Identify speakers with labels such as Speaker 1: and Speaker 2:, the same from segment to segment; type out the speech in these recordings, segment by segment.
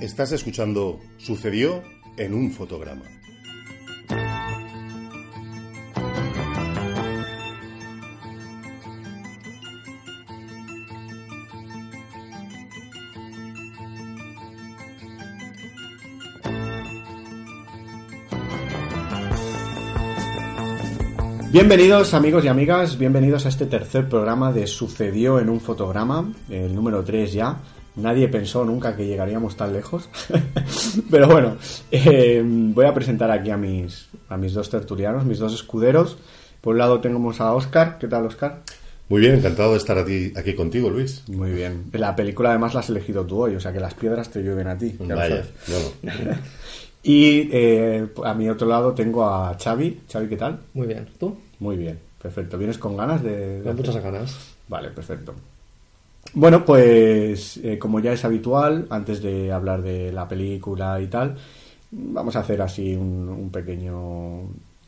Speaker 1: Estás escuchando Sucedió en un fotograma.
Speaker 2: Bienvenidos amigos y amigas, bienvenidos a este tercer programa de Sucedió en un fotograma, el número 3 ya. Nadie pensó nunca que llegaríamos tan lejos. Pero bueno, eh, voy a presentar aquí a mis, a mis dos tertulianos, mis dos escuderos. Por un lado tenemos a Oscar. ¿Qué tal, Oscar?
Speaker 1: Muy bien, encantado de estar aquí, aquí contigo, Luis.
Speaker 2: Muy bien. La película además la has elegido tú hoy, o sea que las piedras te llueven a ti.
Speaker 1: Vaya, bueno.
Speaker 2: Y eh, a mi otro lado tengo a Xavi. Xavi, ¿qué tal?
Speaker 3: Muy bien. ¿Tú?
Speaker 2: Muy bien, perfecto. ¿Vienes con ganas de...? de
Speaker 3: Con muchas ganas.
Speaker 2: Vale, perfecto. Bueno, pues eh, como ya es habitual, antes de hablar de la película y tal, vamos a hacer así un, un pequeño,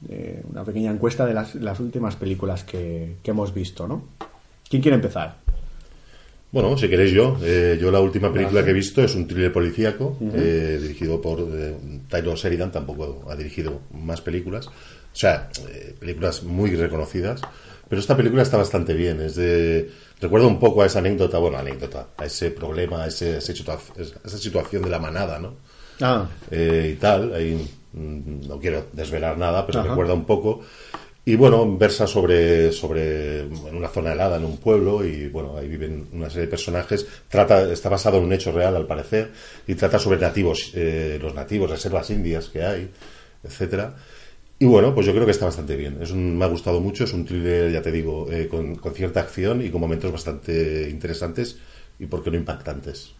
Speaker 2: eh, una pequeña encuesta de las, las últimas películas que, que hemos visto, ¿no? ¿Quién quiere empezar?
Speaker 1: Bueno, si queréis yo. Eh, yo la última película que he visto es un thriller policíaco, eh, dirigido por Taylor Sheridan, tampoco ha dirigido más películas. O sea, películas muy reconocidas. Pero esta película está bastante bien. Es de... Recuerda un poco a esa anécdota, bueno, anécdota, a ese problema, a, ese, a esa situación de la manada, ¿no?
Speaker 2: Ah,
Speaker 1: eh, y tal. Ahí, mm, no quiero desvelar nada, pero
Speaker 2: Ajá.
Speaker 1: recuerda un poco. Y bueno, versa sobre, sobre en una zona helada, en un pueblo, y bueno, ahí viven una serie de personajes. Trata, está basado en un hecho real, al parecer, y trata sobre nativos, eh, los nativos, reservas indias que hay, etcétera. Y bueno, pues yo creo que está bastante bien. Es un- me ha gustado mucho, es un thriller, ya te digo, eh, con, con cierta acción y con momentos bastante interesantes y, por qué no, impactantes.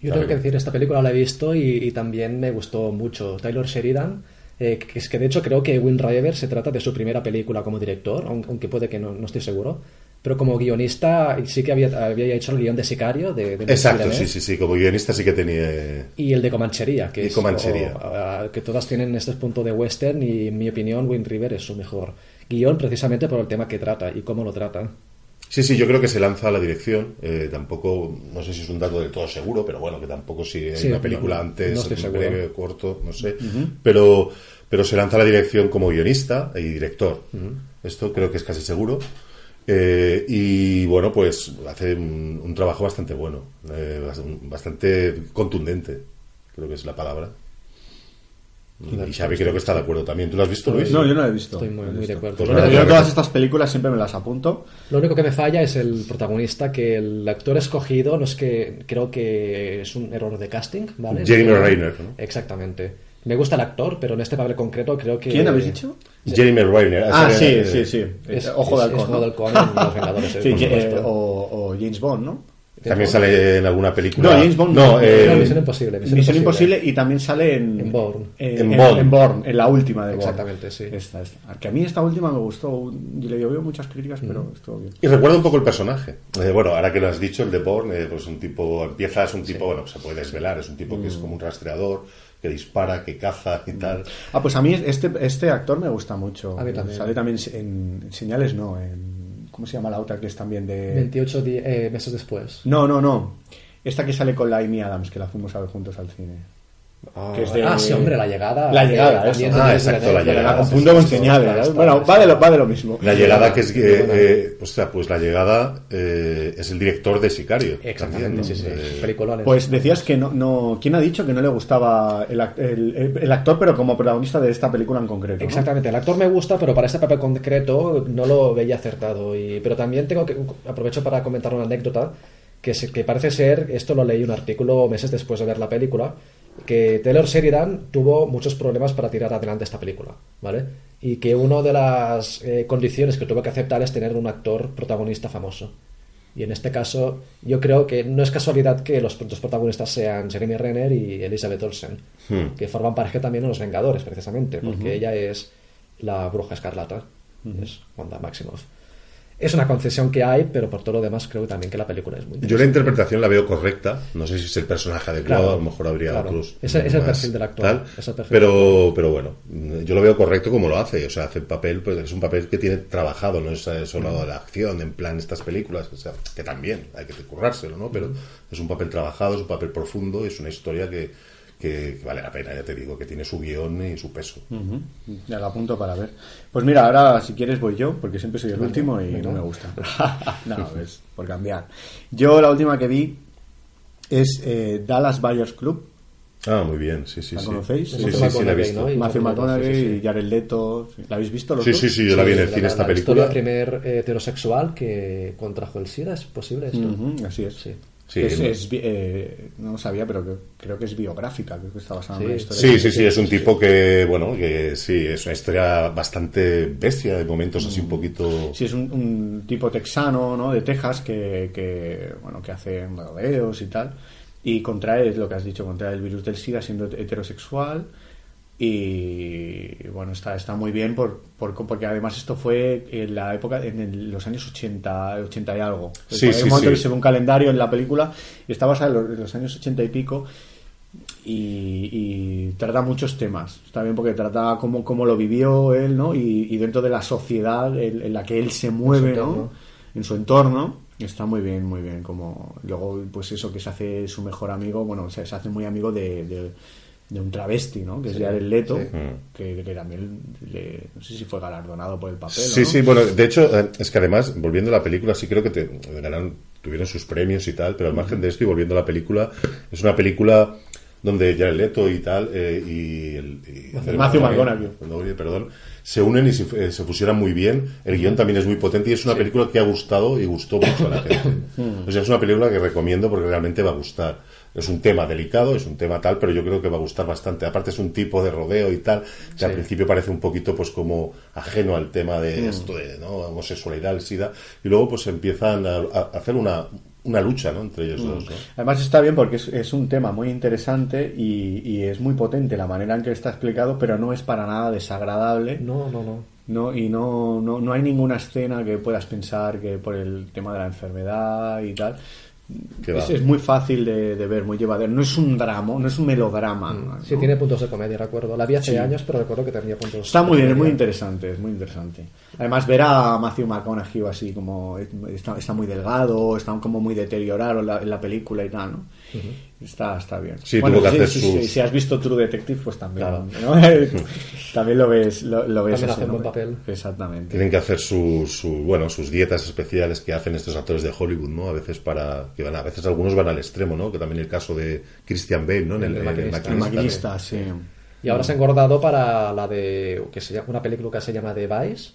Speaker 3: Yo tengo que decir, esta película la he visto y, y también me gustó mucho. Taylor Sheridan, eh, que es que de hecho creo que Win River se trata de su primera película como director, aun- aunque puede que no, no estoy seguro. Pero como guionista sí que había, había hecho el guion de Sicario, de, de
Speaker 1: Exacto, sí, sí, sí. Como guionista sí que tenía...
Speaker 3: Y el de Comanchería, que
Speaker 1: Y
Speaker 3: es
Speaker 1: Comanchería.
Speaker 3: o, ah, que todas tienen este punto de western y en mi opinión Win River es su mejor guion precisamente por el tema que trata y cómo lo trata.
Speaker 1: Sí, sí, yo creo que se lanza a la dirección. eh, tampoco, no sé si es un dato del todo seguro, pero bueno, que tampoco si hay
Speaker 3: Sí,
Speaker 1: una película
Speaker 3: no,
Speaker 1: antes,
Speaker 3: no
Speaker 1: un breve, corto, no sé. pero, pero se lanza a la dirección como guionista y director. Esto creo que es casi seguro. Eh, y bueno, pues hace un, un trabajo bastante bueno, eh, bast- bastante contundente, creo que es la palabra. Y Xavi creo que está de acuerdo también. ¿Tú lo has visto, Luis?
Speaker 2: no, yo no la he visto.
Speaker 3: Estoy muy, de acuerdo.
Speaker 1: Pues
Speaker 3: Lo
Speaker 1: nada,
Speaker 3: único-
Speaker 2: Yo todas estas películas siempre me las apunto.
Speaker 3: Lo único que me falla es el protagonista, que el actor escogido no es que creo que es un error de casting, ¿vale?
Speaker 1: Jeremy Renner, ¿no?
Speaker 3: Exactamente. Me gusta el actor, pero en este papel concreto creo que
Speaker 2: ¿Quién habéis dicho?
Speaker 1: Jeremy Renner.
Speaker 2: Ah, sí,
Speaker 1: Eh,
Speaker 2: sí, sí.
Speaker 3: Es,
Speaker 2: Ojo de halcón.
Speaker 3: Ojo de
Speaker 2: ¿no?
Speaker 3: halcón en Los Vengadores.
Speaker 2: Sí,
Speaker 3: por
Speaker 2: que- eh, o, o James Bond, ¿no?
Speaker 1: También sale en alguna película.
Speaker 2: No, James Bond
Speaker 1: No,
Speaker 2: no.
Speaker 1: eh,
Speaker 3: No, Misión Imposible. Misión,
Speaker 2: Misión Imposible y también sale en
Speaker 3: En Bourne.
Speaker 2: eh,
Speaker 1: En
Speaker 2: en,
Speaker 1: Bourne.
Speaker 2: en Bourne, en la última de Bourne.
Speaker 3: Exactamente, sí.
Speaker 2: Esta, esta. Que a mí esta última me gustó. y Le llovió muchas críticas,
Speaker 3: Mm.
Speaker 2: pero estuvo bien.
Speaker 1: Y recuerda un poco el personaje. Eh, bueno, ahora que lo has dicho, el de Bourne, eh, pues un tipo, empieza, es un tipo, bueno, se puede desvelar, es un tipo
Speaker 2: Mm.
Speaker 1: que es como un rastreador, que dispara, que caza y tal.
Speaker 2: Ah, pues a mí este, este actor me gusta mucho.
Speaker 3: A mí también.
Speaker 2: Sale también en, en Señales, no. En, ¿Cómo se llama la otra que es también de.
Speaker 3: 28 di- eh, meses después.
Speaker 2: No, no, no. Esta que sale con la Amy Adams, que la fuimos a ver juntos al cine. Que es de-
Speaker 3: Ah, sí, hombre, la llegada.
Speaker 2: La llegada,
Speaker 3: eh,
Speaker 2: eso.
Speaker 1: Ah,
Speaker 3: de-
Speaker 1: exacto,
Speaker 3: de-
Speaker 1: la
Speaker 3: de-
Speaker 1: llegada.
Speaker 2: la
Speaker 1: sí,
Speaker 2: confundo
Speaker 1: sí,
Speaker 2: con
Speaker 1: sí,
Speaker 2: Señales. ¿eh? bueno, va de, lo, va de lo mismo.
Speaker 1: La llegada que es
Speaker 3: buena.
Speaker 1: eh, hostia, pues la llegada eh, es el director de Sicario.
Speaker 3: Exactamente,
Speaker 1: también,
Speaker 3: sí, sí.
Speaker 1: eh,
Speaker 3: Peliculones.
Speaker 2: Pues decías que no, no. ¿Quién ha dicho que no le gustaba el, el- el- actor, pero como protagonista de esta película en concreto? ¿no?
Speaker 3: Exactamente, el actor me gusta, pero para este papel concreto no lo veía acertado. Y, pero también tengo que aprovecho para comentar una anécdota que, se- que parece ser, esto lo leí un artículo meses después de ver la película, que Taylor Sheridan tuvo muchos problemas para tirar adelante esta película, ¿vale? Y que una de las eh, condiciones que tuvo que aceptar es tener un actor protagonista famoso. Y en este caso, yo creo que no es casualidad que los dos protagonistas sean Jeremy Renner y Elizabeth Olsen,
Speaker 1: Hmm.
Speaker 3: que forman pareja también en Los Vengadores, precisamente, porque ella es la bruja escarlata, es Wanda Maximoff. Es una concesión que hay, pero por todo lo demás creo también que la película es muy
Speaker 1: Yo la interpretación la veo correcta. No sé si es el personaje adecuado,
Speaker 3: Claro,
Speaker 1: a lo mejor habría
Speaker 3: claro.
Speaker 1: otros.
Speaker 3: Es el- es el
Speaker 1: más
Speaker 3: perfil del actor,
Speaker 1: tal.
Speaker 3: perfil
Speaker 1: pero, pero bueno, yo lo veo correcto como lo hace. O sea, hace el papel, pues es un papel que tiene trabajado, no es eh, solo de la acción, en plan estas películas. O sea, que también hay que currárselo, ¿no? Pero es un papel trabajado, es un papel profundo, es una historia que, que, que vale la pena, ya te digo, que tiene su guion y su peso.
Speaker 2: Ujú. Ya lo apunto para ver. Pues mira, ahora si quieres voy yo, porque siempre soy el último y no me gusta. no, es por cambiar. Yo la última que vi es eh, Dallas Buyers Club.
Speaker 1: Ah, muy bien, sí, sí,
Speaker 2: ¿La
Speaker 1: sí.
Speaker 2: conocéis?
Speaker 1: Sí,
Speaker 2: Matthew
Speaker 1: sí, sí, la he visto.
Speaker 3: ¿no? Y
Speaker 2: Matthew McConaughey
Speaker 3: sí, sí.
Speaker 2: y Jared Leto. ¿La habéis visto los
Speaker 1: Sí,
Speaker 2: dos?
Speaker 1: sí, sí, yo la vi en el cine
Speaker 3: la-
Speaker 1: esta
Speaker 3: la historia
Speaker 1: película.
Speaker 3: del primer eh, heterosexual que contrajo el SIDA, ¿es posible esto?
Speaker 2: Así es.
Speaker 3: Sí.
Speaker 1: Sí,
Speaker 2: es, es eh, no lo sabía, pero que- creo que es biográfica, creo que está basada en
Speaker 3: Sí.
Speaker 2: una historia.
Speaker 1: Sí, sí, sí, es un tipo que, bueno, que sí, es una historia bastante bestia, de momentos así un poquito...
Speaker 2: Sí, es un, un tipo texano, ¿no? De Texas que, que, bueno, que hace rodeos y tal. Y contrae, es lo que has dicho, contrae el virus del SIDA siendo heterosexual. Y bueno, está, está muy bien por, por- porque además esto fue en la época, en el- los años 80, 80 y algo.
Speaker 1: Sí,
Speaker 2: Hay
Speaker 1: sí,
Speaker 2: un momento
Speaker 1: sí.
Speaker 2: que se ve un calendario en la película y está basada en los, en los años 80 y pico y, y trata muchos temas. Está bien porque trata cómo, cómo lo vivió él, ¿no? Y, y dentro de la sociedad en, en la que él se mueve, ¿no?
Speaker 3: entorno.
Speaker 2: En su entorno. Está muy bien, muy bien. Como luego, pues eso que se hace su mejor amigo, bueno, se, se hace muy amigo de, de, de un travesti, ¿no? Que es Jared Leto, que, que también, le- no sé si fue galardonado por el papel. ¿o
Speaker 1: Sí,
Speaker 2: no?
Speaker 1: sí, bueno, de hecho, eh, es que además, volviendo a la película, sí creo que te, ganaron- tuvieron sus premios y tal, pero al margen de esto y volviendo a la película, es una película donde Jared Leto y tal, eh, y el... y-
Speaker 2: Matthew McConaughey.
Speaker 1: McConaughey, perdón, se unen y se, eh, se fusionan muy bien. El guion también es muy potente y es una película que ha gustado y gustó mucho a la gente. O sea, es una película que recomiendo porque realmente va a gustar. Es un tema delicado, es un tema tal, pero yo creo que va a gustar bastante. Aparte es un tipo de rodeo y tal, que al principio parece un poquito pues como ajeno al tema de esto de ¿no? homosexualidad, el SIDA, y luego pues empiezan a, a hacer una, una lucha ¿no? entre ellos dos. ¿no?
Speaker 2: Además está bien porque es, es un tema muy interesante y, y es muy potente la manera en que está explicado, pero no es para nada desagradable.
Speaker 3: No, no, no.
Speaker 2: No, y no, no, no hay ninguna escena que puedas pensar que por el tema de la enfermedad y tal. Es, es muy fácil de, de ver, muy llevadero. No es un drama, no es un melodrama. ¿no?
Speaker 3: Sí, tiene puntos de comedia, recuerdo. La vi hace
Speaker 2: Sí.
Speaker 3: años, pero recuerdo que tenía puntos
Speaker 2: Está
Speaker 3: de
Speaker 2: muy bien, es muy
Speaker 3: comedia.
Speaker 2: interesante, es muy interesante. Además, ver a Matthew McConaughey así como está, está muy delgado, está como muy deteriorado en la, en la película y tal, ¿no? Está, está bien.
Speaker 1: Sí, tuvo que
Speaker 2: sí,
Speaker 1: hacer
Speaker 2: sí,
Speaker 1: sus-
Speaker 2: si has visto True Detective, pues también,
Speaker 3: Claro.
Speaker 2: ¿no? también lo ves, lo, lo ves
Speaker 3: papel.
Speaker 2: Exactamente.
Speaker 1: Tienen que hacer su, su, bueno, sus dietas especiales que hacen estos actores de Hollywood, ¿no? A veces para, que van, a veces algunos van al extremo, ¿no? Que también el caso de Christian Bale, ¿no? En el,
Speaker 3: El maquinista.
Speaker 2: El
Speaker 1: maquinista.
Speaker 2: maquinista, sí.
Speaker 3: Y ahora se ha engordado para la de que se llama, una película que se llama The Vice,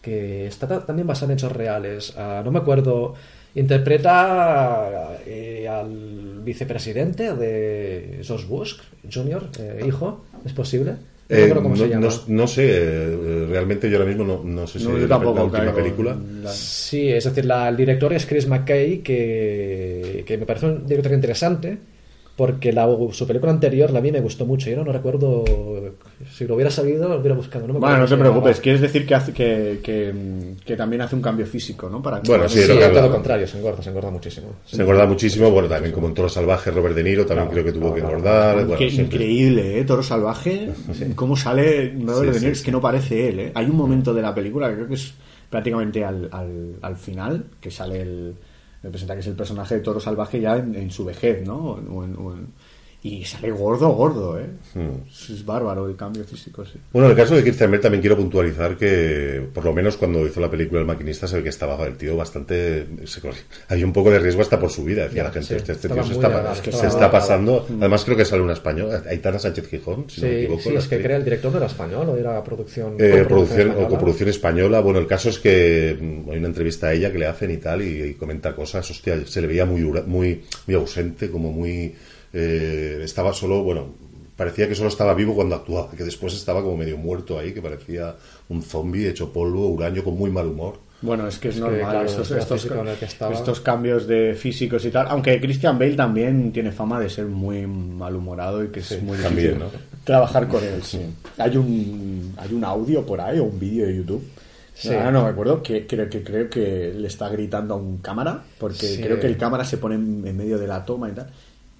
Speaker 3: que está ta- también basada en hechos reales. Ah, no me acuerdo. Interpreta eh, al vicepresidente de George Bush Jr., eh, hijo, ¿es posible? No
Speaker 1: Eh,
Speaker 3: acuerdo cómo
Speaker 1: no,
Speaker 3: se llama.
Speaker 1: no- no sé, eh, realmente yo ahora mismo no, no sé si es la, última
Speaker 2: caigo
Speaker 1: película.
Speaker 2: la-
Speaker 3: Sí, es decir, la- el director es Chris McKay, que, que me parece un director interesante, porque la, su película anterior, la vi, me gustó mucho. Yo no, no recuerdo, si lo hubiera sabido, lo hubiera buscado. No me
Speaker 2: Bueno, no te preocupes, quieres decir que, hace, que, que, que también hace un cambio físico, ¿no? Para
Speaker 1: Bueno, sí,
Speaker 3: Sí,
Speaker 1: lo que
Speaker 3: todo lo contrario, se engorda, se engorda muchísimo.
Speaker 1: Se engorda muchísimo, bueno, también como en Toro Salvaje, Robert De Niro también creo que tuvo que engordar. bueno,
Speaker 2: Qué
Speaker 1: siempre-
Speaker 2: increíble, ¿eh? Toro Salvaje. ¿Cómo sale Robert
Speaker 1: Sí,
Speaker 2: De Niro?
Speaker 1: sí,
Speaker 2: Es que no parece él, ¿eh? Hay un momento de la película que creo que es prácticamente al, al, al final, que sale el... Representa que es el personaje de Toro Salvaje ya en, en su vejez, ¿no? O en- o en- y sale gordo, gordo, ¿eh?
Speaker 1: Hmm.
Speaker 2: Es bárbaro el cambio físico, sí.
Speaker 1: Bueno, en el caso de Christian Bale también quiero puntualizar que, por lo menos cuando hizo la película El maquinista, se ve que estaba el tío bastante... se había un poco de riesgo hasta por su vida, decía
Speaker 3: Ya,
Speaker 1: la gente.
Speaker 3: sí,
Speaker 1: este este tío se está, se pasando. Además creo que sale una española, Aitana Sánchez Gijón, si
Speaker 3: Sí,
Speaker 1: no me equivoco.
Speaker 3: sí,
Speaker 1: la
Speaker 3: es que crea el director no era español o era producción.
Speaker 1: Eh, producción o coproducción española. Bueno, el caso es que mm, hay una entrevista a ella que le hacen y tal, y, y comenta cosas. Hostia, se le veía muy, muy ausente, como muy. Eh, estaba solo, bueno, parecía que solo estaba vivo cuando actuaba, que después estaba como medio muerto ahí, que parecía un zombie hecho polvo, huraño, con muy mal humor.
Speaker 2: Bueno, es que es
Speaker 3: Es que,
Speaker 2: normal
Speaker 3: claro,
Speaker 2: estos, estos,
Speaker 3: que
Speaker 2: estos cambios de físicos y tal. Aunque Christian Bale también tiene fama de ser muy malhumorado y que es muy
Speaker 1: también,
Speaker 2: difícil
Speaker 1: ¿no?
Speaker 2: trabajar con él. Sí. Hay un hay un audio por ahí o un vídeo de YouTube
Speaker 3: Sí.
Speaker 2: Ahora no me acuerdo, que creo, que creo que le está gritando a un cámara, porque
Speaker 3: Sí.
Speaker 2: creo que el cámara se pone en, en medio de la toma y tal.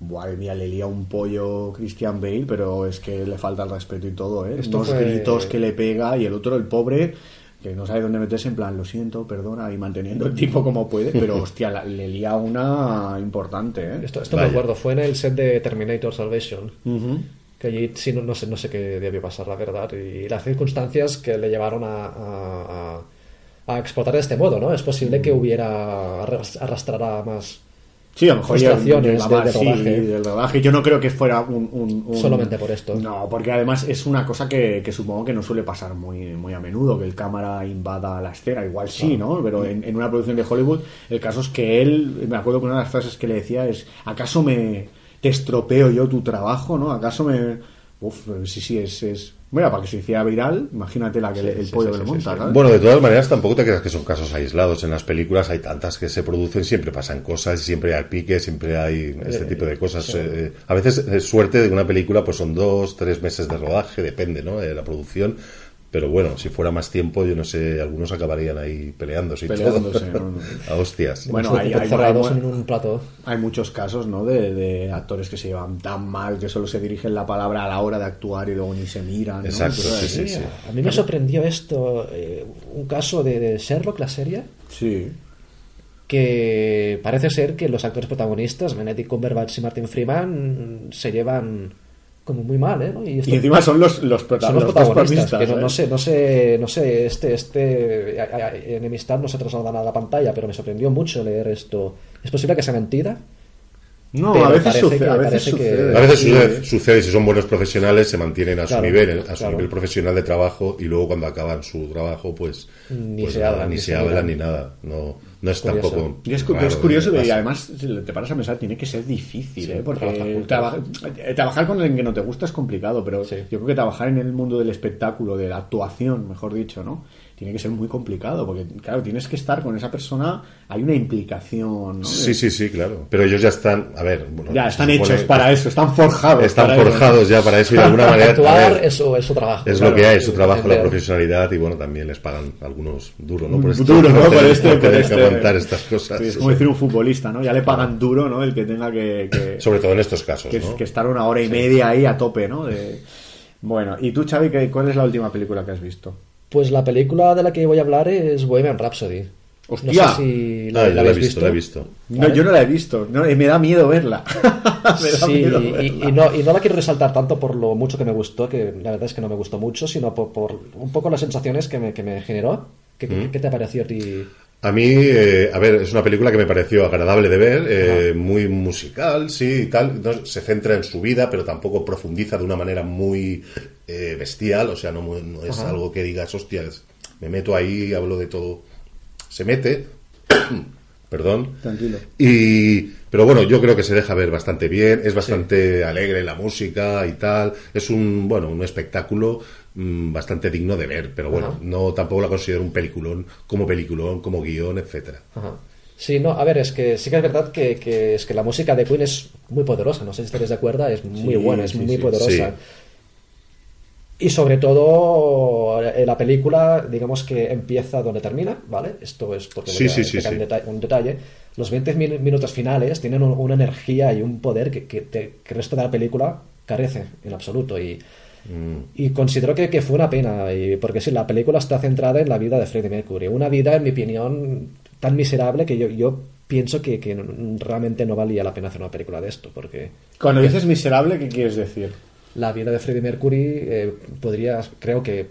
Speaker 2: Buah, mía, le lía un pollo Christian Bale, pero es que le falta el respeto y todo, ¿eh?
Speaker 3: Esto
Speaker 2: Unos
Speaker 3: fue-
Speaker 2: gritos que le pega y el otro, el pobre, que no sabe dónde meterse, en plan, lo siento, perdona, y manteniendo el tipo como puede, pero hostia, la- le lía una importante, ¿eh?
Speaker 3: Esto, esto me acuerdo, fue en el set de Terminator Salvation. Que allí sí, no, no sé, no sé qué debió pasar, la verdad. Y las circunstancias que le llevaron a, a, a- a explotar de este modo, ¿no? Es posible que hubiera arras- arrastrara más.
Speaker 2: Sí, a lo mejor
Speaker 3: Frustraciones
Speaker 2: llega
Speaker 3: de- de
Speaker 2: sí,
Speaker 3: rodaje.
Speaker 2: del rodaje. Yo no creo que fuera un, un- un-
Speaker 3: Solamente por esto.
Speaker 2: No, porque además es una cosa que, que supongo que no suele pasar muy, muy a menudo, que el cámara invada la escena. Igual sí, ¿no? Pero en, en una producción de Hollywood, el caso es que él, me acuerdo que una de las frases que le decía es, ¿acaso me te estropeo yo tu trabajo, no? ¿Acaso me... Uf, sí, sí, es... es... Mira, para que se hiciera viral, imagínate la que el
Speaker 3: sí,
Speaker 2: pollo
Speaker 3: sí,
Speaker 2: que le monta.
Speaker 1: Bueno, de todas maneras, tampoco te creas que son casos aislados. En las películas hay tantas que se producen, siempre pasan cosas, siempre hay pique, siempre hay este tipo de cosas. Eh, a veces es suerte de una película, pues son dos, tres meses de rodaje, depende, ¿no? De la producción. Pero bueno, si fuera más tiempo, yo no sé, algunos acabarían ahí peleándose y
Speaker 2: Peleándose,
Speaker 1: todo. A hostias.
Speaker 2: Bueno, hay- hay-
Speaker 3: cerrados
Speaker 2: hay-
Speaker 3: en un plato.
Speaker 2: Hay muchos casos, ¿no? De, de actores que se llevan tan mal que solo se dirigen la palabra a la hora de actuar y luego ni se miran. ¿no?
Speaker 1: Exacto, sí, sí.
Speaker 3: A mí me sorprendió esto, eh, un caso de, de Sherlock, la serie,
Speaker 2: Sí.
Speaker 3: que parece ser que los actores protagonistas, Benedict Cumberbatch y Martin Freeman, se llevan como muy mal, ¿eh? ¿no? Y, esto-
Speaker 2: Y encima son los, los,
Speaker 3: son los protagonistas, que no, no sé, no sé, no sé, este, este enemistad no se traslada a la pantalla, pero me sorprendió mucho leer esto. ¿Es posible que sea mentira?
Speaker 2: No, a veces,
Speaker 3: parece
Speaker 2: sucede,
Speaker 3: que-
Speaker 2: a veces
Speaker 3: que-
Speaker 2: sucede.
Speaker 1: A veces
Speaker 2: Sí.
Speaker 1: sucede, sucede, si son buenos profesionales, se mantienen a su
Speaker 3: Claro,
Speaker 1: nivel, a su
Speaker 3: claro.
Speaker 1: nivel profesional de trabajo, y luego cuando acaban su trabajo, pues,
Speaker 3: Ni
Speaker 1: pues
Speaker 3: se
Speaker 1: nada,
Speaker 3: hablan,
Speaker 1: ni se
Speaker 3: se
Speaker 1: hablan ni nada. No, no es
Speaker 3: Curioso.
Speaker 1: tampoco.
Speaker 2: Y es,
Speaker 1: raro
Speaker 2: es curioso
Speaker 1: que
Speaker 2: y además si te paras a pensar tiene que ser difícil,
Speaker 3: Sí,
Speaker 2: ¿eh? porque
Speaker 3: trabajar
Speaker 2: traba-
Speaker 3: juntos.
Speaker 2: eh, trabajar con alguien que no te gusta es complicado, pero
Speaker 3: Sí.
Speaker 2: yo creo que trabajar en el mundo del espectáculo, de la actuación, mejor dicho, ¿no? Tiene que ser muy complicado, porque claro, tienes que estar con esa persona, hay una implicación, ¿no?
Speaker 1: Sí, sí, sí, claro. Pero ellos ya están, a ver, bueno,
Speaker 2: Ya, están
Speaker 1: supone-
Speaker 2: hechos para eso, están forjados.
Speaker 1: Están
Speaker 2: para eso.
Speaker 1: forjados ya para eso y de alguna manera.
Speaker 3: Actuar
Speaker 1: ver,
Speaker 3: es su, es su trabajo.
Speaker 1: es
Speaker 3: claro.
Speaker 1: lo que hay, es su trabajo, la profesionalidad y bueno, también les pagan algunos duro, ¿no? Por
Speaker 2: Duro, ¿no?
Speaker 1: por
Speaker 2: Por
Speaker 1: tener-
Speaker 2: este-
Speaker 1: por
Speaker 2: por
Speaker 1: tener
Speaker 2: este-
Speaker 1: que aguantar estas cosas.
Speaker 2: Sí, es como decir un futbolista, ¿no? Ya le pagan duro, ¿no? El que tenga que, que,
Speaker 1: Sobre todo en estos casos,
Speaker 2: que,
Speaker 1: ¿no?
Speaker 2: que estar una hora y media ahí a tope, ¿no? De... Bueno, y tú, Xavi, ¿qué- ¿cuál es la última película que has visto?
Speaker 3: Pues la película de la que voy a hablar es Bohemian Rhapsody.
Speaker 2: ¡Hostia!
Speaker 3: No sé si
Speaker 1: Ah, yo la he visto, la he visto.
Speaker 2: No, yo no la he visto, no, y me da miedo verla. me da
Speaker 3: Sí,
Speaker 2: miedo
Speaker 3: y, no, y no la quiero resaltar tanto por lo mucho que me gustó, que la verdad es que no me gustó mucho, sino por, por un poco las sensaciones que me, que me generó. ¿Qué,
Speaker 1: Mm.
Speaker 3: qué te pareció a ti?
Speaker 1: A mí, eh, a ver, es una película que me pareció agradable de ver, eh, muy musical, sí, y tal. No, se centra en su vida, pero tampoco profundiza de una manera muy eh, bestial, o sea, no, no es
Speaker 3: Ajá.
Speaker 1: algo que digas, hostias, me meto ahí, hablo de todo. Se mete, perdón.
Speaker 2: Tranquilo.
Speaker 1: Y, pero bueno, yo creo que se deja ver bastante bien, es bastante alegre la música y tal, es un, bueno, un espectáculo mm, bastante digno de ver, pero bueno,
Speaker 3: Ajá.
Speaker 1: no tampoco la considero un peliculón como peliculón, como guion, etcétera.
Speaker 3: Ajá. Sí, no, a ver, es que sí que es verdad que, que es que la música de Queen es muy poderosa, no sé si estaréis de acuerdo, es muy
Speaker 2: Sí,
Speaker 3: buena, es
Speaker 2: sí,
Speaker 3: muy
Speaker 2: sí.
Speaker 3: poderosa. Y sobre todo, eh, la película, digamos que empieza donde termina, ¿vale? Esto es porque
Speaker 1: Sí,
Speaker 3: voy a
Speaker 1: sí, sí,
Speaker 3: un, deta- un detalle. Los 20 min- minutos finales tienen un- una energía y un poder que, que, te- que el resto de la película carece en absoluto. Y, y considero que, que fue una pena, y, porque sí, la película está centrada en la vida de Freddie Mercury. Una vida, en mi opinión, tan miserable que yo, yo pienso que, que realmente no valía la pena hacer una película de esto, porque
Speaker 2: Cuando dices miserable, ¿qué quieres decir?
Speaker 3: La vida de Freddie Mercury eh, podría, creo que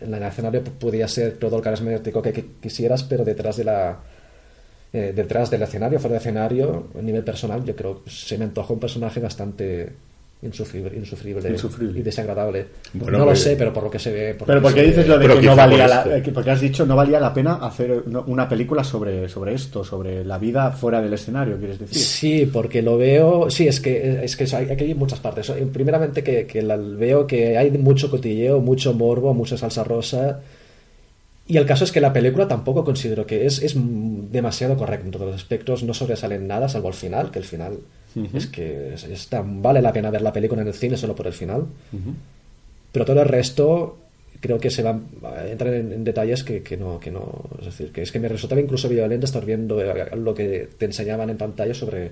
Speaker 3: en el escenario p- podría ser todo el carismático que, que quisieras, pero detrás de la eh, detrás del escenario, fuera del escenario, a nivel personal, yo creo que se me antoja un personaje bastante insufrible, insufrible,
Speaker 2: Insufrible.
Speaker 3: y desagradable.
Speaker 1: Bueno,
Speaker 3: no lo
Speaker 1: pues-
Speaker 3: sé, pero por lo que se ve. por
Speaker 2: Pero
Speaker 3: lo
Speaker 2: ¿por
Speaker 3: que
Speaker 2: qué
Speaker 3: se
Speaker 2: dices
Speaker 3: ve-
Speaker 2: lo de que no
Speaker 1: por
Speaker 2: valía la, eh, que- porque has dicho no valía la pena hacer una película sobre, sobre esto, sobre la vida fuera del escenario, quieres decir?
Speaker 3: Sí, porque lo veo. Sí, es que, es que hay, aquí hay muchas partes. Primeramente, que, que la- veo que hay mucho cotilleo, mucho morbo, mucha salsa rosa. Y el caso es que la película tampoco considero que es, es demasiado correcta en todos los aspectos. No sobresalen nada, salvo el final, que el final es que es- es tan- vale la pena ver la película en el cine solo por el final. Pero todo el resto creo que se van a entrar en, en detalles que, que no que no es decir que es que me resultaba incluso violento estar viendo eh, lo que te enseñaban en pantalla sobre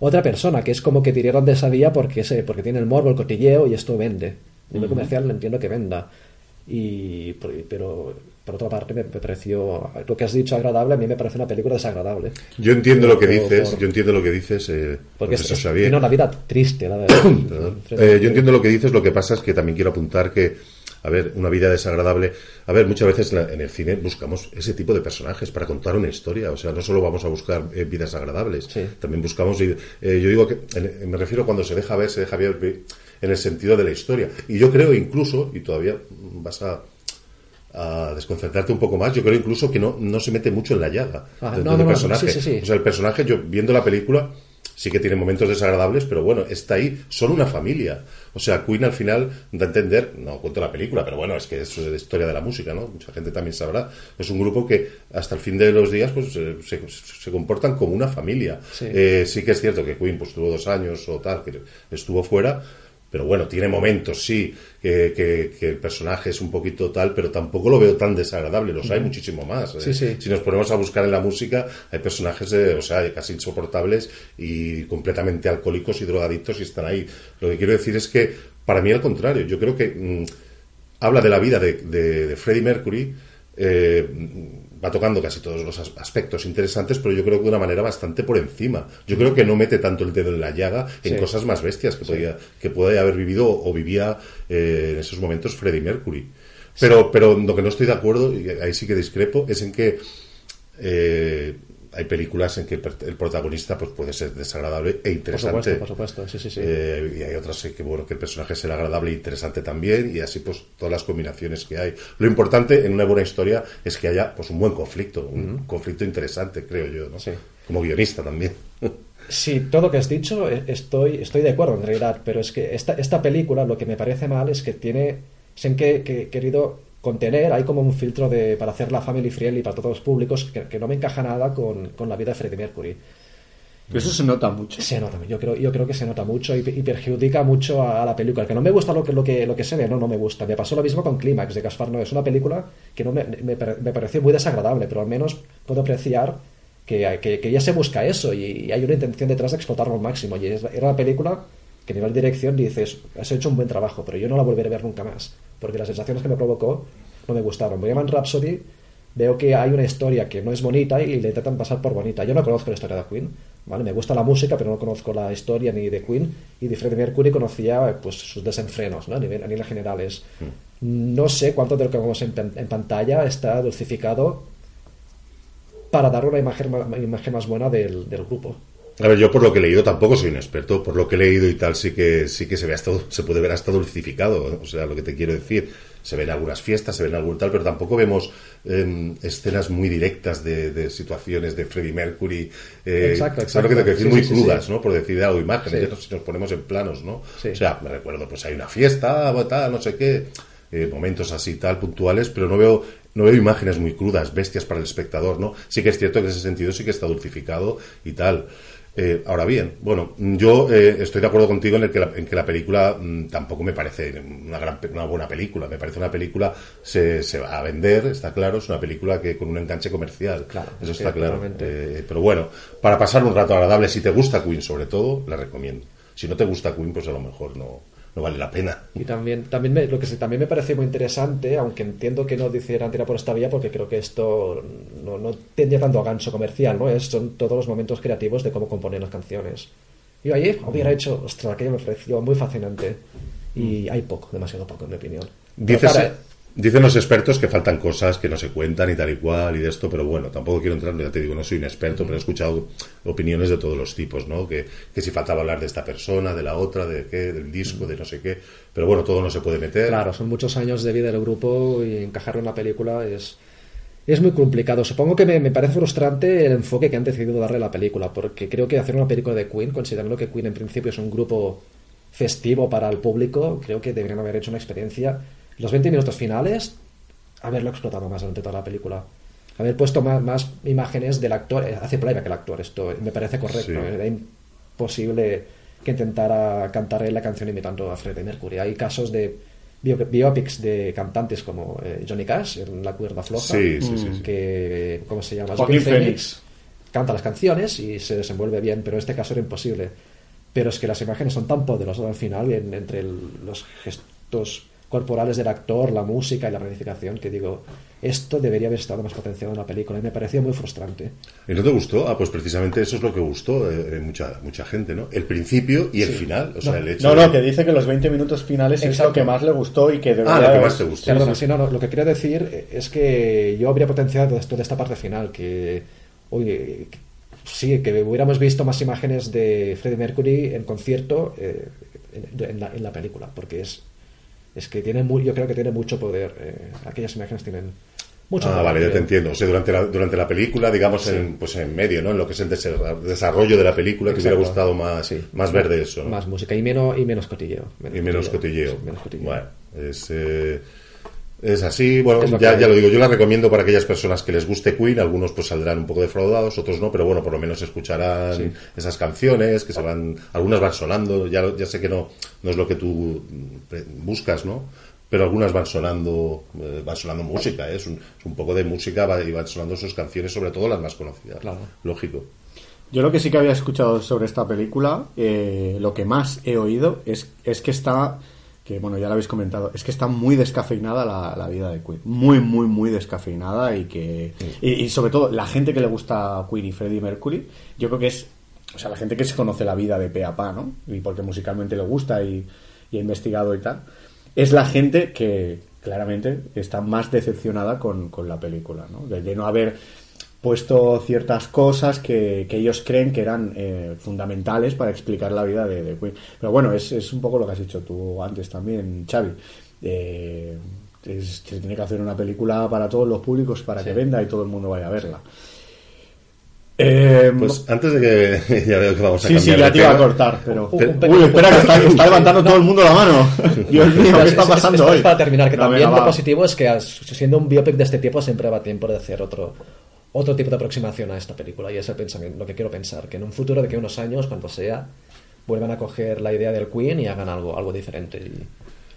Speaker 3: otra persona que es como que tiraron de esa vía porque ese porque tiene el morbo el cotilleo y esto vende. Comercial entiendo que venda. Y pero por otra parte me, me pareció lo que has dicho agradable a mí me parece una película desagradable
Speaker 1: Yo entiendo lo que dices,
Speaker 3: por-
Speaker 1: yo entiendo lo que dices, eh,
Speaker 3: porque es, es- tiene una vida triste la verdad.
Speaker 1: Eh, yo entiendo lo que dices, lo que pasa es que también quiero apuntar que, a ver, una vida desagradable. A ver, muchas veces en la- en el cine buscamos ese tipo de personajes para contar una historia. O sea, no solo vamos a buscar eh, vidas agradables,
Speaker 3: Sí.
Speaker 1: también buscamos. eh, yo digo que, me refiero cuando se deja ver, se deja ver en el sentido de la historia. Y yo creo incluso, y todavía vas a a desconcertarte un poco más, yo creo incluso que no, no se mete mucho en la llaga del,
Speaker 3: no,
Speaker 1: del
Speaker 3: no, no,
Speaker 1: personaje.
Speaker 3: sí, sí, sí.
Speaker 1: O sea, el personaje, yo viendo la película, sí que tiene momentos desagradables, pero bueno, está ahí, son una familia. O sea, Queen al final da a entender, no cuento la película, pero bueno, es que es la historia de la música, ¿no? Mucha gente también sabrá. Es un grupo que hasta el fin de los días pues eh, se, se comportan como una familia.
Speaker 3: Sí.
Speaker 1: Eh, sí que es cierto que Queen pues tuvo dos años o tal, que estuvo fuera, pero bueno, tiene momentos, sí, que, que- que el personaje es un poquito tal, pero tampoco lo veo tan desagradable, los hay muchísimo más. eh.
Speaker 3: Sí, sí.
Speaker 1: Si nos ponemos a buscar en la música, hay personajes, o sea, casi insoportables y completamente alcohólicos y drogadictos y están ahí. Lo que quiero decir es que, para mí al contrario, yo creo que mm, habla de la vida de, de, de Freddie Mercury, eh, va tocando casi todos los as- aspectos interesantes, pero yo creo que de una manera bastante por encima. Yo creo que no mete tanto el dedo en la llaga en
Speaker 3: Sí.
Speaker 1: cosas más bestias que podía, que puede haber vivido o vivía eh, en esos momentos Freddie Mercury. Pero, pero lo que no estoy de acuerdo, y ahí sí que discrepo, es en que eh, hay películas en que el protagonista pues, puede ser desagradable e
Speaker 3: por
Speaker 1: interesante.
Speaker 3: supuesto por supuesto sí sí sí
Speaker 1: Eh, y hay otras que bueno que el personaje será agradable e interesante también y así pues todas las combinaciones que hay lo importante en una buena historia es que haya pues un buen conflicto un conflicto interesante creo yo ¿no?
Speaker 3: Sí.
Speaker 1: como guionista también
Speaker 3: Sí, todo lo que has dicho eh, estoy, estoy de acuerdo en realidad, pero es que esta, esta película lo que me parece mal es que tiene, sé que, que he querido contener, hay como un filtro de, para hacerla family friendly para todos los públicos que, que no me encaja nada con, con la vida de Freddie Mercury.
Speaker 2: Eso se nota mucho.
Speaker 3: Se nota, yo creo, yo creo que se nota mucho y, y perjudica mucho a, a la película. Que no me gusta lo que, lo, que, lo que se ve, no, no me gusta. Me pasó lo mismo con Clímax de Gaspar Noé. Es una película que no me, me, pare- me pareció muy desagradable, pero al menos puedo apreciar que, que, que ya se busca eso y, y hay una intención detrás de explotarlo al máximo. Y es- era una película que a nivel de dirección dices, has hecho un buen trabajo, pero yo no la volveré a ver nunca más. Porque las sensaciones que me provocó no me gustaron. Bohemian Rhapsody veo que hay una historia que no es bonita y le intentan pasar por bonita. Yo no conozco la historia de Queen, ¿vale? Me gusta la música, pero no conozco la historia ni de Queen. Y de Freddie Mercury conocía pues, sus desenfrenos, ¿no? A nivel, a nivel generales. No sé cuánto de lo que vemos en, pan- en pantalla está dulcificado para dar una imagen, una imagen más buena del, del grupo.
Speaker 1: A ver yo por lo que he leído tampoco soy un experto por lo que he leído y tal sí que sí que se ve hasta se puede ver hasta dulcificado o sea lo que te quiero decir se ven algunas fiestas se ven algún tal pero tampoco vemos eh, escenas muy directas de, de situaciones de Freddie Mercury eh,
Speaker 3: Exacto,
Speaker 1: ¿sabes lo que te quiero decir?
Speaker 3: exacto.
Speaker 1: muy
Speaker 3: Sí,
Speaker 1: crudas
Speaker 3: sí.
Speaker 1: ¿no? por decir algo imágenes no- si nos ponemos en planos ¿no? O sea me recuerdo pues hay una fiesta tal no sé qué eh, momentos así tal puntuales pero no veo no veo imágenes muy crudas bestias para el espectador no sí que es cierto que en ese sentido sí que está dulcificado y tal Eh, ahora bien, bueno, yo eh, estoy de acuerdo contigo en, el que la, en que la película mm, tampoco me parece una, gran, una buena película. Me parece una película, se, se va a vender, está claro, es una película que con un enganche comercial.
Speaker 3: Claro,
Speaker 1: eso está claro. Eh, pero bueno, para pasar un rato agradable, si te gusta Queen sobre todo, la recomiendo. Si no te gusta Queen, pues a lo mejor no, no vale la pena.
Speaker 3: Y también, también me, lo que también me parece muy interesante, aunque entiendo que no hicieran tirar por esta vía, porque creo que esto no, no tendría tanto gancho comercial, ¿no? Es, son todos los momentos creativos de cómo componen las canciones. Yo ayer hubiera hecho, ostras, aquello me pareció muy fascinante. Y hay poco, demasiado poco, en mi opinión.
Speaker 1: Dices,
Speaker 3: para-
Speaker 1: dicen los expertos que faltan cosas que no se cuentan y tal y cual y de esto, pero bueno, tampoco quiero entrar, ya te digo, no soy un experto, pero he escuchado opiniones de todos los tipos, ¿no? Que, que si faltaba hablar de esta persona, de la otra, de qué, del disco, de no sé qué, pero bueno, todo no se puede meter.
Speaker 3: Claro, son muchos años de vida del grupo y encajarlo en la película es, es muy complicado. Supongo que me, me parece frustrante el enfoque que han decidido darle a la película, porque creo que hacer una película de Queen, considerando que Queen en principio es un grupo festivo para el público, creo que deberían haber hecho una experiencia. Los 20 minutos finales, haberlo explotado más durante toda la película. Haber puesto más, más imágenes del actor, eh, hace playback el actor, esto me parece correcto.
Speaker 1: Sí.
Speaker 3: Era imposible que intentara cantar la canción imitando a Freddie Mercury. Hay casos de bio- biopics de cantantes como eh, Johnny Cash en La cuerda floja,
Speaker 1: Sí, sí, sí, sí.
Speaker 3: que ¿cómo se llama?
Speaker 2: Joaquín Phoenix.
Speaker 3: canta las canciones y se desenvuelve bien, pero en este caso era imposible. Pero es que las imágenes son tan poderosas al final, en- entre el- los gestos corporales del actor, la música y la planificación, que digo, esto debería haber estado más potenciado en la película y me pareció muy frustrante.
Speaker 1: ¿Y no te gustó? Ah, pues precisamente eso es lo que gustó de, mucha, mucha gente, ¿no? El principio y el final. O sea, el hecho
Speaker 2: No,
Speaker 1: de-
Speaker 2: no, que dice que los 20 minutos finales es lo que más le gustó y que debería
Speaker 1: Ah, lo que más te gustó.
Speaker 3: Perdona, sí, no, no, lo que quería decir es que yo habría potenciado toda esta parte final, que, oye, que- sí, que hubiéramos visto más imágenes de Freddie Mercury en concierto eh, en, en la, en la película, porque es, es que tiene muy, yo creo que tiene mucho poder, eh, aquellas imágenes tienen mucho
Speaker 1: Ah,
Speaker 3: poder.
Speaker 1: vale, ya te entiendo. O sea, durante la, durante la película, digamos, en, pues en medio, ¿no? En lo que es el desa- desarrollo de la película, te hubiera
Speaker 3: Exacto.
Speaker 1: gustado más,
Speaker 3: Sí.
Speaker 1: más ver de eso, ¿no?
Speaker 3: Más música y menos, y menos cotilleo.
Speaker 1: y menos cotilleo.
Speaker 3: Sí, menos cotilleo.
Speaker 1: Bueno, es, eh, es así. Bueno,
Speaker 3: Es
Speaker 1: ya, ya lo digo, yo la recomiendo para aquellas personas que les guste Queen. Algunos pues saldrán un poco defraudados, otros no, pero bueno, por lo menos escucharán
Speaker 3: Sí.
Speaker 1: esas canciones que se van, algunas van sonando. Ya, ya sé que no, no es lo que tú pre- buscas, ¿no? Pero algunas van sonando, eh, van sonando música, ¿eh? es, un, es un poco de música va- y van sonando sus canciones, sobre todo las más conocidas.
Speaker 3: Claro.
Speaker 1: Lógico.
Speaker 2: Yo lo que sí que había escuchado sobre esta película, eh, lo que más he oído es, es que está, que bueno, ya lo habéis comentado, es que está muy descafeinada la, la vida de Queen. Muy, muy, muy descafeinada y que. Y, y sobre todo, la gente que le gusta Queen y Freddie Mercury, yo creo que es. O sea, la gente que se conoce la vida de pe a pa, ¿no? Y porque musicalmente le gusta y, y ha investigado y tal. Es la gente que claramente está más decepcionada con, con la película, ¿no? De, de no haber puesto ciertas cosas que, que ellos creen que eran eh, fundamentales para explicar la vida de, de Queen. Pero bueno, es, es un poco lo que has dicho tú antes también, Xavi. Eh, es- se tiene que hacer una película para todos los públicos para que venda y todo el mundo vaya a verla. Eh,
Speaker 1: Pues antes de que ya veo que vamos a
Speaker 2: sí, sí, ya te iba a cortar, pero...
Speaker 3: Un- un
Speaker 2: Uy, espera, que está, está levantando todo el mundo la mano. Dios mío, ¿qué está
Speaker 3: Es- es-
Speaker 2: pasando
Speaker 3: es-
Speaker 2: hoy?
Speaker 3: Para terminar, que
Speaker 2: No,
Speaker 3: también
Speaker 2: venga,
Speaker 3: lo
Speaker 2: va.
Speaker 3: positivo es que siendo un biopic de este tipo siempre va tiempo de hacer otro otro tipo de aproximación a esta película y es el pensamiento, lo que quiero pensar, que en un futuro de que unos años, cuando sea, vuelvan a coger la idea del Queen y hagan algo, algo diferente. Y...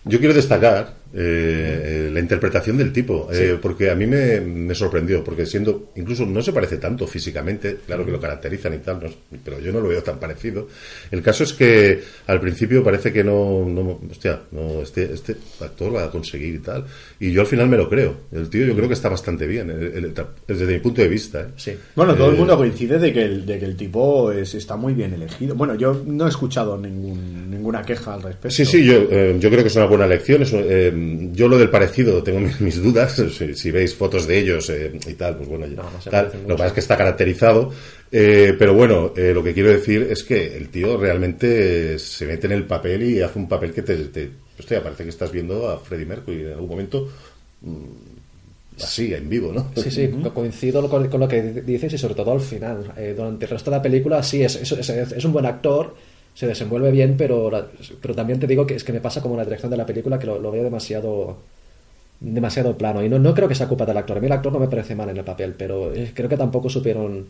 Speaker 1: Yo quiero destacar eh, la interpretación del tipo, eh, porque a mí me, me sorprendió, porque siendo, incluso no se parece tanto físicamente, claro que lo caracterizan y tal, no pero yo no lo veo tan parecido. El caso es que al principio parece que no, no hostia, no, este, este actor va a conseguir y tal, y yo al final me lo creo. El tío yo creo que está bastante bien, el- el- desde mi punto de vista. ¿eh?
Speaker 3: Sí.
Speaker 2: Bueno, todo el
Speaker 1: Eh,
Speaker 2: mundo coincide de que el, de que el tipo es, está muy bien elegido. Bueno, yo no he escuchado ningún, ninguna queja al respecto.
Speaker 1: Sí, sí, yo, eh, yo creo que es una buena elección. es, eh, yo lo del parecido tengo mis, mis dudas. Si, si veis fotos de ellos eh, y tal, pues bueno, ya-
Speaker 3: No, no se
Speaker 1: tal. lo que pasa es que está caracterizado. eh, pero bueno, eh, lo que quiero decir es que el tío realmente se mete en el papel y hace un papel que te, te hostia, parece que estás viendo a Freddie Mercury en algún momento mm, así, en vivo, ¿no?
Speaker 3: Sí, sí, co- coincido con, con lo que dices y sobre todo al final. Eh, durante el resto de la película sí, es, es, es- es un buen actor, se desenvuelve bien, pero, la- pero también te digo que es que me pasa como la dirección de la película que lo, lo veo demasiado demasiado plano y no, no creo que sea culpa del actor. A mí el actor no me parece mal en el papel, pero eh, creo que tampoco supieron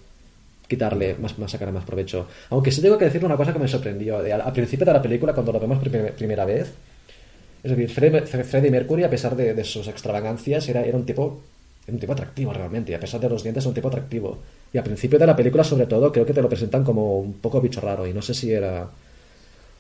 Speaker 3: quitarle más, más sacarle más provecho. Aunque sí tengo que decir una cosa que me sorprendió. Al, principio de la película, cuando lo vemos primer- primera vez, es decir, Freddie, Freddie Mercury, a pesar de, de sus extravagancias, era, era un tipo era un tipo atractivo realmente, y a pesar de los dientes, era un tipo atractivo. Y al principio de la película, sobre todo, creo que te lo presentan como un poco bicho raro, y no sé si era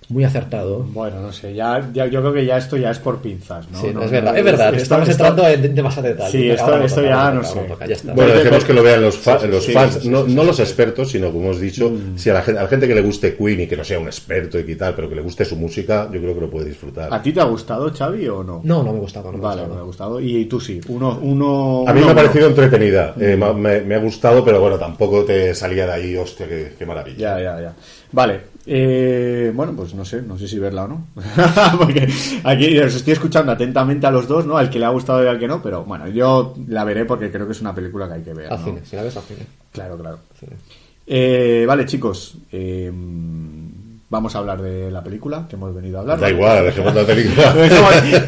Speaker 3: muy acertado.
Speaker 2: Bueno, no sé, ya, ya- yo creo que ya esto ya es por pinzas, ¿no?
Speaker 3: sí,
Speaker 2: No,
Speaker 3: es
Speaker 2: no,
Speaker 3: verdad, es verdad,
Speaker 2: esto-
Speaker 3: estamos
Speaker 2: esto-
Speaker 3: entrando en demasiado detalle.
Speaker 2: Sí, esto- esto ya no sé.
Speaker 3: ya.
Speaker 1: Bueno, dejemos que lo vean los, fa-
Speaker 2: Sí,
Speaker 1: los
Speaker 2: sí,
Speaker 1: fans,
Speaker 2: sí, sí,
Speaker 1: no,
Speaker 2: sí,
Speaker 1: no
Speaker 2: sí,
Speaker 1: los
Speaker 2: sí.
Speaker 1: expertos, sino como hemos dicho, si a la, gente, a la gente que le guste Queen y que no sea un experto y tal, pero que le guste su música, yo creo que lo puede disfrutar.
Speaker 2: ¿A ti te ha gustado, Xavi, o no?
Speaker 3: No, no me gustaba, no me
Speaker 2: Vale, me ha gustado. Y tú sí, uno... uno
Speaker 1: A mí
Speaker 2: uno,
Speaker 1: me ha
Speaker 2: uno.
Speaker 1: parecido entretenida, eh, me, me- me ha gustado, pero bueno, tampoco te salía de ahí, hostia, qué, qué maravilla.
Speaker 2: Ya, ya, ya. Vale. Eh, bueno, pues no sé, no sé si verla o no. Porque aquí os estoy escuchando atentamente a los dos, ¿no? Al que le ha gustado y al que no, pero bueno, yo la veré porque creo que es una película que hay que ver. ¿no?
Speaker 3: cine, si la ves al cine.
Speaker 2: Claro, claro.
Speaker 3: Cine.
Speaker 2: Eh, vale, chicos. eh, vamos a hablar de la película que hemos venido a hablar.
Speaker 1: Da igual, dejemos la película.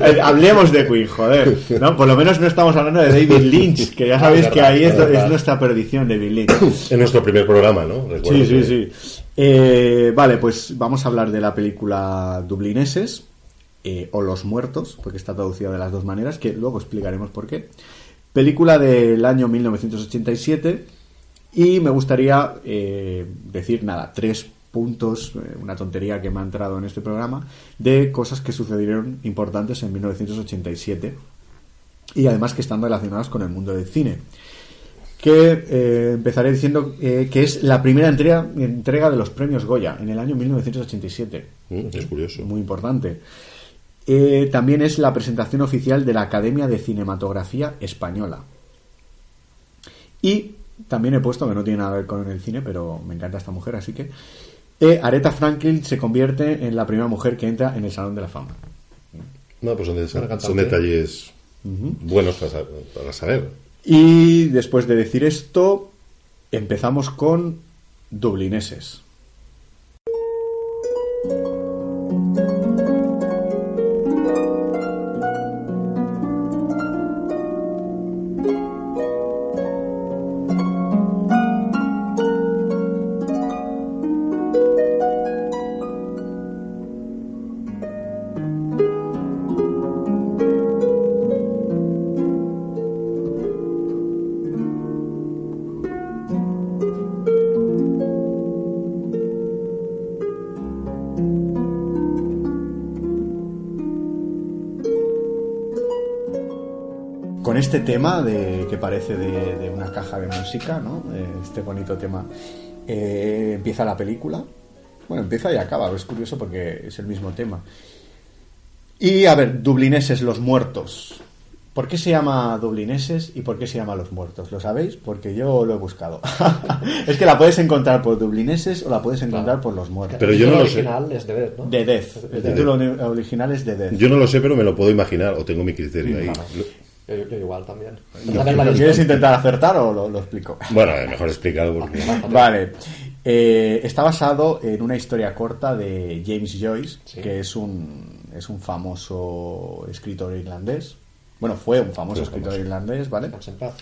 Speaker 2: Eh, Hablemos de Queen, joder. ¿no? Por lo menos no estamos hablando de David Lynch, que ya sabéis que ahí es, nuestra perdición, David Lynch.
Speaker 1: en nuestro primer programa, ¿no? Recuerdo
Speaker 2: Sí, sí,
Speaker 1: que-
Speaker 2: sí. Eh, vale, pues vamos a hablar de la película Dublineses. eh, o Los Muertos, porque está traducida de las dos maneras, que luego explicaremos por qué. Película del año 1987 y me gustaría eh, decir nada, tres puntos, eh, una tontería que me ha entrado en este programa, de cosas que sucedieron importantes en 1987 y además que están relacionadas con el mundo del cine. Que eh, empezaré diciendo eh, que es la primera entrega, entrega de los premios Goya en el año 1987.
Speaker 1: Mm, es curioso.
Speaker 2: Muy importante. Eh, también es la presentación oficial de la Academia de Cinematografía Española. Y también he puesto, que no tiene nada que ver con el cine, pero me encanta esta mujer, así que eh, Aretha Franklin se convierte en la primera mujer que entra en el Salón de la Fama.
Speaker 1: No, pues son, de- son
Speaker 3: cantante.
Speaker 1: detalles buenos para saber.
Speaker 2: Y después de decir esto, empezamos con dublineses. Tema de, que parece de, de una caja de música, ¿no? Eh, Este bonito tema. eh, empieza la película. Bueno, empieza y acaba, es curioso porque es el mismo tema. Y a ver, dublineses, los muertos. ¿Por qué se llama dublineses y por qué se llama los muertos? ¿Lo sabéis? Porque yo lo he buscado. es que la puedes encontrar por dublineses o la puedes encontrar por los muertos.
Speaker 1: Pero
Speaker 3: el
Speaker 1: yo no
Speaker 3: título
Speaker 1: lo sé.
Speaker 3: original es de Death, ¿no?
Speaker 2: De Death. El
Speaker 1: De
Speaker 2: título original es de Death.
Speaker 1: Yo no lo sé, pero me lo puedo imaginar, o tengo mi criterio ahí.
Speaker 3: Claro. Yo, yo igual también.
Speaker 2: ¿Lo, quieres intentar acertar o lo, lo explico?
Speaker 1: Bueno, mejor explicado porque...
Speaker 2: Vale. Eh, está basado en una historia corta de James Joyce,
Speaker 3: Sí.
Speaker 2: que es un, es un famoso escritor irlandés. Bueno, fue un famoso escritor
Speaker 1: famoso.
Speaker 2: irlandés, ¿vale?
Speaker 3: Descansa en paz.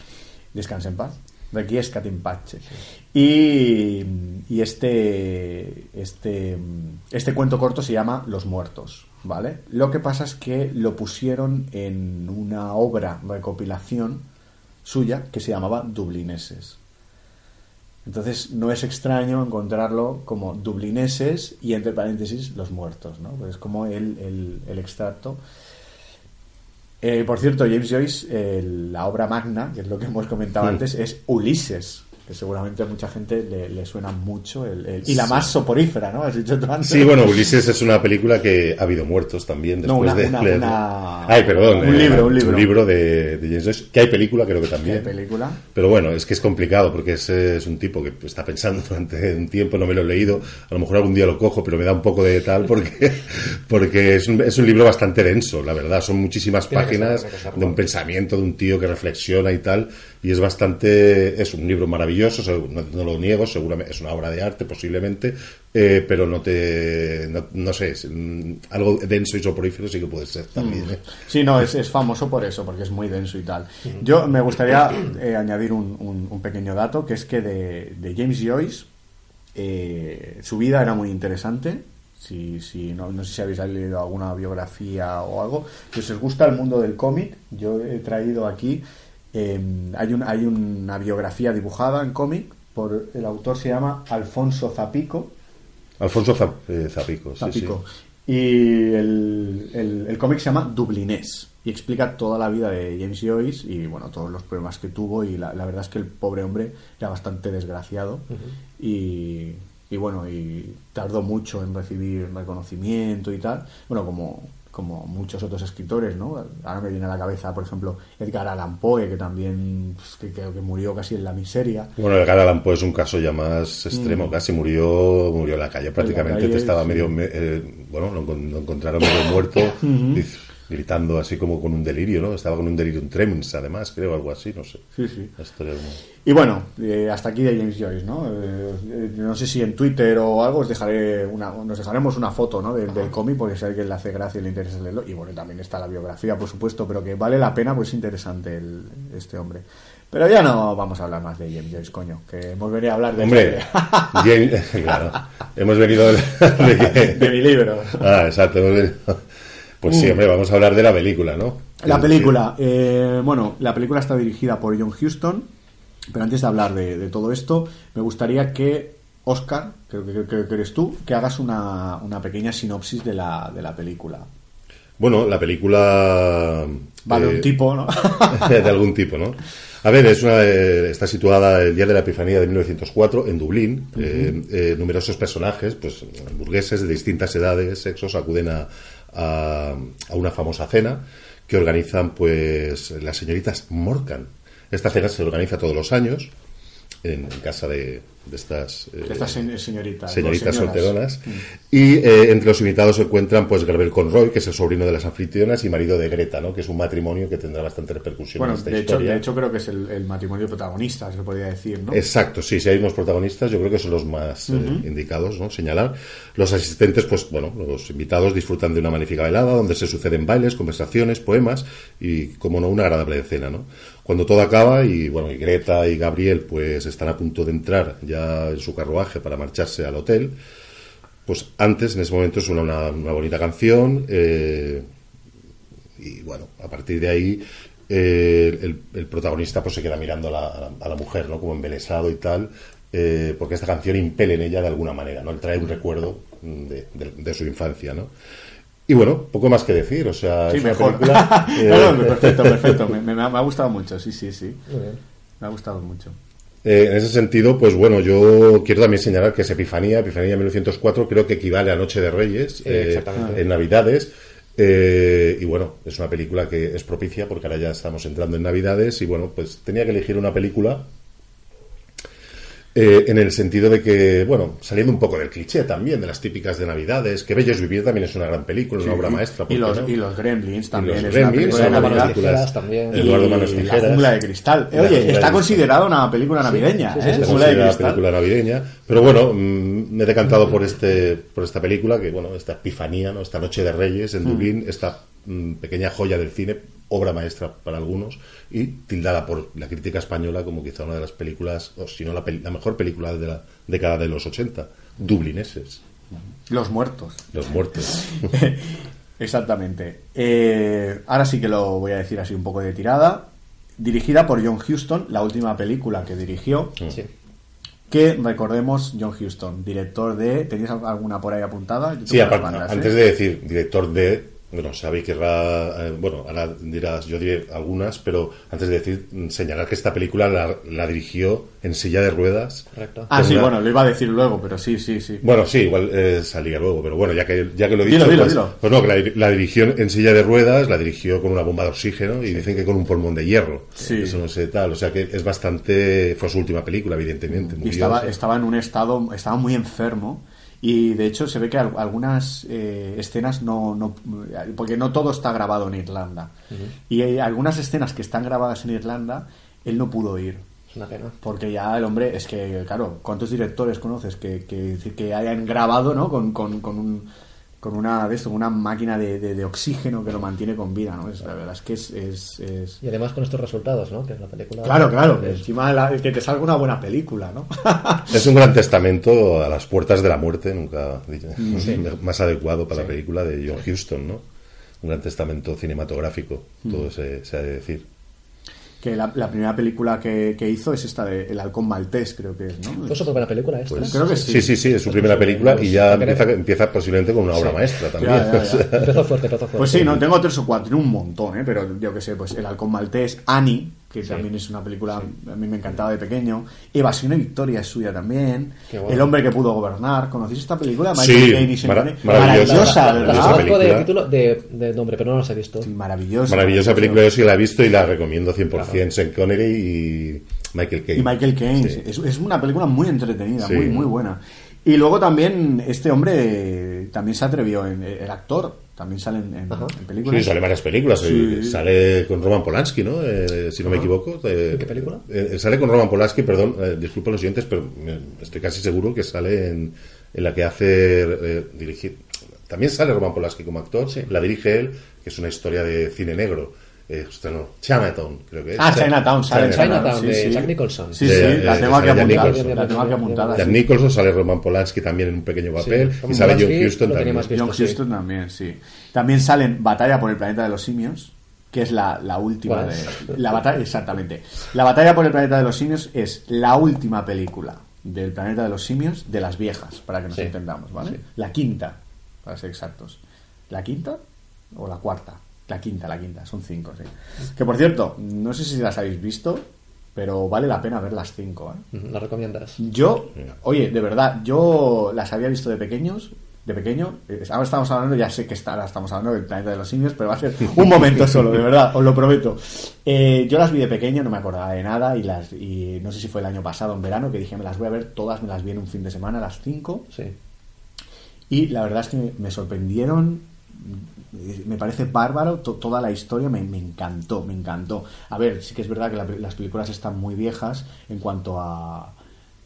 Speaker 2: Descansa en paz. Requiescat in pace. Y, y este, este, este cuento corto se llama Los Muertos, ¿vale? Lo que pasa es que lo pusieron en una obra recopilación suya que se llamaba Dublineses. Entonces no es extraño encontrarlo como dublineses y entre paréntesis los muertos, ¿no? Pues es como el, el, el extracto. Eh, por cierto, James Joyce, eh, la obra magna, que es lo que hemos comentado antes, es Ulises, que seguramente a mucha gente le, le suena mucho. el- el- y la más soporífera, ¿no? Has dicho tú antes.
Speaker 1: Sí, bueno, Ulises es una película que ha habido muertos también
Speaker 2: No,
Speaker 1: después
Speaker 2: una-
Speaker 1: de
Speaker 2: una-
Speaker 1: leer-
Speaker 2: una-
Speaker 1: Ay, perdón.
Speaker 2: un
Speaker 1: eh,
Speaker 2: libro, un libro.
Speaker 1: de, de James Joyce, que hay película creo que
Speaker 2: ¿Qué
Speaker 1: también.
Speaker 2: película?
Speaker 1: Pero bueno, es que es complicado porque es, es un tipo que está pensando durante un tiempo, no me lo he leído, a lo mejor algún día lo cojo, pero me da un poco de tal porque, porque es, un, es un libro bastante denso, la verdad. Son muchísimas
Speaker 3: ser,
Speaker 1: páginas de un pensamiento de un tío que reflexiona y tal, y es bastante, es un libro maravilloso, no, no lo niego, seguramente es una obra de arte posiblemente, eh, pero no te, no, no sé, es, mm, algo denso y soporífero sí que puede ser también. ¿eh?
Speaker 2: Sí, no, es, es famoso por eso, porque es muy denso y tal. Yo me gustaría eh, añadir un, un- un pequeño dato, que es que de, de James Joyce, su vida era muy interesante. Si, si no, no sé si habéis leído alguna biografía o algo. Si os gusta el mundo del cómic, yo he traído aquí. Eh, hay, un, hay una biografía dibujada en cómic por el autor se llama Alfonso Zapico.
Speaker 1: Alfonso Zap- eh, Zapico, sí,
Speaker 2: Zapico.
Speaker 1: sí.
Speaker 2: Y el, el- el cómic se llama Dublinés y explica toda la vida de James Joyce y bueno, todos los problemas que tuvo y la, la verdad es que el pobre hombre era bastante desgraciado y, y bueno, y tardó mucho en recibir reconocimiento y tal. Bueno, como, como muchos otros escritores, ¿no? Ahora me viene a la cabeza, por ejemplo, Edgar Allan Poe, que también pues, que creo que murió casi en la miseria.
Speaker 1: Bueno, el Allan Poe es un caso ya más extremo, casi murió murió en la calle prácticamente,
Speaker 2: calle,
Speaker 1: estaba
Speaker 2: sí.
Speaker 1: medio, me- eh, bueno, lo, lo encontraron medio muerto, gritando así como con un delirio, ¿no? Estaba con un delirium tremens, además, creo, algo así, no sé.
Speaker 2: Sí, sí. Y bueno, eh, hasta aquí de James Joyce, ¿no? Eh, no sé si en Twitter o algo os dejaré una, nos dejaremos una foto, ¿no? Del, del cómic porque si a alguien le hace gracia y le interesa leerlo. Y bueno, también está la biografía, por supuesto, pero que vale la pena, pues es interesante el, este hombre. Pero ya no vamos a hablar más de James Joyce, coño, que hemos venido a hablar de,
Speaker 1: Hombre, James- claro, hemos venido de, de
Speaker 2: de mi libro.
Speaker 1: Ah, exacto. hemos venido- Pues sí, hombre, vamos a hablar de la película, ¿no?
Speaker 2: La película, eh, bueno, la película está dirigida por John Huston, pero antes de hablar de, de todo esto, me gustaría que Oscar, creo que, creo que eres tú, que hagas una, una pequeña sinopsis de la, de la película.
Speaker 1: Bueno, la película...
Speaker 2: Va de
Speaker 1: eh,
Speaker 2: un tipo, ¿no?
Speaker 1: de algún tipo, ¿no? A ver, es una, eh, está situada el día de la Epifanía de 1904 en Dublín. Eh, numerosos personajes, pues burgueses de distintas edades, sexos, acuden a, a, una famosa cena que organizan, pues, las señoritas Morgan. Esta cena se organiza todos los años en, en casa de, de estas, eh,
Speaker 2: Estas señoritas. señoras.
Speaker 1: solteronas. Y eh, entre los invitados se encuentran pues Gabriel Conroy, que es el sobrino de las anfitrionas, y marido de Greta, ¿no? que es un matrimonio que tendrá bastante repercusión
Speaker 2: Bueno,
Speaker 1: en esta
Speaker 2: de hecho, de hecho creo que es el, el matrimonio protagonista, se podría decir, ¿no?
Speaker 1: Exacto, sí, si hay unos protagonistas, yo creo que son los más eh, indicados, ¿no? Señalar. Los asistentes, pues bueno, los invitados disfrutan de una magnífica velada donde se suceden bailes, conversaciones, poemas y, como no, una agradable escena, ¿no? Cuando todo acaba y, bueno, y Greta y Gabriel, pues están a punto de entrar ya en su carruaje para marcharse al hotel, pues antes, en ese momento, suena una, una bonita canción, eh, y bueno, a partir de ahí eh, el, protagonista pues se queda mirando a la, a la- mujer, ¿no? Como embelesado y tal, eh, porque esta canción impele en ella de alguna manera, ¿no? Le trae un recuerdo de- de su infancia, ¿no? Y bueno, poco más que decir, o sea,
Speaker 2: Sí,
Speaker 1: es una
Speaker 2: mejor.
Speaker 1: película, eh,
Speaker 2: No, no, perfecto, perfecto. Me, me- me ha gustado mucho, sí, sí, sí. Me ha gustado mucho.
Speaker 1: Eh, en ese sentido, pues bueno, yo quiero también señalar que es Epifanía, Epifanía 1904, creo que equivale a Noche de Reyes eh, en Navidades. Eh, y bueno, es una película que es propicia porque ahora ya estamos entrando en Navidades y bueno, pues tenía que elegir una película eh, en el sentido de que, bueno, saliendo un poco del cliché también, de las típicas de Navidades, que Bello es Vivir también es una gran película, una obra maestra. ¿por
Speaker 2: Y los,
Speaker 1: no?
Speaker 2: y los Gremlins también.
Speaker 1: los
Speaker 2: es
Speaker 1: Gremlins,
Speaker 2: una película de Navidad.
Speaker 3: también.
Speaker 1: Eduardo Manos
Speaker 2: La jungla de cristal. Oye, está
Speaker 1: cristal.
Speaker 2: considerada una película navideña.
Speaker 3: sí, sí,
Speaker 2: ¿eh?
Speaker 1: considerada
Speaker 2: cristal.
Speaker 1: película navideña. Pero bueno, mm, me he decantado por este por esta película, que bueno, esta epifanía, ¿no? esta Noche de Reyes en Dublín, esta mm, pequeña joya del cine, obra maestra para algunos, y tildada por la crítica española como quizá una de las películas, o si no la, mejor película de la década de los 80, dublineses,
Speaker 2: Los muertos.
Speaker 1: Los Muertos.
Speaker 2: Exactamente. Eh, ahora sí que lo voy a decir así un poco de tirada. Dirigida por John Huston, la última película que dirigió.
Speaker 3: Sí.
Speaker 2: Que recordemos, John Huston, director de. ¿Tenías alguna por ahí apuntada? Yo
Speaker 1: Sí, aparte,
Speaker 2: bandas,
Speaker 1: antes
Speaker 2: ¿eh?
Speaker 1: de decir director de, bueno, Xavi querrá, eh, bueno, ahora dirás, yo diré algunas, pero antes de decir, mm, señalar que esta película la, la dirigió en silla de ruedas.
Speaker 3: Correcto.
Speaker 2: Ah, sí,
Speaker 1: una-
Speaker 2: bueno, lo iba a decir luego, pero sí, sí, sí.
Speaker 1: Bueno, sí, igual eh, salía luego, pero bueno, ya que, ya que lo he
Speaker 2: Dilo,
Speaker 1: dicho,
Speaker 2: dilo,
Speaker 1: pues,
Speaker 2: dilo.
Speaker 1: pues no, que la, la dirigió en silla de ruedas, la dirigió con una bomba de oxígeno y dicen que con un pulmón de hierro.
Speaker 2: Sí.
Speaker 1: Eso no sé tal, o sea que es bastante, fue su última película, evidentemente.
Speaker 2: Y
Speaker 1: murió,
Speaker 2: estaba, estaba en un estado, estaba muy enfermo. Y de hecho se ve que al- algunas eh, escenas no, no. Porque no todo está grabado en Irlanda. Y hay algunas escenas que están grabadas en Irlanda, él no pudo ir.
Speaker 3: Es una pena.
Speaker 2: Porque ya el hombre, es que, claro, ¿cuántos directores conoces que, que, que hayan grabado, ¿no? Con, con, con un, con una de esto, una máquina de, de- de oxígeno que lo mantiene con vida, ¿no? Es, la verdad es que es, es, es-
Speaker 3: Y además con estos resultados, ¿no? Que en la película.
Speaker 2: Claro, claro, que encima la- que te salga una buena película, ¿no?
Speaker 1: Es un gran testamento a las puertas de la muerte, nunca
Speaker 2: Mm,
Speaker 1: más adecuado para la película de John Huston, ¿no? Un gran testamento cinematográfico,
Speaker 2: Mm.
Speaker 1: todo se, se ha de decir.
Speaker 2: Que la, la primera película que, que hizo es esta de El halcón maltés, creo que es, ¿no?
Speaker 3: ¿Fue su primera película esta?
Speaker 1: Pues,
Speaker 2: Creo que sí.
Speaker 1: sí, sí, sí, es su primera película y ya empieza, empieza posiblemente con una obra
Speaker 3: Sí.
Speaker 1: maestra también.
Speaker 2: Ya, ya, ya.
Speaker 3: Empezó fuerte, empezó fuerte.
Speaker 2: Pues sí, no, tengo tres o cuatro, tiene un montón, ¿eh? pero yo que sé, pues El halcón maltés, Annie, que también es una película, a mí me encantaba de pequeño, Evasión y Victoria es suya también,
Speaker 3: bueno.
Speaker 2: El hombre que pudo gobernar, ¿conocéis esta película?
Speaker 1: Sí,
Speaker 2: Caine y
Speaker 1: mara-
Speaker 2: Simeone.
Speaker 1: maravillosa,
Speaker 2: maravillosa,
Speaker 3: de
Speaker 1: película.
Speaker 3: título, de, de nombre, pero no las he visto.
Speaker 2: Sí, maravillosa.
Speaker 1: Maravillosa película, yo sí la he visto y la recomiendo 100%. Sean Connery y Michael Caine.
Speaker 2: Y Michael Caine.
Speaker 1: Sí.
Speaker 2: Es, es una película muy entretenida,
Speaker 1: Sí.
Speaker 2: muy, muy buena. Y luego también, este hombre también se atrevió, en, el actor, también sale en, en-
Speaker 3: Ajá.
Speaker 2: en películas.
Speaker 1: Sí, sale en varias películas.
Speaker 2: Sí.
Speaker 1: eh, Sale con Roman Polanski, ¿no? Eh, si no me equivoco. eh,
Speaker 3: ¿En qué película?
Speaker 1: eh, sale con Roman Polanski, perdón, eh, disculpa los siguientes, pero me- estoy casi seguro que sale en, en la que hace eh, dirigir. También sale Roman Polanski como actor, la dirige él, que es una historia de cine negro. Eh, hostia, no, Chinatown, creo que es.
Speaker 2: Ah, Chinatown, sale
Speaker 3: Chinatown,
Speaker 2: sí,
Speaker 3: de
Speaker 2: sí.
Speaker 3: Jack Nicholson.
Speaker 2: Sí,
Speaker 1: De-
Speaker 2: sí,
Speaker 1: de-
Speaker 2: la
Speaker 1: de-
Speaker 2: tengo aquí apuntada.
Speaker 1: Nicholson.
Speaker 2: La tengo aquí apuntada.
Speaker 1: Jack. Nicholson, sale Roman Polanski también en un pequeño papel,
Speaker 3: Sí,
Speaker 1: y sale John Huston también.
Speaker 3: visto,
Speaker 2: John
Speaker 3: sí.
Speaker 2: Huston también, sí. También salen Batalla por el planeta de los simios, que es la, la última
Speaker 3: ¿Cuál
Speaker 2: de. La batalla, exactamente. La Batalla por el planeta de los simios es la última película del planeta de los simios de las viejas, para que nos
Speaker 3: Sí.
Speaker 2: entendamos, ¿vale?
Speaker 3: Sí.
Speaker 2: La quinta, para ser exactos. ¿La quinta o la cuarta? La quinta, la quinta, son cinco, sí. Que por cierto, no sé si las habéis visto, pero vale la pena ver las cinco, ¿eh?
Speaker 3: Ujú, ¿La recomiendas?
Speaker 2: Yo, oye, de verdad, yo las había visto de pequeños, de pequeño. eh, Ahora estamos hablando, ya sé que está, ahora estamos hablando del planeta de los simios, pero va a ser un momento solo, de verdad, os lo prometo. Eh, yo las vi de pequeño, no me acordaba de nada, y las y no sé si fue el año pasado, en verano, que dije, me las voy a ver todas, me las vi en un fin de semana, las cinco,
Speaker 3: Sí.
Speaker 2: y la verdad es que me sorprendieron. Me parece bárbaro to- toda la historia, me, me encantó, me encantó. A ver, sí que es verdad que la las películas están muy viejas en cuanto a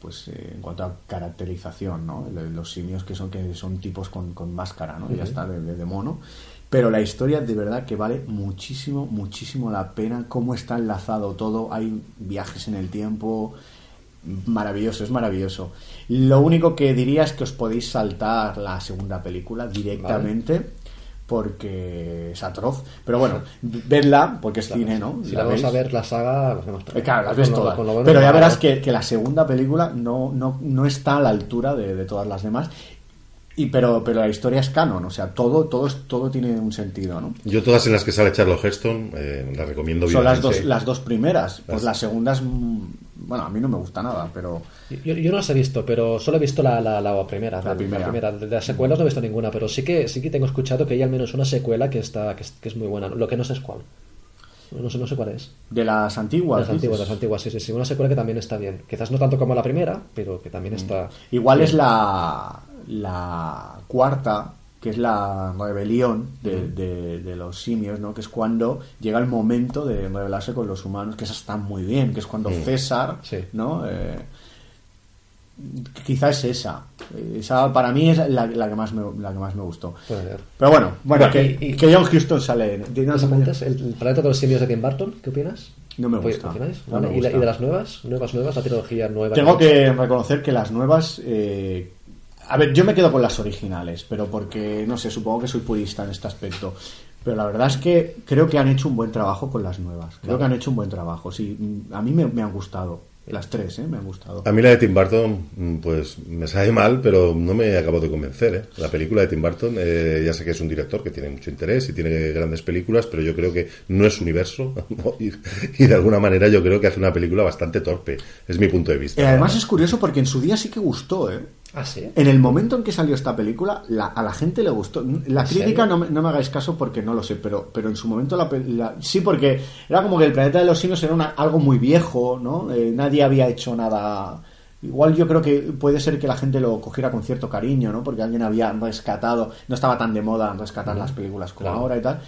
Speaker 2: pues eh, en cuanto a caracterización, ¿no? Lo- Los simios que son que son tipos con, con máscara, ¿no? Ya está, de, de- de mono. Pero la historia de verdad que vale muchísimo, muchísimo la pena. Cómo está enlazado todo. Hay viajes en el tiempo. Maravilloso, es maravilloso. Lo único que diría es que os podéis saltar la segunda película directamente. Porque es atroz. Pero bueno, vedla, porque es cine, ¿no?
Speaker 3: Si
Speaker 2: La
Speaker 3: vamos
Speaker 2: veis.
Speaker 3: a ver la saga, las vemos
Speaker 2: Eh, Claro, las ves todas. Pero ya verás que, que la segunda película no, no, no está a la altura de, de todas las demás. Y pero, pero la historia es canon, o sea, todo, todo, es- todo tiene un sentido, ¿no?
Speaker 1: Yo todas en las que sale Charlotte Heston eh, las recomiendo
Speaker 2: Son las dos, las dos primeras. Pues
Speaker 1: Las-
Speaker 2: la segunda es. mm, Bueno, a mí no me gusta nada, pero.
Speaker 3: Yo, yo no las he visto, pero solo he visto la, la, la primera.
Speaker 2: La primera.
Speaker 3: De las secuelas no he visto ninguna, pero sí que sí que tengo escuchado que hay al menos una secuela que está que es, que es muy buena. Lo que no sé es cuál. No sé, no sé cuál es.
Speaker 2: De las antiguas.
Speaker 3: las antiguas,
Speaker 2: dices.
Speaker 3: las antiguas, sí, sí, sí. Una secuela que también está bien. Quizás no tanto como la primera, pero que también está.
Speaker 2: Igual
Speaker 3: bien.
Speaker 2: es la, la cuarta, que es la rebelión de, de- de los simios, ¿no? Que es cuando llega el momento de rebelarse con los humanos, que esa está muy bien, que es cuando César,
Speaker 3: Sí.
Speaker 2: ¿no? Eh, quizá es esa. Esa para mí es la, la que más me, la que más me gustó. Pero bueno, bueno,
Speaker 3: Bueno,
Speaker 2: que,
Speaker 3: y-
Speaker 2: que John Houston sale en... ¿Tienes
Speaker 3: ¿Nos
Speaker 2: algo?
Speaker 3: apuntas? ¿El, el planeta de los simios de Tim Burton? ¿Qué opinas?
Speaker 2: No me
Speaker 3: Oye,
Speaker 2: gusta.
Speaker 3: ¿opináis?
Speaker 2: No
Speaker 3: Vale,
Speaker 2: me
Speaker 3: ¿Y, la-
Speaker 2: gusta.
Speaker 3: y de las nuevas? ¿Nuevas, nuevas? La trilogía nueva.
Speaker 2: Tengo
Speaker 3: que...
Speaker 2: que reconocer que las nuevas. eh, a ver, yo me quedo con las originales, pero porque, no sé, supongo que soy purista en este aspecto. Pero la verdad es que creo que han hecho un buen trabajo con las nuevas. Creo que han hecho un buen trabajo. Sí, a mí me, me han gustado. Las tres, ¿eh? Me han gustado.
Speaker 1: A mí la de Tim Burton, mm, pues me sabe mal, pero no me acabo de convencer. ¿eh? La película de Tim Burton, eh, ya sé que es un director que tiene mucho interés y tiene grandes películas, pero yo creo que no es universo ¿no? y, y de alguna manera yo creo que hace una película bastante torpe. Es mi punto de vista.
Speaker 2: Eh, además es curioso porque en su día sí que gustó, ¿eh?
Speaker 3: Ah, sí.
Speaker 2: En el momento en que salió esta película, la- a la gente le gustó. La
Speaker 3: ¿En
Speaker 2: crítica no me, no me hagáis caso porque no lo sé, pero, pero en su momento la, la- sí, porque era como que el planeta de los simios era una- algo muy viejo, ¿no? Eh, nadie había hecho nada. Igual yo creo que puede ser que la gente lo cogiera con cierto cariño, ¿no? Porque alguien había rescatado, no estaba tan de moda rescatar las películas como
Speaker 3: Claro.
Speaker 2: ahora y tal.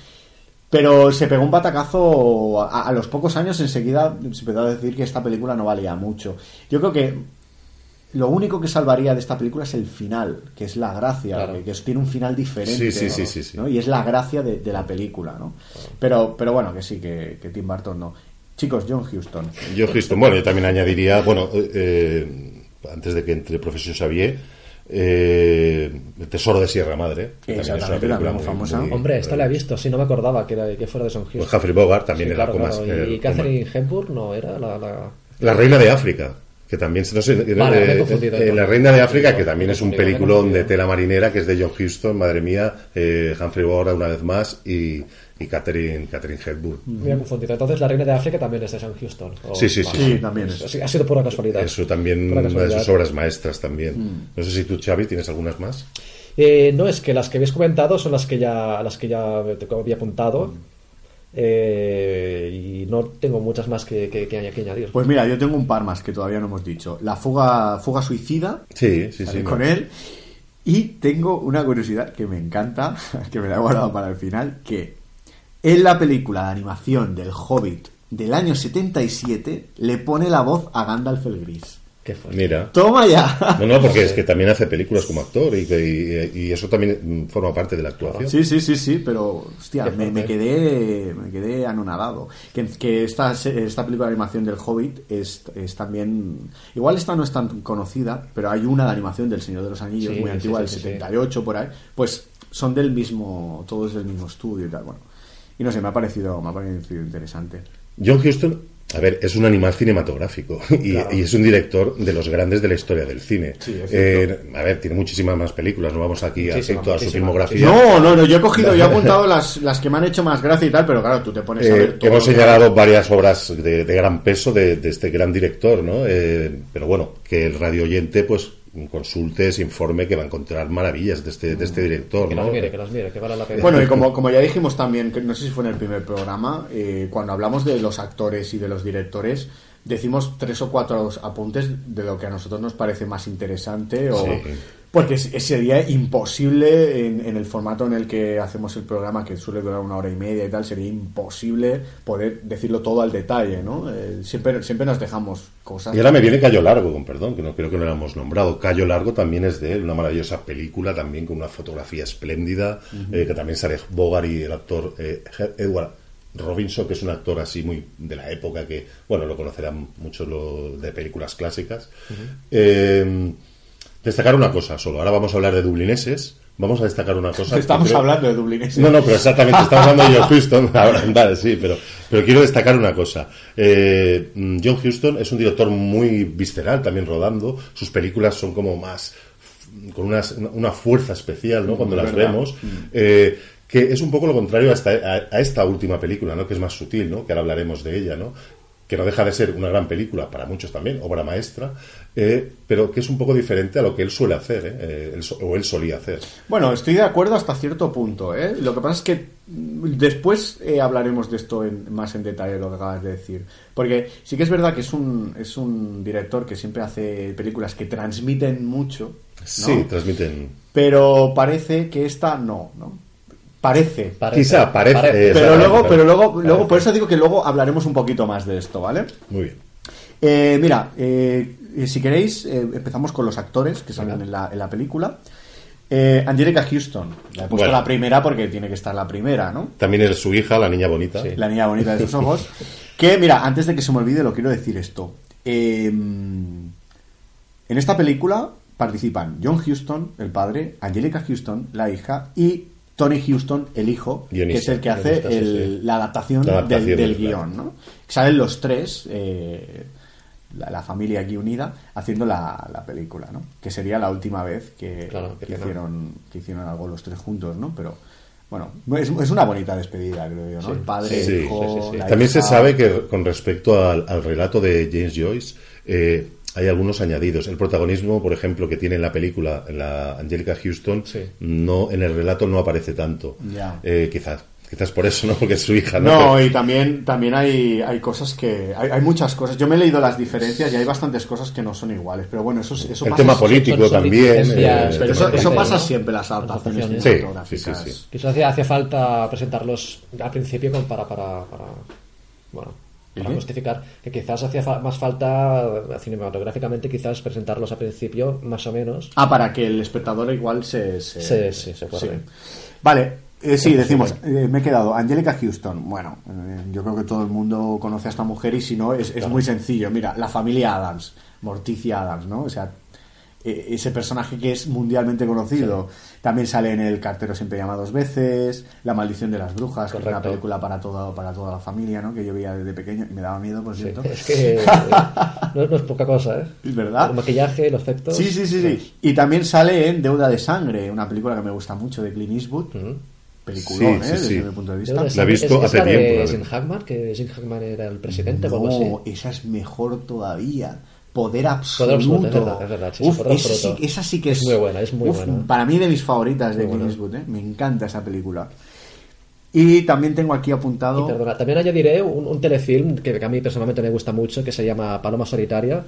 Speaker 2: Pero se pegó un batacazo a, a los pocos años, enseguida se empezó a decir que esta película no valía mucho. Yo creo que lo único que salvaría de esta película es el final, que es la gracia,
Speaker 3: Claro.
Speaker 2: que, que tiene un final diferente.
Speaker 1: Sí, sí,
Speaker 2: ¿no?
Speaker 1: sí, sí, sí.
Speaker 2: ¿no? Y es la gracia de, de la película, ¿no? Pero, pero bueno, que sí, que, que Tim Burton no. Chicos, John Huston.
Speaker 1: Yo, Houston, bueno, yo también añadiría, bueno, eh, eh, antes de que entre el profesor Xavier, eh, El Tesoro de Sierra Madre, que también es una película muy
Speaker 2: famosa.
Speaker 1: muy-
Speaker 3: Hombre, esta la he visto, sí, no me acordaba que, era, que fuera de Son Houston.
Speaker 1: Pues Humphrey Bogart también
Speaker 3: Sí,
Speaker 1: era
Speaker 3: claro,
Speaker 1: como más-.
Speaker 3: Y
Speaker 1: eh,
Speaker 3: Catherine Hepburn no era la... la...
Speaker 1: La Reina de África, que también,
Speaker 3: Vale,
Speaker 1: eh, eh, eh,
Speaker 3: he
Speaker 1: La Reina de. África, que también es un peliculón de tela marinera, que es de John Huston, madre mía, eh, Humphrey Bogart una vez más, y, y Catherine, Catherine Hepburn.
Speaker 3: Me he confundido. Entonces, La Reina de África también es de Son Houston. o-
Speaker 1: Sí, sí, sí,
Speaker 3: Vale.
Speaker 2: Sí, también es.
Speaker 3: Ha sido pura casualidad.
Speaker 1: Eso también, una de sus obras maestras también.
Speaker 2: Mm.
Speaker 1: No sé si tú, Xavi, tienes algunas más.
Speaker 3: Eh, no, es que las que habéis comentado son las que ya, las que ya te había apuntado. Eh, y no tengo muchas más que, que, que añ- que añadir.
Speaker 2: Pues mira, yo tengo un par más que todavía no hemos dicho. La fuga, fuga suicida,
Speaker 1: Sí, sí.
Speaker 2: con él. Y tengo una curiosidad que me encanta, que me la he guardado para el final, que en la película de animación del Hobbit del año 77 le pone la voz a Gandalf el Gris.
Speaker 3: Qué fuerte.
Speaker 1: Mira.
Speaker 2: Toma ya.
Speaker 1: No, no, porque es que también hace películas como actor y, y- y eso también forma parte de la actuación.
Speaker 2: Sí, sí, sí, sí, pero hostia, me, quedé me quedé anonadado. Que, que esta, esta película de animación del Hobbit es, es también... Igual esta no es tan conocida, pero hay una de animación del Señor de los Anillos,
Speaker 3: Sí,
Speaker 2: muy antigua, del
Speaker 3: sí, sí.
Speaker 2: 78 por ahí. Pues son del mismo, todos del mismo estudio y tal, bueno. Y no sé, me ha parecido, me ha parecido interesante.
Speaker 1: John Huston, a ver, es un animal cinematográfico y,
Speaker 2: Claro.
Speaker 1: y es un director de los grandes de la historia del cine.
Speaker 2: Sí,
Speaker 1: Eh, a ver, tiene muchísimas más películas, no vamos aquí a hacer toda su filmografía.
Speaker 2: No, no, no, yo he cogido, yo he apuntado las, las que me han hecho más gracia y tal, pero claro, tú te pones a
Speaker 1: Eh,
Speaker 2: ver todo
Speaker 1: hemos
Speaker 2: que-
Speaker 1: señalado varias obras de, de gran peso de, de este gran director, ¿no? Eh, pero bueno, que el radio oyente, pues consulte, se informe que va a encontrar maravillas de este, de este director,
Speaker 3: Que
Speaker 1: ¿no?
Speaker 3: las mire, que las mire, que vale la pena.
Speaker 2: Bueno, y como, como ya dijimos también, que no sé si fue en el primer programa, eh, cuando hablamos de los actores y de los directores, decimos tres o cuatro apuntes de lo que a nosotros nos parece más interesante o...
Speaker 1: Sí.
Speaker 2: Porque sería imposible en, en el formato en el que hacemos el programa, que suele durar una hora y media y tal, sería imposible poder decirlo todo al detalle, ¿no? Eh, siempre, siempre nos dejamos cosas.
Speaker 1: Y ahora me viene Cayo Largo, con perdón, que no creo que no lo hemos nombrado. Cayo Largo también es de él, una maravillosa película, también con una fotografía espléndida, eh, que también sale Bogart y el actor eh, Edward Robinson, que es un actor así muy de la época que, bueno, lo conocerán muchos de películas clásicas. Eh, destacar una cosa solo. Ahora vamos a hablar de dublineses. Vamos a destacar una cosa.
Speaker 2: Estamos
Speaker 1: creo-
Speaker 2: hablando de Dublín.
Speaker 1: no, no, pero exactamente, estamos hablando de John Huston. Ahora, vale, sí, pero, pero quiero destacar una cosa. Eh, mm, John Huston es un director muy visceral también rodando. Sus películas son como más con unas- una fuerza especial, ¿no? Cuando las
Speaker 2: ¿Verdad?
Speaker 1: vemos. Eh, que es un poco lo contrario a esta, a- a esta última película, ¿no? Que es más sutil, ¿no? Que ahora hablaremos de ella, ¿no? Que no deja de ser una gran película, para muchos también, obra maestra, eh, pero que es un poco diferente a lo que él suele hacer, ¿eh? Eh, él o él solía hacer.
Speaker 2: Bueno, estoy de acuerdo hasta cierto punto. ¿eh? Lo que pasa es que mm, después hablaremos de esto en- más en detalle, lo que acabas de decir. Porque sí que es verdad que es un, es un director que siempre hace películas que transmiten mucho. ¿no?
Speaker 1: Sí, transmiten.
Speaker 2: Pero parece que esta no, ¿no? Parece.
Speaker 3: Parece,
Speaker 1: Quizá, parece,
Speaker 2: pero
Speaker 1: exactamente,
Speaker 2: luego,
Speaker 1: parece.
Speaker 2: pero luego, luego, por eso digo que luego hablaremos un poquito más de esto, ¿vale?
Speaker 1: Muy bien.
Speaker 2: Eh, mira, eh, eh, si queréis, eh, empezamos con los actores que salen en la, en la película. Eh, Angelica Houston. La he puesto
Speaker 1: Bueno.
Speaker 2: la primera porque tiene que estar la primera, ¿no?
Speaker 1: También es su hija, la niña bonita.
Speaker 3: Sí.
Speaker 2: La niña bonita de sus ojos. Que, mira, antes de que se me olvide, lo quiero decir esto. Eh, en esta película participan John Houston, el padre, Angelica Houston, la hija, y Tony Houston, el hijo,
Speaker 1: Guionista,
Speaker 2: que es el que hace
Speaker 1: sí,
Speaker 2: el-
Speaker 1: sí.
Speaker 2: la adaptación,
Speaker 1: La adaptación
Speaker 2: del, del guion, ¿no? Salen los tres, eh, la, la familia aquí unida, haciendo la, la película, ¿no? Que sería la última vez que,
Speaker 3: Claro,
Speaker 2: hicieron, que hicieron algo los tres juntos, ¿no? Pero, bueno, es, es una bonita despedida, creo yo, ¿no?
Speaker 3: Sí.
Speaker 2: El padre, el hijo, la
Speaker 1: También se sabe que con respecto al, al relato de James Joyce, eh, hay algunos añadidos. El protagonismo, por ejemplo, que tiene en la película, en la Angelica Houston,
Speaker 3: Sí.
Speaker 1: no, en el relato no aparece tanto.
Speaker 2: Ya.
Speaker 1: Eh, quizás, quizás por eso, ¿no? Porque es su hija, ¿no?
Speaker 2: No,
Speaker 1: Pero-
Speaker 2: y también, también hay, hay cosas que. Hay, hay muchas cosas. Yo me he leído las diferencias y hay bastantes cosas que no son iguales. Pero bueno, eso, eso
Speaker 1: el
Speaker 2: pasa.
Speaker 1: tema político también. eh,
Speaker 2: eso, pasa siempre en las adaptaciones.
Speaker 1: Sí,
Speaker 2: cinematográficas.
Speaker 1: sí, sí, sí.
Speaker 3: Quizás hacía, hacía falta presentarlos al principio para, para, para bueno, para
Speaker 2: ¿Sí?
Speaker 3: justificar que quizás hacía fa- más falta eh, cinematográficamente quizás presentarlos al principio más o menos.
Speaker 2: Ah, para que el espectador igual se. se,
Speaker 3: Sí, sí, se acuerde.
Speaker 2: Vale, eh, sí, decimos, eh, me he quedado. Angelica Houston. Bueno, eh, yo creo que todo el mundo conoce a esta mujer y si no, es, es muy sencillo. Mira, la familia Adams, Morticia Adams, ¿no? O sea, ese personaje que es mundialmente conocido. También sale en El cartero siempre llama dos veces, La maldición de las brujas, que es una
Speaker 3: Correcto.
Speaker 2: película para toda, para toda la familia, ¿no? Que yo veía desde pequeño y me daba miedo, por
Speaker 3: Sí,
Speaker 2: cierto.
Speaker 3: Es que eh, no, no es poca cosa, ¿eh?
Speaker 2: Es verdad.
Speaker 3: El maquillaje, los efectos.
Speaker 2: Sí, sí, sí, sí. Y también sale en Deuda de Sangre, una película que me gusta mucho de Clint Eastwood.
Speaker 3: Ujú.
Speaker 2: Peliculón,
Speaker 1: Sí, sí,
Speaker 2: ¿eh? Desde
Speaker 1: sí.
Speaker 2: mi punto de vista.
Speaker 3: De
Speaker 1: La he visto
Speaker 3: ¿Es- es
Speaker 1: hace
Speaker 3: la de
Speaker 1: tiempo,
Speaker 3: Jim
Speaker 1: verdad.
Speaker 3: Hackman, que Jim Hackman era el presidente o algo así.
Speaker 2: No, esa es mejor todavía. Poder absoluto.
Speaker 3: Poder absoluto, es verdad, es verdad, sí, sí,
Speaker 2: Uf,
Speaker 3: poder
Speaker 2: esa, sí,
Speaker 3: absoluto.
Speaker 2: esa sí que
Speaker 3: Es
Speaker 2: es,
Speaker 3: muy buena, es muy
Speaker 2: uf,
Speaker 3: buena.
Speaker 2: Para mí de mis favoritas de Clint. Eastwood, ¿eh? Me encanta esa película. Y también tengo aquí apuntado.
Speaker 3: Y perdona, también añadiré un, un telefilm que, que a mí personalmente me gusta mucho, que se llama Paloma Solitaria.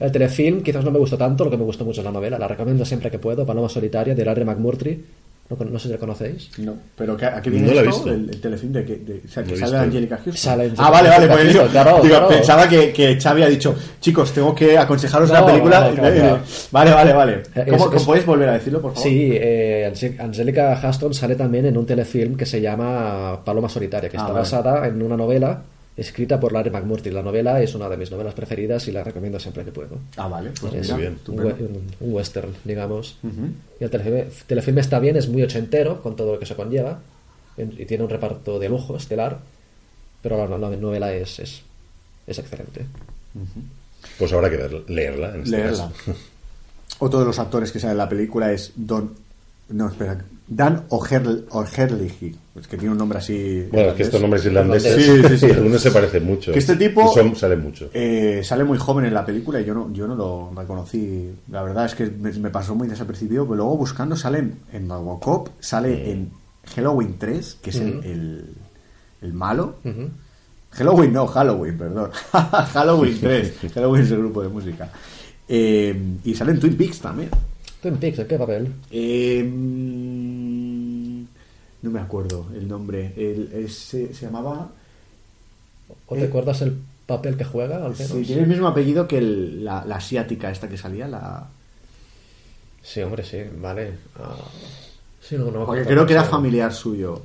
Speaker 3: El telefilm quizás no me gustó tanto, lo que me gustó mucho es la novela, la recomiendo siempre que puedo, Paloma Solitaria, de Larry McMurtry. No, no sé si lo conocéis.
Speaker 2: No, pero ¿qué- ¿a qué viene
Speaker 1: No la
Speaker 2: esto?
Speaker 1: visto.
Speaker 2: El, el telefilm de que, de- o sea, que
Speaker 1: No
Speaker 2: sale. Angélica Houston.
Speaker 3: Sale
Speaker 2: ah, vale, vale, pues
Speaker 3: Houston,
Speaker 2: digo,
Speaker 3: claro,
Speaker 2: digo,
Speaker 3: claro.
Speaker 2: pensaba que, que Xavi ha dicho, chicos, tengo que aconsejaros la película.
Speaker 3: claro.
Speaker 2: Vale, vale, vale.
Speaker 3: Es-
Speaker 2: ¿Cómo,
Speaker 3: es-
Speaker 2: cómo podéis volver a decirlo, por favor?
Speaker 3: Sí, eh, Angélica Huston sale también en un telefilm que se llama Paloma Solitaria, que
Speaker 2: Ah,
Speaker 3: está
Speaker 2: vale.
Speaker 3: basada en una novela escrita por Larry McMurtry. La novela es una de mis novelas preferidas y la recomiendo siempre que puedo.
Speaker 2: Ah, vale, pues
Speaker 3: Es
Speaker 2: mira,
Speaker 1: bien.
Speaker 3: un, western, digamos. Y el telefilm, telefilm está bien, es muy ochentero con todo lo que se conlleva y tiene un reparto de lujo estelar, pero la, la novela es, es, es excelente.
Speaker 1: Pues habrá que ver- leerla. En este
Speaker 2: Leerla.
Speaker 1: caso.
Speaker 2: Otro de los actores que sale en la película es Don. No, espera. Dan O'Herl- O'Herlihy. Es que tiene un nombre así.
Speaker 1: Bueno, es que estos nombres irlandeses,
Speaker 2: Sí, sí, sí.
Speaker 1: algunos se parecen mucho.
Speaker 2: Que este tipo-
Speaker 1: son, salen mucho.
Speaker 2: Eh, sale muy joven en la película y yo no, yo no lo reconocí. La verdad es que me, me pasó muy desapercibido, pero luego buscando sale en, en Robocop, sale en Halloween 3, que es el, el, el malo. Halloween no, Halloween, perdón. Halloween 3. Halloween es el grupo de música. Eh, y sale en Twin Peaks también.
Speaker 3: Twin Peaks, ¿en qué papel?
Speaker 2: Eh, mm, no me acuerdo el nombre. El, se llamaba...
Speaker 3: ¿O te
Speaker 2: Eh,
Speaker 3: acuerdas el papel que juega, al menos?
Speaker 2: Sí, tiene el mismo apellido que el- la, la asiática esta que salía, la...
Speaker 3: Sí, hombre, sí, vale. Ah, sí, no, no me
Speaker 2: Porque
Speaker 3: acuerdo
Speaker 2: creo que era familiar suyo.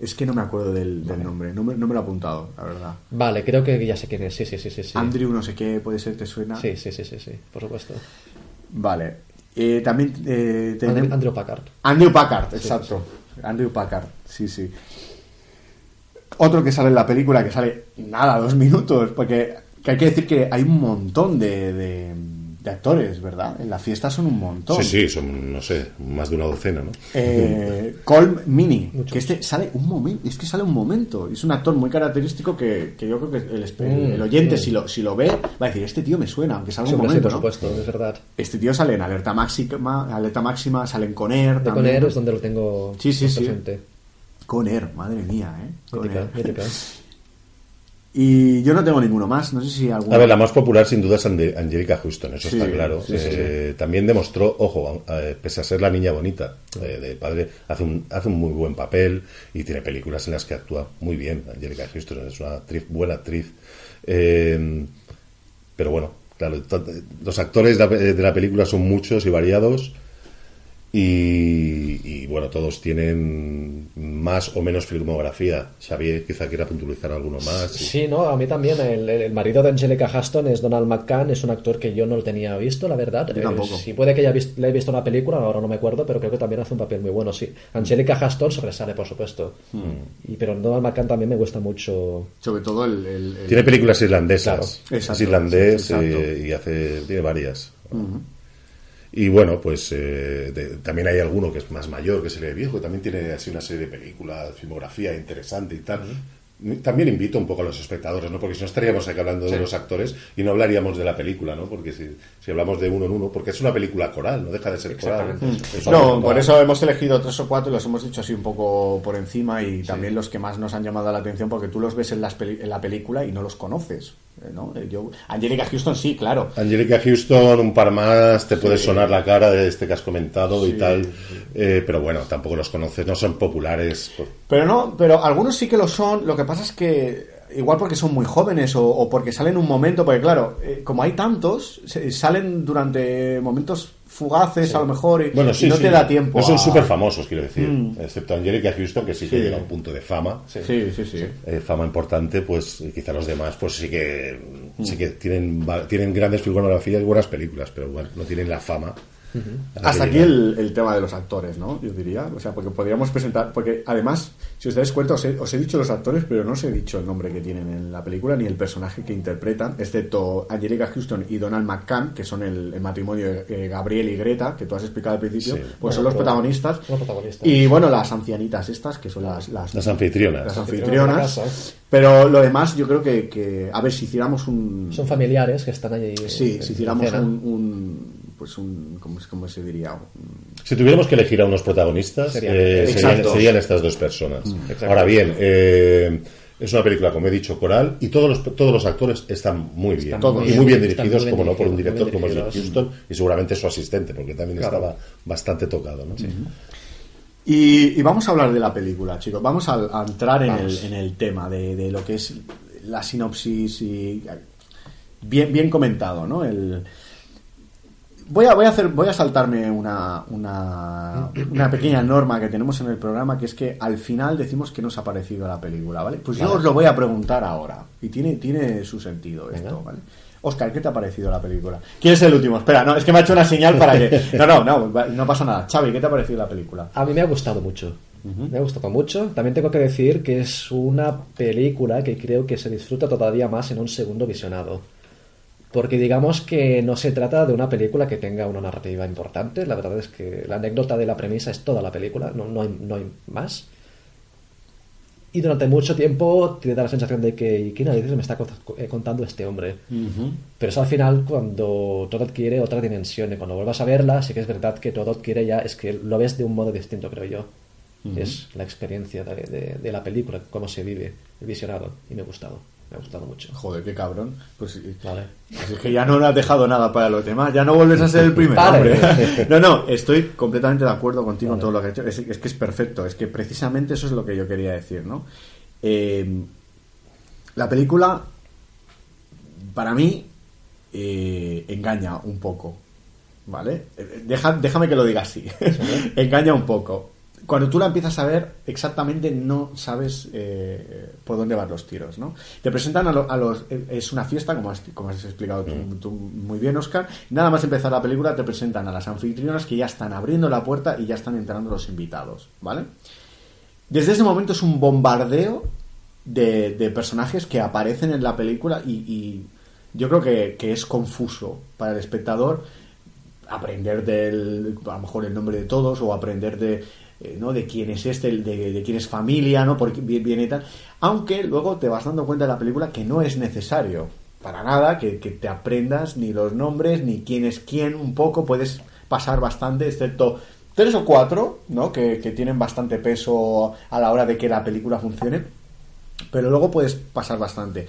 Speaker 2: Es que no me acuerdo del, del nombre, no me, no me lo he apuntado, la verdad.
Speaker 3: Vale, creo que ya sé quién es. Sí, sí, sí, sí. sí.
Speaker 2: Andrew no sé qué, puede ser, ¿te suena?
Speaker 3: Sí, sí, sí, sí, sí, por supuesto.
Speaker 2: Vale. Eh, también eh,
Speaker 3: Andrew,
Speaker 2: tenemos...
Speaker 3: Andrew Packard.
Speaker 2: Andrew Packard, exacto. Andrew Packard, sí, sí. Otro que sale en la película, que sale nada, dos minutos, porque que hay que decir que hay un montón de, de- de actores, ¿verdad? En la fiesta son un montón.
Speaker 1: Sí, sí, son, no sé, más de una docena, ¿no?
Speaker 2: Eh, Colm Mini, que este sale un momento, es que sale un momento, es un actor muy característico que, que yo creo que el, el oyente si lo, si lo ve va a decir, este tío me suena, aunque salga
Speaker 3: Sí,
Speaker 2: un
Speaker 3: hombre, sí,
Speaker 2: momento,
Speaker 3: por
Speaker 2: ¿no?
Speaker 3: supuesto, es verdad.
Speaker 2: Este tío sale en Alerta Máxima, Alerta Máxima, sale en Conair
Speaker 3: De. Conair es donde lo tengo
Speaker 2: Sí, sí,
Speaker 3: más
Speaker 2: sí.
Speaker 3: presente.
Speaker 2: Conair, madre mía, ¿eh?
Speaker 3: Mítica,
Speaker 2: Conair.
Speaker 3: mítica.
Speaker 2: Y yo no tengo ninguno más, no sé si alguno...
Speaker 1: A ver, la más popular sin duda es Angelica Houston, eso
Speaker 2: Sí,
Speaker 1: está claro.
Speaker 2: sí, sí,
Speaker 1: Eh, También demostró, ojo, pese a ser la niña bonita eh, de padre, hace un, hace un muy buen papel y tiene películas en las que actúa muy bien. Angelica Houston es una actriz, buena actriz. Eh, pero bueno, claro, los actores de la, de la película son muchos y variados. Y, y, bueno, todos tienen más o menos filmografía. Xavier quizá quiera puntualizar alguno más.
Speaker 3: Sí, no, a mí también. El, el marido de Angelica Huston es Donald McCann, es un actor que yo no lo tenía visto, la verdad.
Speaker 2: Yo tampoco.
Speaker 3: Eh, sí, puede que haya visto, le he visto una película, ahora no me acuerdo, pero creo que también hace un papel muy bueno, sí. Angelica Huston sobresale, por supuesto.
Speaker 2: Hmm.
Speaker 3: Y, pero Donald McCann también me gusta mucho.
Speaker 2: Sobre todo el... el- el-
Speaker 1: Tiene películas irlandesas.
Speaker 3: Claro.
Speaker 2: Exacto,
Speaker 1: es irlandés
Speaker 2: exacto.
Speaker 1: eh, y hace tiene varias. Y bueno, pues eh, de- también hay alguno que es más mayor, que se le viejo, y también tiene así una serie de películas, filmografía interesante y tal. También invito un poco a los espectadores, ¿no? Porque si no estaríamos aquí hablando de los actores y no hablaríamos de la película, ¿no? Porque si, si hablamos de uno en uno, porque es una película coral, no deja de ser coral. Es una
Speaker 2: No, por eso hemos elegido tres o cuatro y los hemos dicho así un poco por encima y también los que más nos han llamado la atención porque tú los ves en, las en la película y no los conoces, ¿no? Eh, Yo, Angelica Houston sí, claro.
Speaker 1: Angelica Houston, un par más, te puede sonar la cara de este que has comentado y tal, eh, pero bueno, tampoco los conoces, no son populares. por-
Speaker 2: Pero no, pero algunos sí que lo son. Lo que pasa es que igual porque son muy jóvenes o, o porque salen un momento, porque claro, eh, como hay tantos, salen durante momentos fugaces a lo mejor y,
Speaker 1: Bueno,
Speaker 2: y
Speaker 1: sí,
Speaker 2: no
Speaker 1: sí.
Speaker 2: te da tiempo.
Speaker 1: No son súper famosos, quiero decir.
Speaker 2: Mm.
Speaker 1: Excepto Angelica Houston, que sí que llega a un punto de fama.
Speaker 2: Sí, sí, sí.
Speaker 1: eh, fama importante, pues quizá los demás, pues sí que
Speaker 2: Mm.
Speaker 1: sí que tienen tienen grandes filmografías y buenas películas, pero bueno, no tienen la fama.
Speaker 2: Hasta aquí el, el tema de los actores, ¿no? Yo diría. O sea, porque podríamos presentar. Porque además, si os dais cuenta, os he, os he dicho los actores, pero no os he dicho el nombre que tienen en la película ni el personaje que interpretan, excepto Angelica Houston y Donald McCann, que son el, el matrimonio de eh, Gabriel y Greta, que tú has explicado al principio,
Speaker 1: Sí.
Speaker 2: pues
Speaker 3: Bueno,
Speaker 2: son los protagonistas.
Speaker 3: los protagonistas.
Speaker 2: Y bueno, las ancianitas estas, que son las, las,
Speaker 1: Las anfitrionas.
Speaker 2: las
Speaker 3: anfitrionas casa.
Speaker 2: Pero lo demás, yo creo que, que a ver, si hiciéramos un.
Speaker 3: Son familiares que están allí.
Speaker 2: Sí,
Speaker 3: en-
Speaker 2: si hiciéramos un- Pues un. ¿Cómo, es- cómo se diría? Un-
Speaker 1: Si tuviéramos que elegir a unos protagonistas,
Speaker 3: Serían-
Speaker 1: eh, serían, serían estas dos personas.
Speaker 3: Exacto.
Speaker 1: Ahora bien, eh, Es una película, como he dicho, coral y todos los, todos los actores están muy bien.
Speaker 3: Están
Speaker 1: y muy bien dirigidos,
Speaker 3: muy bien
Speaker 1: como no por un director como es. Houston y seguramente su asistente, porque también
Speaker 3: Claro.
Speaker 1: estaba bastante tocado. ¿no?
Speaker 2: Y, y vamos a hablar de la película, chicos. Vamos a, a entrar en el, en el tema de, de lo que es la sinopsis y bien, bien comentado, ¿no? El, voy a, voy a hacer, voy a saltarme una, una, una pequeña norma que tenemos en el programa, que es que al final decimos que nos ha parecido la película, ¿vale? Pues yo os lo voy a preguntar ahora. Y tiene, tiene su sentido esto,
Speaker 3: Venga.
Speaker 2: ¿vale? Oscar, ¿qué te ha parecido la película? ¿Quién es el último? Espera, no, es que me ha hecho una señal para que. No, no, no, no pasa nada. Xavi, ¿qué te ha parecido la película?
Speaker 3: A mí me ha gustado mucho. Me ha gustado mucho. También tengo que decir que es una película que creo que se disfruta todavía más en un segundo visionado. Porque digamos que no se trata de una película que tenga una narrativa importante. La verdad es que la anécdota de la premisa es toda la película, no, no, hay, no hay más. Y durante mucho tiempo te da la sensación de que ¿y ¿qué narices me está eh, contando este hombre? Pero es al final cuando todo adquiere otra dimensión y cuando vuelvas a verla, sí que es verdad que todo adquiere ya, es que lo ves de un modo distinto, creo yo. Es la experiencia de, de- de la película, cómo se vive, el visionado, y me ha gustado, me ha gustado mucho.
Speaker 2: Joder, qué cabrón. Pues.
Speaker 3: Vale.
Speaker 2: Pues es que ya no le has dejado nada para los demás, ya no vuelves a ser el primero.
Speaker 3: Vale.
Speaker 2: hombre. No, no, estoy completamente de acuerdo contigo en todo lo que has hecho. Es, es que es perfecto, es que precisamente eso es lo que yo quería decir, ¿no? Eh, la película, para mí, eh, engaña un poco, ¿vale? Eh, deja- déjame que lo diga así. engaña un poco. Cuando tú la empiezas a ver, exactamente no sabes eh, por dónde van los tiros, ¿no? Te presentan a, lo- a los... eh, Es una fiesta, como has, como has explicado tú, tú muy bien, Oscar. Nada más empezar la película, te presentan a las anfitrionas que ya están abriendo la puerta y ya están entrando los invitados, ¿vale? Desde ese momento es un bombardeo de, de personajes que aparecen en la película y, y yo creo que, que es confuso para el espectador aprender del a lo mejor el nombre de todos o aprender de eh, no de quién es este de, de quién es familia no porque vi- viene y tal. Aunque luego te vas dando cuenta de la película que no es necesario para nada que, que te aprendas ni los nombres ni quién es quién un poco puedes pasar bastante excepto tres o cuatro no que, que tienen bastante peso a la hora de que la película funcione pero luego puedes pasar bastante.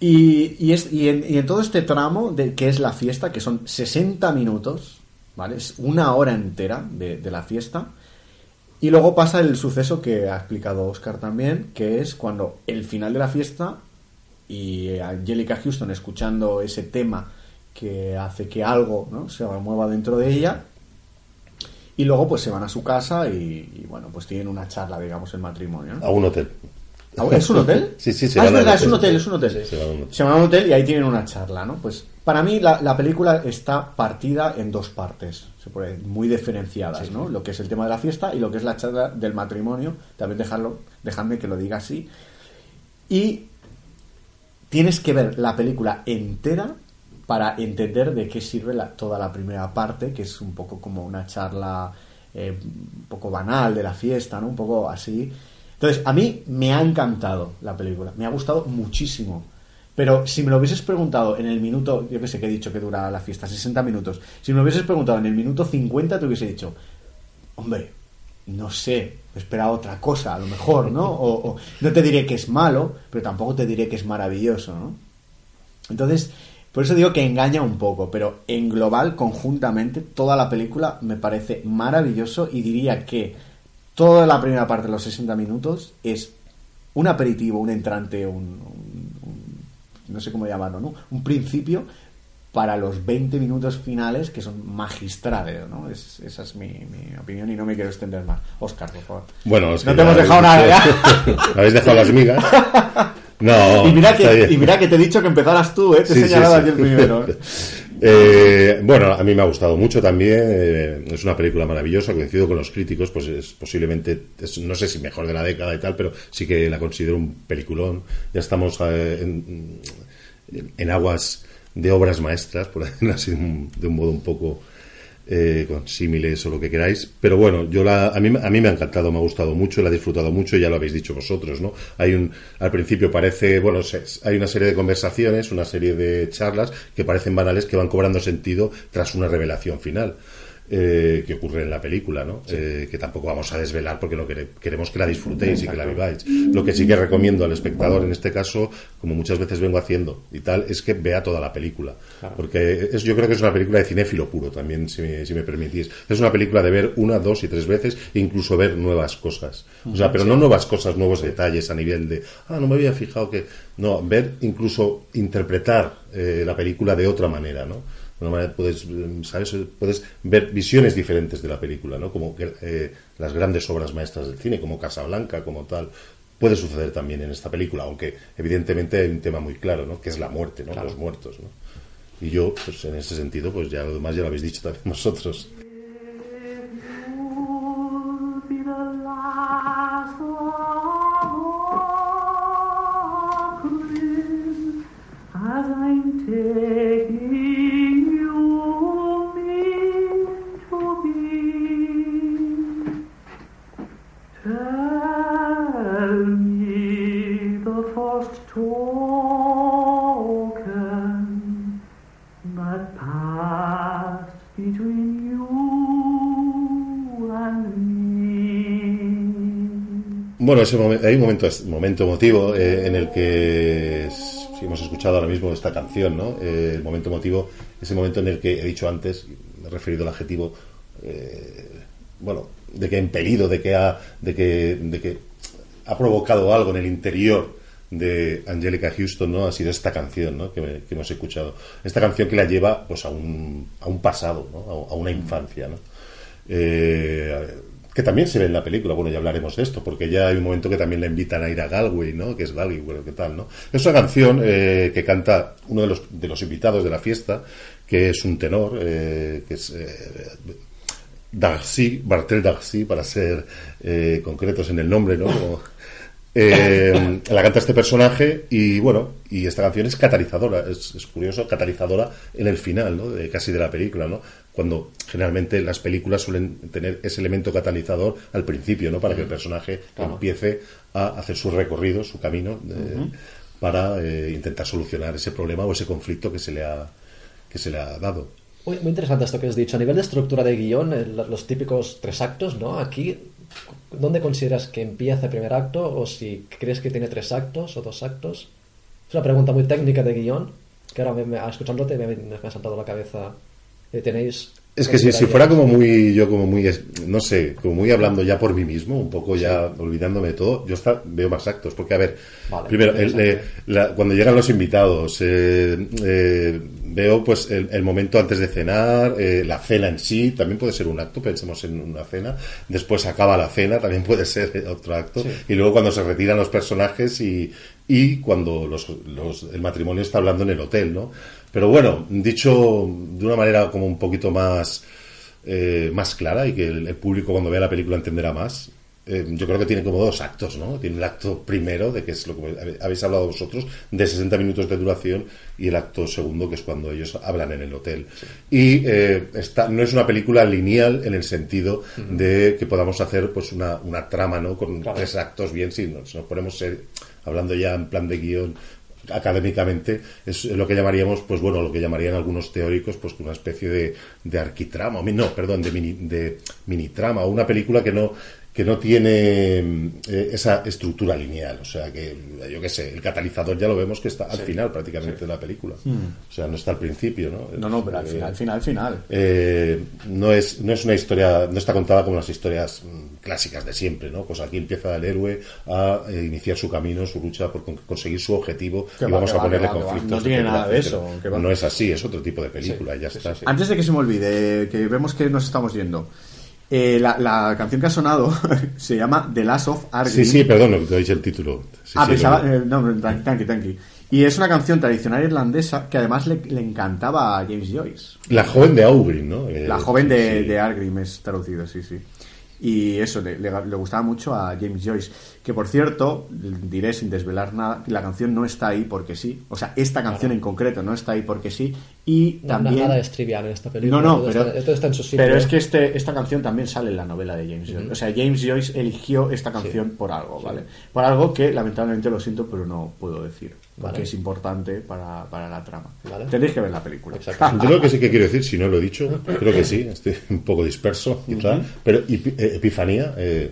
Speaker 2: Y, y, es, y, en, y en todo este tramo de que es la fiesta, que son 60 minutos, ¿vale? Es una hora entera de, la fiesta. Y luego pasa el suceso que ha explicado Oscar también, que es cuando el final de la fiesta y Angelica Houston escuchando ese tema que hace que algo ¿no? se mueva dentro de ella. Y luego pues se van a su casa y, y, bueno, pues tienen una charla, digamos, el matrimonio. ¿no?
Speaker 1: A un hotel.
Speaker 2: ¿Es un hotel?
Speaker 1: Sí, sí, se
Speaker 2: Ah, es verdad, es un
Speaker 1: hotel.
Speaker 2: es un hotel.
Speaker 1: Sí, se van a un hotel.
Speaker 2: Se a un hotel y ahí tienen una charla, ¿no? Pues para mí la, la película está partida en dos partes, se puede, muy diferenciadas, ¿no? Lo que es el tema de la fiesta y lo que es la charla del matrimonio. También dejarlo, dejadme que lo diga así. Y tienes que ver la película entera para entender de qué sirve la- toda la primera parte, que es un poco como una charla eh, un poco banal de la fiesta, ¿no? Un poco así. Entonces, a mí me ha encantado la película, me ha gustado muchísimo. Pero si me lo hubieses preguntado en el minuto, yo que sé que he dicho que dura la fiesta, 60 minutos, si me lo hubieses preguntado en el minuto 50 te hubiese dicho, hombre, no sé, esperaba otra cosa, a lo mejor, ¿no? O no te diré que es malo, pero tampoco te diré que es maravilloso, ¿no? Entonces, por eso digo que engaña un poco, pero en global, conjuntamente, toda la película me parece maravilloso y diría que toda la primera parte de los 60 minutos es un aperitivo, un entrante, un, un- un- no sé cómo llamarlo, ¿no? Un principio para los 20 minutos finales que son magistrales, ¿no? Es- esa es mi, mi opinión y no me quiero extender más. Oscar, por favor.
Speaker 1: Bueno, es
Speaker 2: No te hemos dejado nada.
Speaker 1: Me habéis dejado las migas. No,
Speaker 2: y, mira que,
Speaker 1: bien.
Speaker 2: y mira que te he dicho que empezaras tú, ¿eh? Te he
Speaker 1: Sí, sí,
Speaker 2: señalado
Speaker 1: sí.
Speaker 2: aquí el primero. ¿eh?
Speaker 1: Bueno, a mí me ha gustado mucho también. eh, es una película maravillosa. Coincido con los críticos, pues es posiblemente, no sé si mejor de la década y tal, pero sí que la considero un peliculón. Ya estamos eh, en, aguas de obras maestras, por decirlo así, de un modo un poco eh, con símiles o lo que queráis. Pero bueno, yo la, a, mí, a me ha encantado, me ha gustado mucho, la he disfrutado mucho, ya lo habéis dicho vosotros, ¿no? Hay un, al principio parece, bueno, hay una serie de conversaciones, una serie de charlas que parecen banales que van cobrando sentido tras una revelación final. Eh, que ocurre en la película, ¿no? Eh, que tampoco vamos a desvelar porque no quere- queremos que la disfrutéis y que la viváis. Lo que sí que recomiendo al espectador, en este caso, como muchas veces vengo haciendo y tal, es que vea toda la película. Porque es, yo creo que es una película de cinéfilo puro también, si me, si me permitís. Es una película de ver una, dos y tres veces e incluso ver nuevas cosas. O sea, pero no nuevas cosas, nuevos detalles a nivel de, ah, no me había fijado que... No, ver, incluso interpretar eh, la película de otra manera, ¿no? De una manera puedes, ¿sabes? Puedes ver visiones diferentes de la película, ¿no? Como eh, las grandes obras maestras del cine, como Casablanca, como tal. Puede suceder también en esta película, aunque evidentemente hay un tema muy claro, ¿no? Que es la muerte, ¿no? Los muertos, ¿no? Y yo, pues en ese sentido, pues ya lo demás ya lo habéis dicho también vosotros. Bueno, ese momen- hay un momento, momento emotivo eh, en el que si hemos escuchado ahora mismo esta canción, ¿no? Eh, el momento emotivo, ese momento en el que he dicho antes, me he referido al adjetivo, eh, bueno, de que ha impelido, de que ha, de que, de que ha provocado algo en el interior de Angelica Houston, ¿no? Ha sido esta canción, ¿no? Que, que hemos escuchado. Esta canción que la lleva, pues, a un, a un pasado, ¿no? A, a una infancia, ¿no? Eh, que también se ve en la película, bueno, ya hablaremos de esto, porque ya hay un momento que también la invitan a ir a Galway, ¿no? Que es Galway, bueno, ¿qué tal, no? Es una canción eh, que canta uno de los, de los invitados de la fiesta, que es un tenor, eh, que es eh, Darcy, Bartel Darcy, para ser eh, concretos en el nombre, ¿no? Eh, la canta este personaje y bueno, y esta canción es catalizadora, es, es curioso, catalizadora en el final, ¿no? De, casi de la película, ¿no? Cuando generalmente las películas suelen tener ese elemento catalizador al principio, ¿no? Para que el personaje empiece a hacer su recorrido, su camino, de- para eh, intentar solucionar ese problema o ese conflicto que se le ha, que se le ha dado.
Speaker 3: Muy, muy interesante esto que has dicho. A nivel de estructura de guion, el- los típicos tres actos, ¿no? Aquí, ¿dónde consideras que empieza el primer acto? ¿O si crees que tiene tres actos o dos actos? Es una pregunta muy técnica de guion, que ahora me- me- escuchándote me, me ha saltado la cabeza. Eh, ¿Tenéis
Speaker 1: Es que si, si fuera como muy, yo como muy, no sé, como muy hablando ya por mí mismo, un poco ya olvidándome de todo, yo veo más actos. Porque, a ver,
Speaker 3: Vale,
Speaker 1: primero, el- eh, la- cuando llegan los invitados, eh, eh, veo pues el, el momento antes de cenar, eh, la cena en sí, también puede ser un acto, pensemos en una cena. Después acaba la cena, también puede ser otro acto. Y luego cuando se retiran los personajes y, y cuando los, los- el matrimonio está hablando en el hotel, ¿no? Pero bueno, dicho de una manera como un poquito más, eh, más clara y que el, el público cuando vea la película entenderá más, eh, yo creo que tiene como dos actos, ¿no? Tiene el acto primero, de que es lo que habéis hablado vosotros, de 60 minutos de duración, y el acto segundo, que es cuando ellos hablan en el hotel. Y eh, esta, no es una película lineal en el sentido de que podamos hacer pues una, una trama, ¿no? Con
Speaker 3: Claro.
Speaker 1: tres actos bien, si nos, si nos ponemos ser, hablando ya en plan de guion académicamente es lo que llamaríamos pues bueno lo que llamarían algunos teóricos pues una especie de, de arquitrama no perdón de mini de mini trama o una película que no que no tiene mm, eh, esa estructura lineal. O sea que yo qué sé el catalizador ya lo vemos que está al final prácticamente de la película. O sea no está al principio no
Speaker 2: Hmm. No, no, pero al
Speaker 1: Eh,
Speaker 2: final, final, final.
Speaker 1: eh, no es no es una historia no está contada como las historias mm, clásicas de siempre no pues aquí empieza el héroe a eh, iniciar su camino su lucha por con- conseguir su objetivo
Speaker 2: Que
Speaker 1: y
Speaker 2: va,
Speaker 1: vamos a
Speaker 2: va,
Speaker 1: ponerle
Speaker 2: va,
Speaker 1: conflictos
Speaker 2: No tiene nada de eso, que va.
Speaker 1: no es así es otro tipo de película ya está.
Speaker 2: Antes de que se me olvide, que vemos que nos estamos yendo. Eh, la, la canción que ha sonado se llama The Last of Argyn.
Speaker 1: sí sí perdón no te he dicho el título Sí,
Speaker 2: ah,
Speaker 1: sí,
Speaker 2: pensaba.
Speaker 1: lo-
Speaker 2: eh, no, tranqui, tranqui. Y es una canción tradicional irlandesa que además le, le encantaba a James Joyce.
Speaker 1: la joven de Aubry no Eh,
Speaker 2: La joven
Speaker 1: sí,
Speaker 2: de,
Speaker 1: sí.
Speaker 2: de Argrim es traducido, sí, sí. Y eso, le, le- le gustaba mucho a James Joyce. Que por cierto, diré sin desvelar nada, que la canción no está ahí porque sí. O sea, esta canción en concreto no está ahí porque sí. Y
Speaker 3: No,
Speaker 2: también.
Speaker 3: Nada es trivial en esta película.
Speaker 2: No, no,
Speaker 3: todo
Speaker 2: pero,
Speaker 3: está, todo está en su sitio.
Speaker 2: pero es que este, esta canción también sale en la novela de James Joyce. O sea, James Joyce eligió esta canción por algo, ¿vale? Por algo que lamentablemente lo siento, pero no puedo decir.
Speaker 3: Vale.
Speaker 2: que es importante para, para la trama.
Speaker 3: Vale.
Speaker 2: Tenéis que ver la película.
Speaker 1: Yo creo que sí que quiero decir, si no lo he dicho, creo que sí, estoy un poco disperso, quizá, pero eh, Epifanía, eh,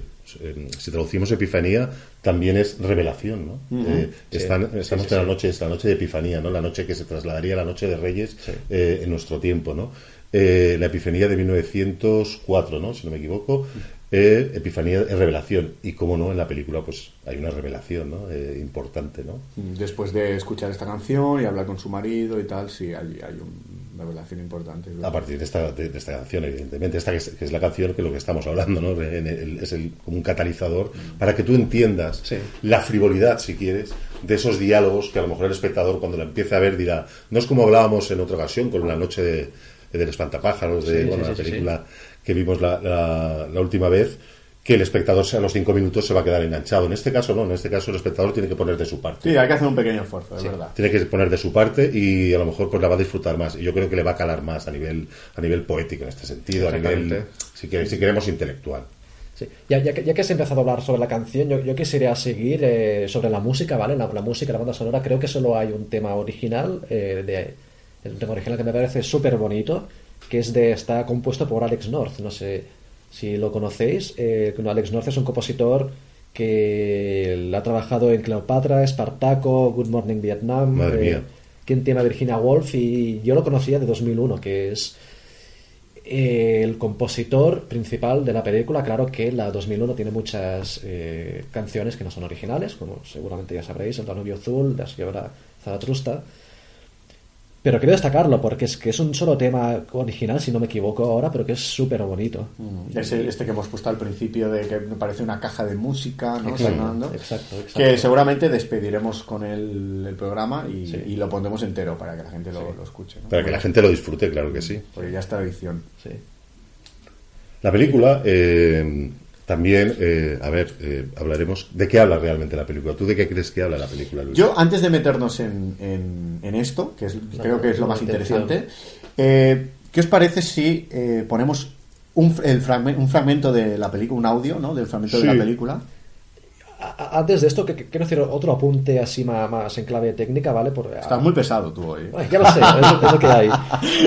Speaker 1: si traducimos Epifanía, también es revelación, ¿no? Eh, están- estamos
Speaker 3: sí,
Speaker 1: en la noche, es la noche de Epifanía, ¿no? La noche que se trasladaría a la noche de Reyes eh, en nuestro tiempo, ¿no? Eh, la Epifanía de 1904, ¿no? Si no me equivoco. Eh, Epifanía es revelación. Y cómo no, en la película pues hay una revelación, ¿no? Eh, importante, ¿no?
Speaker 2: Después de escuchar esta canción y hablar con su marido y tal, sí, hay, hay una revelación importante.
Speaker 1: A partir de esta, de, de esta canción, evidentemente, esta que es, que es la canción que lo que estamos hablando, ¿no? En el- es el, como un catalizador para que tú entiendas
Speaker 3: Sí.
Speaker 1: la frivolidad, si quieres, de esos diálogos que a lo mejor el espectador cuando la empiece a ver dirá, no es como hablábamos en otra ocasión con la noche de, del espantapájaros, de
Speaker 3: Sí,
Speaker 1: bueno,
Speaker 3: sí,
Speaker 1: la
Speaker 3: sí, sí,
Speaker 1: película que vimos la, la- la última vez, que el espectador a los cinco minutos se va a quedar enganchado. En este caso no, en este caso el espectador tiene que poner de su parte
Speaker 2: Sí, hay que hacer un pequeño esfuerzo, es verdad.
Speaker 1: tiene que poner de su parte y a lo mejor pues la va a disfrutar más y yo creo que le va a calar más a nivel a nivel poético en este sentido a nivel si, que- si queremos intelectual
Speaker 3: Sí. Ya, ya, que, ya que has empezado a hablar sobre la canción, yo, yo quisiera seguir eh, sobre la música, ¿vale? La, la música, la banda sonora, creo que solo hay un tema original, eh, de, un tema original que me parece súper bonito, que es de, está compuesto por Alex North, no sé si lo conocéis. Eh, Alex North es un compositor que ha trabajado en Cleopatra, Espartaco, Good Morning Vietnam,
Speaker 1: Madre
Speaker 3: eh,
Speaker 1: mía.
Speaker 3: quien tiene a Virginia Woolf y yo lo conocía de 2001, que es eh, el compositor principal de la película, claro que la 2001 tiene muchas eh, canciones que no son originales, como seguramente ya sabréis, El Danubio Azul, La Señora Zaratrusta. Pero quiero destacarlo porque es que es un solo tema original, si no me equivoco ahora, pero que es súper bonito.
Speaker 2: Ese- este que hemos puesto al principio de que me parece una caja de música, ¿no?
Speaker 3: Exacto,
Speaker 2: Sonando.
Speaker 3: exacto, exacto.
Speaker 2: Que seguramente despediremos con el, el programa y,
Speaker 3: Sí.
Speaker 2: y lo pondremos entero para que la gente lo, lo escuche. ¿no?
Speaker 1: para que la gente lo disfrute claro que sí
Speaker 2: Porque ya es tradición.
Speaker 3: Sí.
Speaker 1: la película eh, también eh, a ver eh, hablaremos de qué habla realmente la película tú de qué crees que habla la película Luis
Speaker 2: Yo, antes de meternos en, en- en esto, que es, creo que es lo más interesante, eh, ¿qué os parece si eh, ponemos un, el un fragmento de la película, un audio ¿no? del fragmento de la película?
Speaker 3: Antes de esto, que, que- quiero hacer otro apunte así más, en clave técnica, ¿vale? Por,
Speaker 2: Estás muy pesado tú hoy.
Speaker 3: Ay, ya lo sé, es, es lo que hay.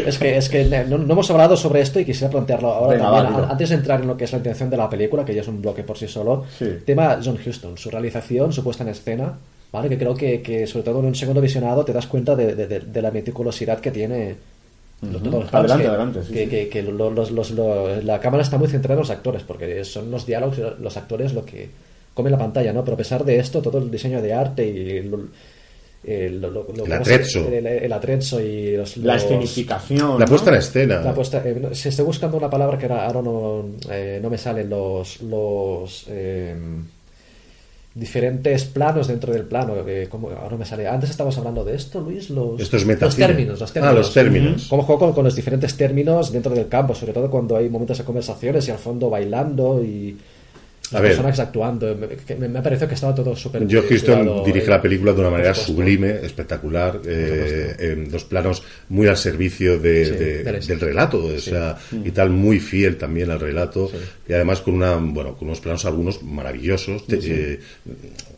Speaker 3: Es que, es que no, no hemos hablado sobre esto y quisiera plantearlo ahora
Speaker 2: Venga,
Speaker 3: también.
Speaker 2: va,
Speaker 3: Antes de entrar en lo que es la intención de la película, que ya es un bloque por sí solo.
Speaker 2: Sí.
Speaker 3: Tema John Huston, su realización, su puesta en escena, ¿vale? Que creo que, que sobre todo en un segundo visionado te das cuenta de, de- de- de la meticulosidad que tiene. los-
Speaker 2: Adelante,
Speaker 3: que,
Speaker 2: adelante, sí,
Speaker 3: que-
Speaker 2: sí.
Speaker 3: que- que lo- los- los- lo- la cámara está muy centrada en los actores, porque son los diálogos los actores lo que comen la pantalla, ¿no? Pero a pesar de esto, todo el diseño de arte y lo- el, lo- lo-
Speaker 1: El
Speaker 3: ¿cómo se-
Speaker 1: atrezzo.
Speaker 3: el, el atrezzo y los,
Speaker 2: La
Speaker 3: los-
Speaker 2: escenificación.
Speaker 1: la
Speaker 2: ¿no?
Speaker 1: puesta en escena
Speaker 3: la puesta- eh, si estoy buscando una palabra que ahora, ahora no, eh, no me salen los los eh, diferentes planos dentro del plano eh, como ahora no me sale antes estábamos hablando de esto Luis los,
Speaker 1: Esto es
Speaker 3: los términos los
Speaker 1: Ah,
Speaker 3: términos
Speaker 1: los términos.
Speaker 3: cómo juego con, con los diferentes términos dentro del campo sobre todo cuando hay momentos de conversaciones y al fondo bailando y
Speaker 1: A
Speaker 3: las
Speaker 1: ver.
Speaker 3: personas actuando me, me, ha parecido que estaba todo súper
Speaker 1: Joe Houston dirige la película de una manera sublime, espectacular, eh, en dos planos muy al servicio de-
Speaker 3: Sí,
Speaker 1: de-
Speaker 3: del-
Speaker 1: del relato, o sea, y tal, muy fiel también al relato, y además con una, bueno, con unos planos algunos maravillosos. eh,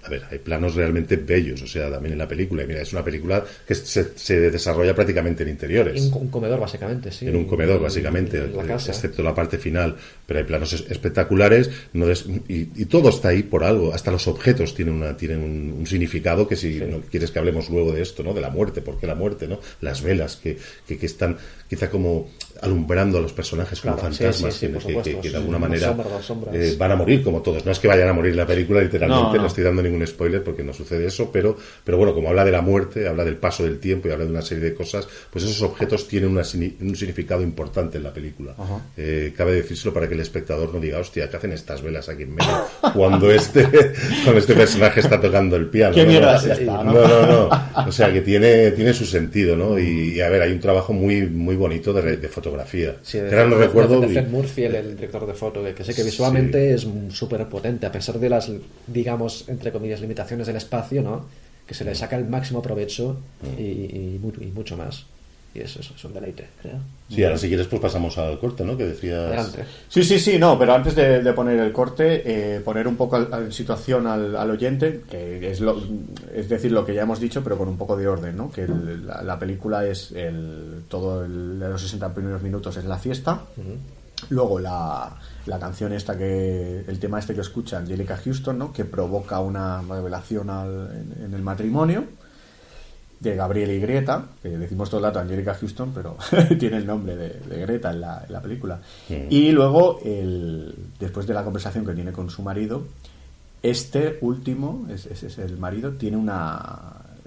Speaker 1: a ver, hay planos realmente bellos, o sea, también en la película. Y mira, es una película que se, se desarrolla prácticamente en interiores.
Speaker 3: un, un comedor básicamente sí
Speaker 1: en un comedor, básicamente,
Speaker 3: en la
Speaker 1: eh,
Speaker 3: casa
Speaker 1: excepto la parte final. Pero hay planos es- espectaculares no des- y, y todo está ahí por algo. Hasta los objetos tienen, una, tienen un, un significado que si no quieres que hablemos luego de esto, ¿no? De la muerte, ¿por qué la muerte, no? Las velas que, que, que están quizá como alumbrando a los personajes como
Speaker 3: Claro, sí,
Speaker 1: fantasmas
Speaker 3: sí, sí,
Speaker 1: que-
Speaker 3: supuesto,
Speaker 1: que- que de
Speaker 3: sí,
Speaker 1: alguna manera
Speaker 3: sombras, las sombras.
Speaker 1: eh, van a morir como todos. No es que vayan a morir la película, literalmente,
Speaker 2: No,
Speaker 1: no,
Speaker 2: no.
Speaker 1: estoy dando ningún spoiler porque no sucede eso, pero, pero bueno, como habla de la muerte, habla del paso del tiempo y habla de una serie de cosas, pues esos objetos tienen una un significado importante en la película. Eh, cabe decírselo para que el espectador no diga, hostia, ¿qué hacen estas velas aquí en medio? Cuando este, cuando este personaje está tocando el piano.
Speaker 2: ¿Qué
Speaker 1: No,
Speaker 2: mierda
Speaker 1: no,
Speaker 2: es esta,
Speaker 1: no,
Speaker 2: no?
Speaker 1: no. O sea, que tiene, tiene su sentido, ¿no? Y, y, a ver, hay un trabajo muy, muy bonito de, de fotografía.
Speaker 3: Sí,
Speaker 1: no
Speaker 3: de-
Speaker 1: recuerdo.
Speaker 3: de
Speaker 1: y-
Speaker 3: Murphy, el, el director de foto, que sé que visualmente es súper potente, a pesar de las, digamos, entre comillas, limitaciones del espacio, ¿no? Que se le saca el máximo provecho y, y mu- y mucho más. Y es eso, es un deleite, creo.
Speaker 1: Sí, ahora si quieres pues pasamos al corte, ¿no? Que decías...
Speaker 3: Adelante.
Speaker 2: Sí, sí, sí, no, pero antes de, de poner el corte, eh, poner un poco en situación al, al oyente, que es, lo, es decir, lo que ya hemos dicho, pero con un poco de orden, ¿no? Que el- la, la película es el, todo el, de los 60 primeros minutos es la fiesta, luego la, la canción esta que, el tema este que escucha Angelica Houston, ¿no? Que provoca una revelación al- en- en el matrimonio de Gabriel y Greta, que decimos todo el rato Angelica Houston, pero tiene el nombre de, de Greta en la, en la película. Y luego, el, después de la conversación que tiene con su marido, este último, ese es, es el marido, tiene una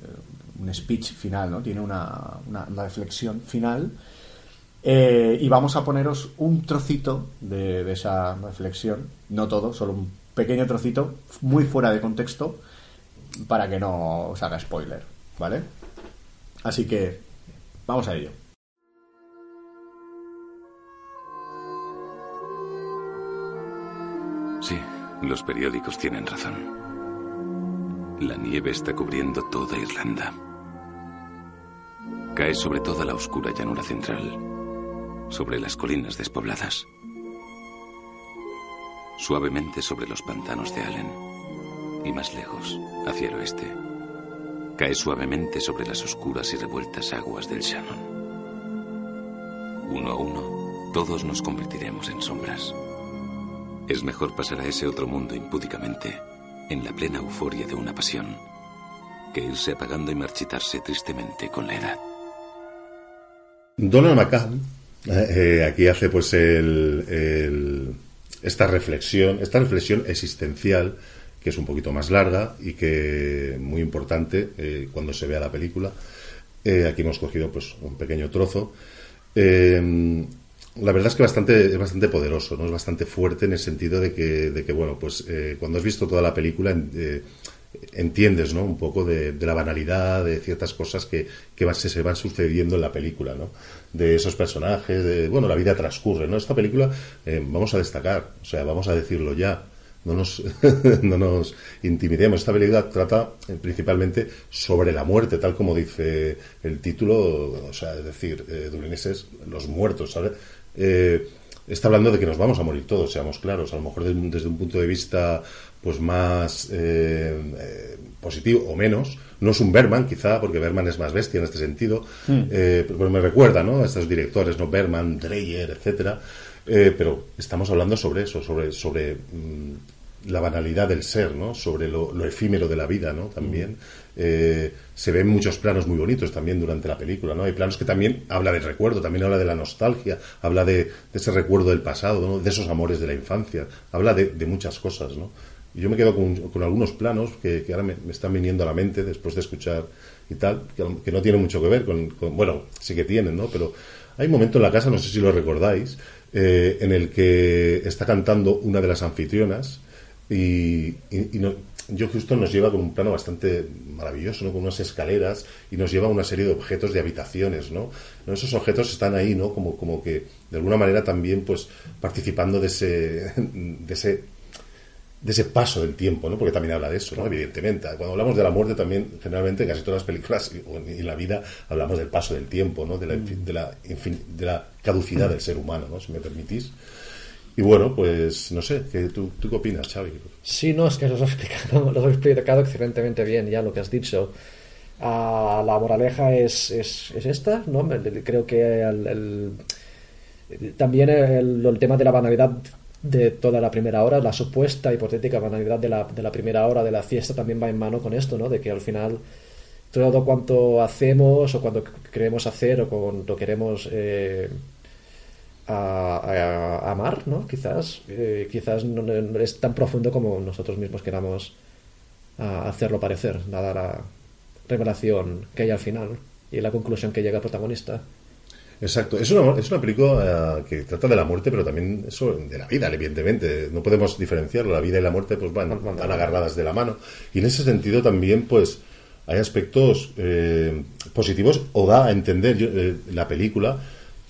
Speaker 2: eh, un speech final, ¿no? Tiene una, una- una reflexión final. Eh, y vamos a poneros un trocito de, de esa reflexión, no todo, solo un pequeño trocito, muy fuera de contexto, para que no os haga spoiler, ¿vale? Así que vamos a ello.
Speaker 4: Sí, los periódicos tienen razón. La nieve está cubriendo toda Irlanda. Cae sobre toda la oscura llanura central, sobre las colinas despobladas, suavemente sobre los pantanos de Allen y más lejos, hacia el oeste. Cae suavemente sobre las oscuras y revueltas aguas del Shannon. Uno a uno, todos nos convertiremos en sombras. Es mejor pasar a ese otro mundo impúdicamente, en la plena euforia de una pasión, que irse apagando y marchitarse tristemente con la edad.
Speaker 1: Donald McCann eh, aquí hace pues el, el- esta reflexión, esta reflexión existencial que es un poquito más larga y que muy importante eh, cuando se vea la película. Eh, aquí hemos cogido pues un pequeño trozo. Eh, la verdad es que bastante, es bastante poderoso, ¿no? Es bastante fuerte en el sentido de que, de que bueno, pues cuando has visto toda la película en- entiendes, ¿no? Un poco de, la banalidad, de ciertas cosas que, que se, se van sucediendo en la película, ¿no? De esos personajes, de, bueno, la vida transcurre, ¿no? Esta película, vamos a destacar, o sea, vamos a decirlo ya, no nos, no nos intimidemos. Esta película trata eh, principalmente sobre la muerte, tal como dice el título, o sea, es decir, eh, los muertos, ¿sabes? Eh, está hablando de que nos vamos a morir todos, seamos claros, a lo mejor desde un, desde un punto de vista pues más eh, positivo o menos. No es un Berman, quizá, porque Berman es más bestia en este sentido, eh, pero me recuerda, ¿no? A estos directores, ¿no? Berman, Dreyer, etcétera. Eh, pero estamos hablando sobre eso, sobre, sobre mm, la banalidad del ser, ¿no? Sobre lo, efímero de la vida, ¿no? También. Eh, se ven muchos planos muy bonitos también durante la película, ¿no? Hay planos que también habla del recuerdo, también habla de la nostalgia, habla de, ese recuerdo del pasado, ¿no? De esos amores de la infancia, habla de, muchas cosas, ¿no? Y yo me quedo con, algunos planos que, ahora me, están viniendo a la mente después de escuchar y tal, que, no tienen mucho que ver con, con- bueno, sí que tienen, ¿no? Pero hay un momento en la casa, no sé si lo recordáis, eh, en el que está cantando una de las anfitrionas y, y, y no, Joe Houston nos lleva con un plano bastante maravilloso, ¿no? Con unas escaleras y nos lleva a una serie de objetos de habitaciones, ¿no? ¿No? Esos objetos están ahí, ¿no? Como, como que de alguna manera también, pues, participando de ese, de ese de ese paso del tiempo, ¿no? Porque también habla de eso, ¿no? Evidentemente. Cuando hablamos de la muerte también, generalmente, casi todas las películas y, en la vida, hablamos del paso del tiempo, ¿no? De la, infin- de la, de la caducidad del ser humano, ¿no? Si me permitís. Y bueno, pues, no sé, ¿qué, tú, ¿tú qué opinas, Xavi?
Speaker 3: Sí, no, es que los has explicado, los has explicado excelentemente bien ya lo que has dicho. Ah, la moraleja es, es, es esta, ¿no? Creo que el- también el, el tema de la banalidad de toda la primera hora, la supuesta hipotética banalidad de la, de la primera hora de la fiesta también va en mano con esto, ¿no? De que al final todo cuanto hacemos o cuando queremos hacer o cuando queremos eh, a, a- a amar, ¿no? Quizás, eh, quizás no, no es tan profundo como nosotros mismos queramos ah, hacerlo parecer, dada la revelación que hay al final y la conclusión que llega el protagonista.
Speaker 1: Exacto, es una, es una película eh, que trata de la muerte, pero también eso de la vida, evidentemente. No podemos diferenciarlo. La vida y la muerte, pues van-
Speaker 3: van
Speaker 1: agarradas de la mano. Y en ese sentido también, pues, hay aspectos eh, positivos o da a entender yo, eh, la película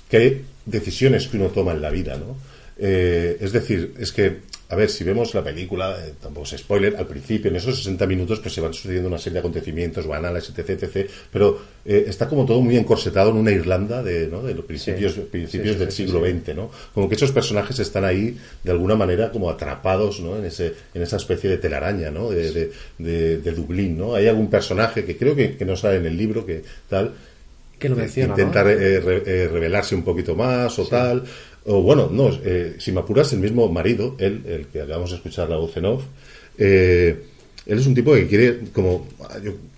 Speaker 1: que hay decisiones que uno toma en la vida, ¿no? Eh, es decir, es que a ver, si vemos la película, eh, tampoco es spoiler, al principio, en esos 60 minutos, pues se van sucediendo una serie de acontecimientos banales, etc, etc, pero eh, está como todo muy encorsetado en una Irlanda de, ¿no? de los principios, principios
Speaker 3: Sí,
Speaker 1: del
Speaker 3: sí,
Speaker 1: siglo. XX, ¿no? Como que esos personajes están ahí, de alguna manera, como atrapados, ¿no? En, ese, en esa especie de telaraña, ¿no? De, de, de- de Dublín, ¿no? Hay algún personaje que creo que, que no sale en el libro, que tal,
Speaker 3: Que lo menciona,
Speaker 1: intenta
Speaker 3: ¿no?
Speaker 1: eh, re- eh, revelarse un poquito más o tal. O bueno, no, eh, si me apuras, el mismo marido, él, el que acabamos de escuchar la voz en off, eh, él es un tipo que quiere, como,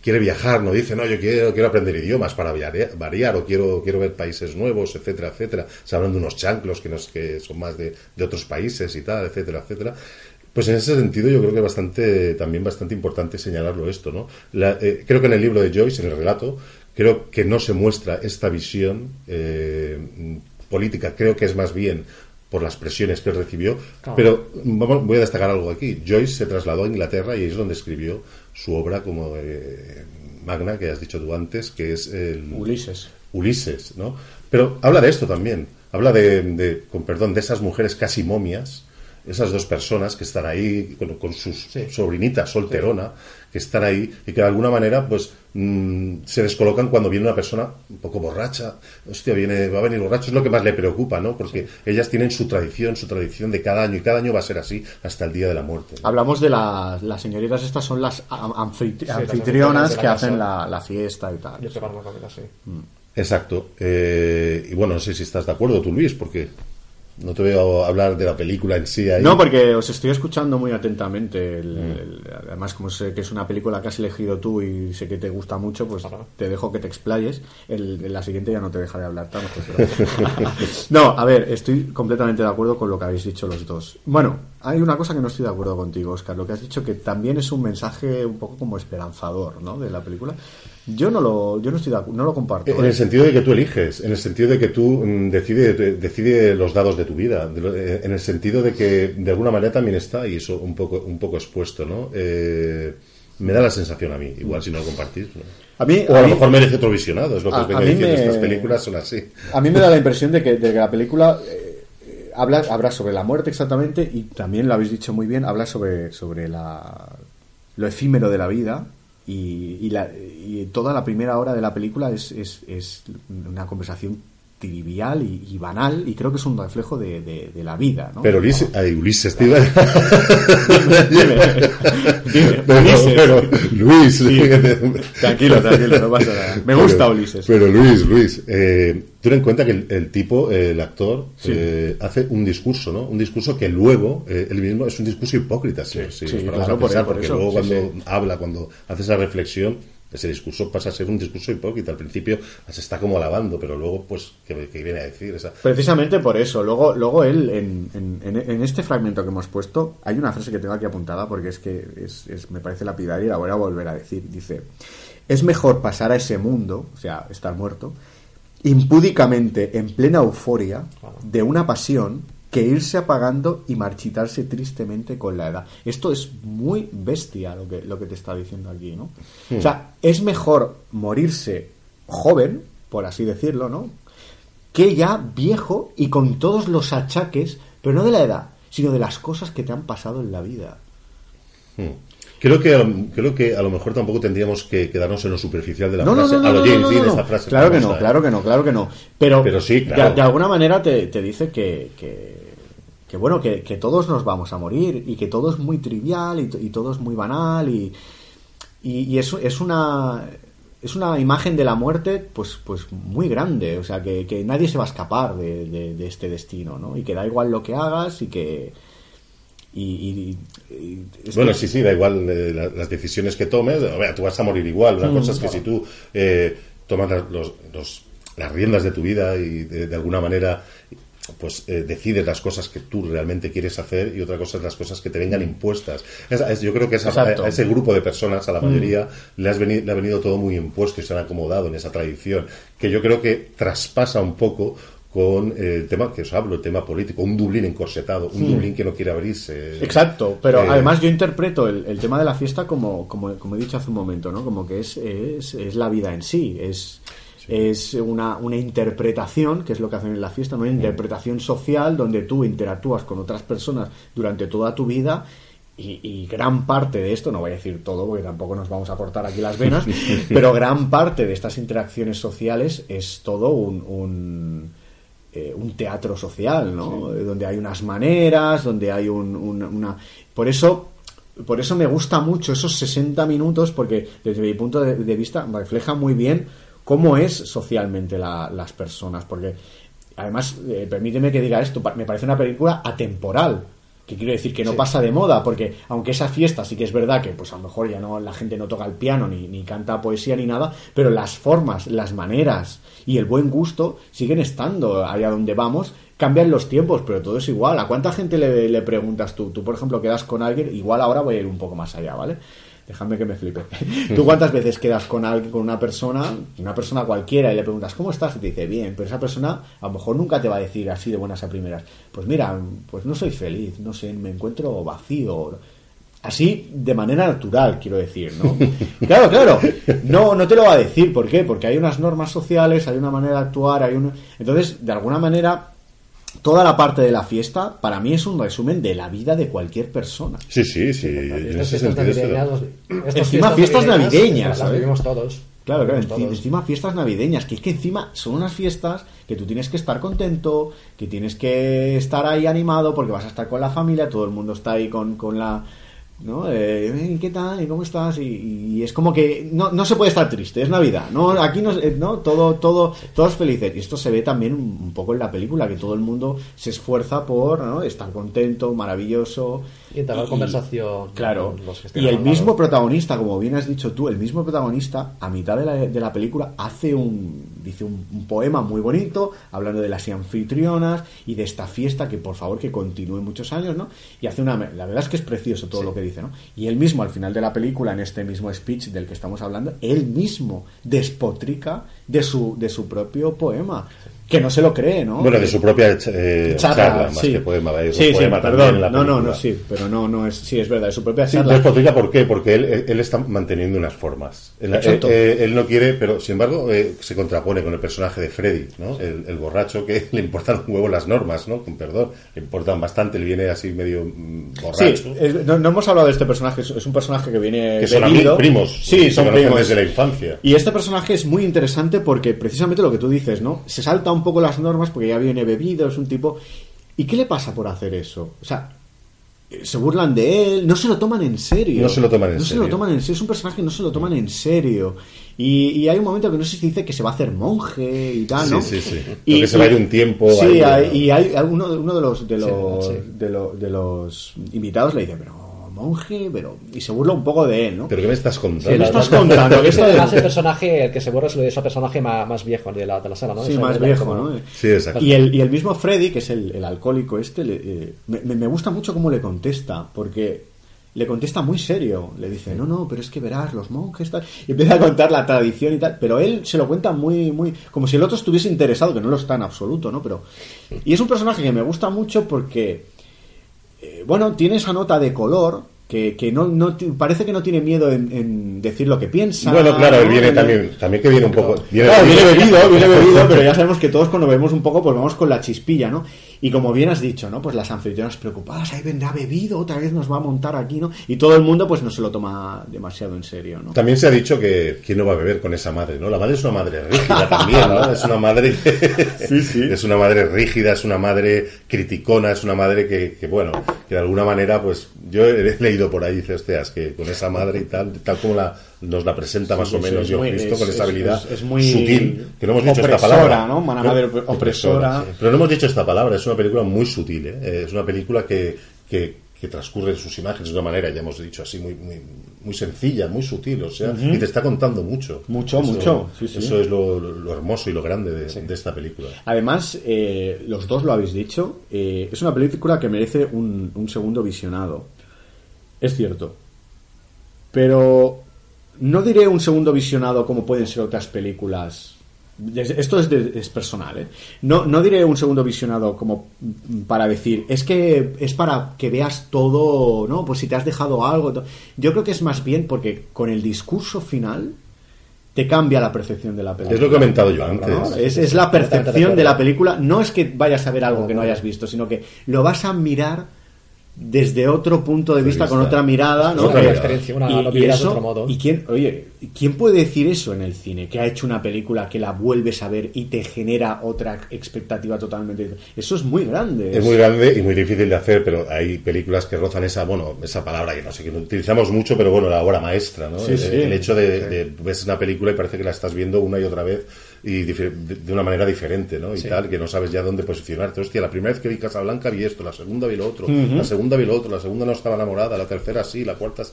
Speaker 1: quiere viajar, no dice, no, yo quiero, quiero aprender idiomas para variar, variar, o quiero, quiero ver países nuevos, etcétera, etcétera. Se hablan de unos chanclos que, nos, que son más de, de otros países y tal, etcétera, etcétera. Pues en ese sentido yo creo que es bastante, también bastante importante señalarlo esto, ¿no? La- eh, creo que en el libro de Joyce, en el relato, creo que no se muestra esta visión eh, política, creo que es más bien por las presiones que recibió,
Speaker 3: Claro.
Speaker 1: pero vamos, voy a destacar algo aquí. Joyce se trasladó a Inglaterra y es donde escribió su obra como eh, magna, que has dicho tú antes, que es el,
Speaker 2: Ulises.
Speaker 1: Ulises, ¿no? Pero habla de esto también. Habla de, de- con perdón, de esas mujeres casi momias, esas dos personas que están ahí con, con su
Speaker 3: Sí.
Speaker 1: sobrinita solterona, que están ahí y que de alguna manera, pues, mm, se descolocan cuando viene una persona un poco borracha. Hostia, viene, va a venir borracho, es lo que más le preocupa, ¿no? Porque ellas tienen su tradición, su tradición de cada año y cada año va a ser así hasta el día de la muerte. ¿no?
Speaker 2: Hablamos de las, las señoritas, estas son las anfitri- anfitrionas
Speaker 3: la
Speaker 2: que hacen la, la fiesta y tal.
Speaker 3: Sí.
Speaker 1: Exacto. Eh, y bueno, no sé si estás de acuerdo tú, Luis, porque no te veo hablar de la película en sí ahí.
Speaker 2: No, porque os estoy escuchando muy atentamente. el- el- además, como sé que es una película que has elegido tú y sé que te gusta mucho, pues te dejo que te explayes. El- en la siguiente ya no te dejaré hablar tanto. pero- no, a ver, estoy completamente de acuerdo con lo que habéis dicho los dos. Bueno, hay una cosa que no estoy de acuerdo contigo, Oscar. Lo que has dicho que también es un mensaje un poco como esperanzador, ¿no? De la película. Yo no lo, yo no estoy de no lo comparto.
Speaker 1: En
Speaker 2: ¿eh?
Speaker 1: el sentido de que tú eliges, en el sentido de que tú mm, decides decide los dados de tu vida, eh, en el sentido de que de alguna manera también está, y eso un poco, un poco expuesto, ¿no? Eh, me da la sensación a mí, igual si no lo compartís. ¿no?
Speaker 2: A mí,
Speaker 1: O a,
Speaker 2: a
Speaker 1: lo
Speaker 2: mí-
Speaker 1: mejor merece otro visionado, es lo que
Speaker 2: A-
Speaker 1: os vengo diciendo,
Speaker 2: me-
Speaker 1: estas películas son así.
Speaker 2: A mí me da la impresión de que, de que la película eh, eh, habla, habla sobre la muerte exactamente y también lo habéis dicho muy bien, habla sobre, sobre la, lo efímero de la vida y, y, la- y toda la primera hora de la película es, es, es una conversación trivial y, y banal y creo que es un reflejo de, de- de la vida. ¿no?
Speaker 1: Pero Ulises, ay, Ulises, te iba a-
Speaker 2: Dime, dime,
Speaker 1: pero,
Speaker 2: Ulises.
Speaker 1: pero, Luis,
Speaker 2: Tranquilo, tranquilo, no pasa nada. Me gusta Ulises.
Speaker 1: Pero Luis, Luis, eh, ten en cuenta que el, el tipo, eh, el actor,
Speaker 2: Sí.
Speaker 1: eh, hace un discurso, ¿no? Un discurso que luego, eh, él mismo, es un discurso hipócrita, sí, sí,
Speaker 2: sí, claro, por-
Speaker 1: pensar,
Speaker 2: por
Speaker 1: porque
Speaker 2: eso,
Speaker 1: luego cuando habla, cuando hace esa reflexión, ese discurso pasa a ser un discurso hipócrita. Al principio se está como alabando, pero luego, pues, ¿qué, qué viene a decir? Esa,
Speaker 2: Precisamente por eso. Luego, luego él, en, en- este fragmento que hemos puesto, hay una frase que tengo aquí apuntada porque es que es, es- me parece lapidaria y la voy a volver a decir. Dice, es mejor pasar a ese mundo, o sea, estar muerto, impúdicamente en plena euforia de una pasión que irse apagando y marchitarse tristemente con la edad. Esto es muy bestia lo que, lo que te está diciendo aquí, ¿no? O sea, es mejor morirse joven, por así decirlo, ¿no? que ya viejo y con todos los achaques, pero no de la edad, sino de las cosas que te han pasado en la vida.
Speaker 1: Hmm. Creo que, a lo- creo que a lo mejor tampoco tendríamos que quedarnos en lo superficial de la
Speaker 2: No,
Speaker 1: frase.
Speaker 2: no, no,
Speaker 1: a lo
Speaker 2: no,
Speaker 1: James Dean,
Speaker 2: no.
Speaker 1: frase
Speaker 2: Claro que no,
Speaker 1: ¿eh?
Speaker 2: claro que no, claro que no. Pero,
Speaker 1: Pero sí,
Speaker 2: de-
Speaker 1: claro.
Speaker 2: de, alguna manera te, te dice que, que, que bueno, que, que todos nos vamos a morir y que todo es muy trivial y, to- y todo es muy banal y, y, y es una es una imagen de la muerte pues pues muy grande o sea que, que nadie se va a escapar de, de- de este destino no y que da igual lo que hagas y que y, y- y-
Speaker 1: Bueno,
Speaker 2: que-
Speaker 1: sí, sí, da igual eh, la- las decisiones que tomes. Ver, tú vas a morir igual.
Speaker 2: Mm,
Speaker 1: Una cosa es que si tú eh, tomas los- los- las riendas de tu vida y de, de alguna manera pues eh, decides las cosas que tú realmente quieres hacer y otra cosa es las cosas que te vengan impuestas. Es- es- yo creo que esa- a, a ese grupo de personas, a la mayoría, le, has veni- le ha venido todo muy impuesto y se han acomodado en esa tradición, que yo creo que traspasa un poco con eh, el tema que os hablo, el tema político, un Dublín encorsetado, un Dublín que no quiere abrirse.
Speaker 2: Exacto, pero
Speaker 1: Eh,
Speaker 2: además yo interpreto el, el tema de la fiesta como, como, como he dicho hace un momento, ¿no? Como que es, es, es la vida en sí, es, es una, una interpretación, que es lo que hacen en la fiesta, ¿no? una interpretación social donde tú interactúas con otras personas durante toda tu vida y, y gran parte de esto, no voy a decir todo porque tampoco nos vamos a cortar aquí las venas, pero gran parte de estas interacciones sociales es todo un, un, eh, un teatro social, ¿no? Donde hay unas maneras, donde hay un- un- una... Por eso, por eso me gusta mucho esos 60 minutos porque desde mi punto de, de vista refleja muy bien cómo es socialmente la- las personas, porque además, eh, permíteme que diga esto, me parece una película atemporal. Que quiero decir que no pasa de moda, porque aunque esa fiesta sí que es verdad que pues a lo mejor ya no la gente no toca el piano ni, ni canta poesía ni nada, pero las formas, las maneras y el buen gusto siguen estando allá donde vamos, cambian los tiempos, pero todo es igual. ¿A cuánta gente le, le preguntas tú? Tú, por ejemplo, quedas con alguien, igual ahora voy a ir un poco más allá, ¿vale? Dejadme que me flipe. ¿Tú cuántas veces quedas con alguien, con una persona, una persona cualquiera, y le preguntas, ¿cómo estás? Y te dice, bien, pero esa persona a lo mejor nunca te va a decir así de buenas a primeras. Pues mira, pues no soy feliz, no sé, me encuentro vacío. Así, de manera natural, quiero decir, ¿no? Claro, claro. No, no te lo va a decir. ¿Por qué? Porque hay unas normas sociales, hay una manera de actuar, hay un... Entonces, de alguna manera, toda la parte de la fiesta, para mí es un resumen de la vida de cualquier persona.
Speaker 1: Sí, sí, sí. en ese sentido
Speaker 2: Encima fiestas navideñas,
Speaker 3: Las
Speaker 2: ¿sabes?
Speaker 3: vivimos todos.
Speaker 2: Claro, claro,
Speaker 3: Vivimos
Speaker 2: enci-
Speaker 3: todos.
Speaker 2: encima fiestas navideñas, que es que encima son unas fiestas que tú tienes que estar contento, que tienes que estar ahí animado porque vas a estar con la familia, todo el mundo está ahí con, con la... ¿no? Eh, ¿Qué tal? ¿Y cómo estás? Y, y es como que no, no se puede estar triste, es Navidad, ¿no? Aquí no, eh, ¿no? Todo, todo, todos felices. Y esto se ve también un, un poco en la película, que todo el mundo se esfuerza por ¿no? estar contento, maravilloso.
Speaker 3: Y entablar conversación
Speaker 2: Claro.
Speaker 3: con los que estén
Speaker 2: Y el mismo protagonista, como bien has dicho tú, el mismo protagonista, a mitad de la, de la película, hace un, dice un, un poema muy bonito, hablando de las anfitrionas y de esta fiesta que por favor que continúe muchos años, ¿no? Y hace una, la verdad es que es precioso todo lo que dice, ¿no? Y él mismo, al final de la película, en este mismo speech del que estamos hablando, él mismo despotrica de su, de su propio poema, que no se lo cree, ¿no?
Speaker 1: Bueno, de su propia eh,
Speaker 2: Charla,
Speaker 1: charla, más
Speaker 2: sí.
Speaker 1: que poema. Hay
Speaker 2: Sí, sí,
Speaker 1: poema
Speaker 2: perdón.
Speaker 1: en la
Speaker 2: no, no, no, sí, pero no, no es, sí, es verdad, de su propia
Speaker 1: Sí,
Speaker 2: charla.
Speaker 1: despotrica, ¿por qué? Porque él, él- él está manteniendo unas formas. Él,
Speaker 2: Exacto.
Speaker 1: eh, eh, él no quiere, pero sin embargo eh, se contrapone con el personaje de Freddy, ¿no? El, el borracho que le importan un huevo las normas, ¿no? Con perdón, le importan bastante, él viene así medio mm,
Speaker 2: Sí,
Speaker 1: borracho.
Speaker 2: es- no, no hemos hablado de este personaje, es, es un personaje que viene
Speaker 1: que son
Speaker 2: bebido.
Speaker 1: amigos, primos.
Speaker 2: Sí, son primos.
Speaker 1: desde la infancia.
Speaker 2: Y este personaje es muy interesante porque precisamente lo que tú dices, ¿no? Se salta un poco las normas porque ya viene bebido, es un tipo... ¿Y qué le pasa por hacer eso? O sea, se burlan de él, no se lo toman en serio.
Speaker 1: No se lo toman en
Speaker 2: No se
Speaker 1: serio.
Speaker 2: lo toman en serio, es un personaje que no se lo toman en serio. Y, y hay un momento que no sé si dice que se va a hacer monje y tal,
Speaker 1: Sí,
Speaker 2: ¿no?
Speaker 1: sí, sí. O que se va a ir un tiempo
Speaker 2: Sí,
Speaker 1: ahí,
Speaker 2: hay-
Speaker 1: ¿no?
Speaker 2: y hay uno, uno de los de los,
Speaker 3: sí.
Speaker 2: de, lo- de los invitados le dice, pero monje, pero y se burla un poco de él, ¿no?
Speaker 1: ¿Pero qué me estás contando?
Speaker 2: ¿Qué me estás contando? De-
Speaker 3: Además, el personaje, el que se borra es el personaje más, más viejo de la, de la sala, ¿no?
Speaker 2: Sí,
Speaker 3: Ese
Speaker 2: más viejo,
Speaker 3: como-
Speaker 2: ¿no?
Speaker 1: Sí, exacto.
Speaker 2: Y el, y el mismo Freddy, que es el, el alcohólico este, le- eh, me, me gusta mucho cómo le contesta, porque le contesta muy serio. Le dice, no, no, pero es que verás, los monjes tal. Y empieza a contar la tradición y tal, pero él se lo cuenta muy, muy, como si el otro estuviese interesado, que no lo está en absoluto, ¿no? Pero, y es un personaje que me gusta mucho porque, eh, bueno, tiene esa nota de color. Que, que no, no parece que no tiene miedo en, en decir lo que piensa.
Speaker 1: Bueno, claro, él viene
Speaker 2: En-
Speaker 1: también, también que viene un poco...
Speaker 2: Claro, viene bebido, viene bebido, pero ya sabemos que todos cuando bebemos un poco, pues vamos con la chispilla, ¿no? Y como bien has dicho, ¿no? Pues las anfitrionas preocupadas, ahí vendrá bebido, otra vez nos va a montar aquí, ¿no? Y todo el mundo, pues no se lo toma demasiado en serio, ¿no?
Speaker 1: También se ha dicho que quién no va a beber con esa madre, ¿no? La madre es una madre rígida también, ¿no? Es una madre es una madre rígida, es una madre criticona, es una madre que, que, bueno, que de alguna manera, pues yo he leído por ahí, dice, hostias, que con esa madre y tal, tal como la, nos la presenta más
Speaker 2: Sí,
Speaker 1: o menos yo Cristo, con
Speaker 2: es-
Speaker 1: esa
Speaker 2: es-
Speaker 1: habilidad
Speaker 2: es- muy
Speaker 1: sutil, que no hemos dicho esta
Speaker 2: opresora,
Speaker 1: palabra.
Speaker 2: ¿no? Opre- opresora.
Speaker 1: sí. Pero no hemos dicho esta palabra, es una película muy sutil, ¿eh? Eh, Es una película que, que, que transcurre sus imágenes de una manera, ya hemos dicho así, muy, muy, muy sencilla, muy sutil, o sea, y te está contando mucho.
Speaker 2: Mucho,
Speaker 1: Eso-
Speaker 2: mucho, sí, sí.
Speaker 1: Eso es lo, lo hermoso y lo grande de, de esta película.
Speaker 2: Además, eh, los dos lo habéis dicho, eh, es una película que merece un, un segundo visionado. Es cierto. Pero no diré un segundo visionado como pueden ser otras películas. Esto es, de- es personal, ¿eh? No, no diré un segundo visionado como mm, para decir, es que es para que veas todo, ¿no? Pues si te has dejado algo. Yo creo que es más bien porque con el discurso final te cambia la percepción de la película.
Speaker 1: Es lo que he comentado yo
Speaker 2: ¿no?
Speaker 1: antes.
Speaker 2: Es, es la percepción de la película. No es que vayas a ver algo que no hayas visto, sino que lo vas a mirar desde otro punto de vista, con otra mirada, ¿no?
Speaker 1: Otra
Speaker 3: experiencia, una-
Speaker 2: y,
Speaker 3: de otro modo.
Speaker 2: ¿Y quién, oye, quién puede decir eso en el cine? Que ha hecho una película que la vuelves a ver y te genera otra expectativa totalmente. Eso es muy grande.
Speaker 1: Es muy grande y muy difícil de hacer, pero hay películas que rozan esa, bueno, esa palabra que no sé, que no utilizamos mucho, pero bueno, la obra maestra, ¿no?
Speaker 2: Sí,
Speaker 1: el,
Speaker 2: sí.
Speaker 1: el hecho de, de- ves una película y parece que la estás viendo una y otra vez y de, una manera diferente, ¿no? Y tal, que no sabes ya dónde posicionarte. Hostia, la primera vez que vi Casablanca vi esto, la segunda vi lo otro, la segunda vi lo otro, la segunda no estaba enamorada, la tercera sí, la cuarta.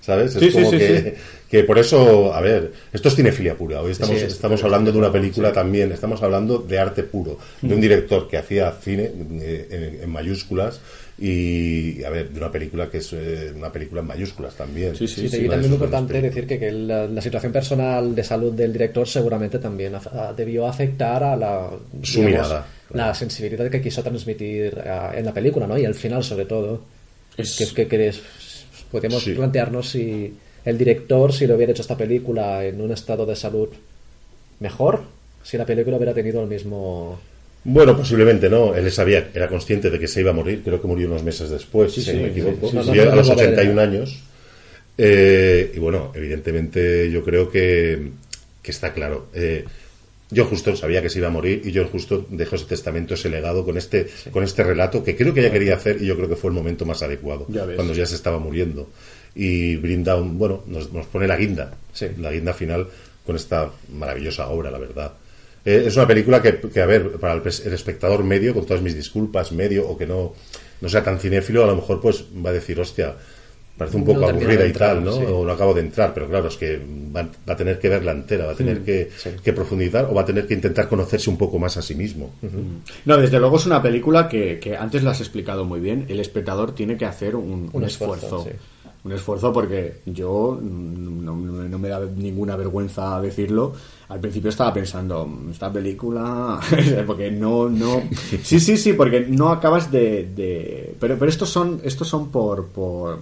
Speaker 1: ¿sabes?
Speaker 2: Sí,
Speaker 1: es como
Speaker 2: sí,
Speaker 1: que, que por eso, a ver, esto es cinefilia pura. Hoy estamos,
Speaker 3: es-
Speaker 1: estamos hablando de una película también, estamos hablando de arte puro, de un director que hacía cine eh, en, en mayúsculas y, a ver, de una película que es eh, una película en mayúsculas también.
Speaker 2: Sí, sí,
Speaker 3: Sí,
Speaker 2: sí,
Speaker 3: y también es importante decir que, que la, la situación personal de salud del director seguramente también af- a- debió afectar a la
Speaker 1: Su mirada,
Speaker 3: la sensibilidad que quiso transmitir a- en la película, ¿no? Y al final, sobre todo,
Speaker 2: Es-
Speaker 3: que, que, que podemos
Speaker 1: Sí.
Speaker 3: plantearnos si el director, si lo hubiera hecho esta película en un estado de salud mejor, si la película hubiera tenido el mismo
Speaker 1: Bueno, posiblemente no. Él sabía, era consciente de que se iba a morir. Creo que murió unos meses después, si
Speaker 3: sí,
Speaker 1: no me
Speaker 3: sí,
Speaker 1: equivoco.
Speaker 3: sí, sí, sí.
Speaker 1: Murió
Speaker 3: No, no,
Speaker 1: a los
Speaker 3: no, no, no,
Speaker 1: 81
Speaker 3: no.
Speaker 1: años. Eh, y bueno, evidentemente yo creo que, que está claro. Eh, John Justo sabía que se iba a morir y John Justo dejó ese testamento, ese legado con este, con este relato que creo que ella quería hacer y yo creo que fue el momento más adecuado
Speaker 2: Ya
Speaker 1: cuando ya se estaba muriendo. Y brinda un, bueno, nos, nos pone la guinda,
Speaker 3: Sí.
Speaker 1: la guinda final con esta maravillosa obra, la verdad. Eh, es una película que, que, a ver, para el, espectador medio, con todas mis disculpas, medio, o que no, no sea tan cinéfilo, a lo mejor pues va a decir, hostia, parece un poco aburrida y tal, ¿no?
Speaker 3: sí.
Speaker 1: O no acabo de entrar, pero claro, es que va, va a tener que verla entera, va a tener que,
Speaker 3: sí.
Speaker 1: que profundizar o va a tener que intentar conocerse un poco más a sí mismo.
Speaker 2: No, desde luego es una película que, que antes la has explicado muy bien. El espectador tiene que hacer un, un
Speaker 3: Un
Speaker 2: esfuerzo.
Speaker 3: esfuerzo, sí.
Speaker 2: Un esfuerzo porque yo no, no- no me da ninguna vergüenza decirlo. Al principio estaba pensando, "Mm, esta película. porque no, no. Sí, sí, sí, porque no acabas de. de- Pero, pero estos son, estos son por. por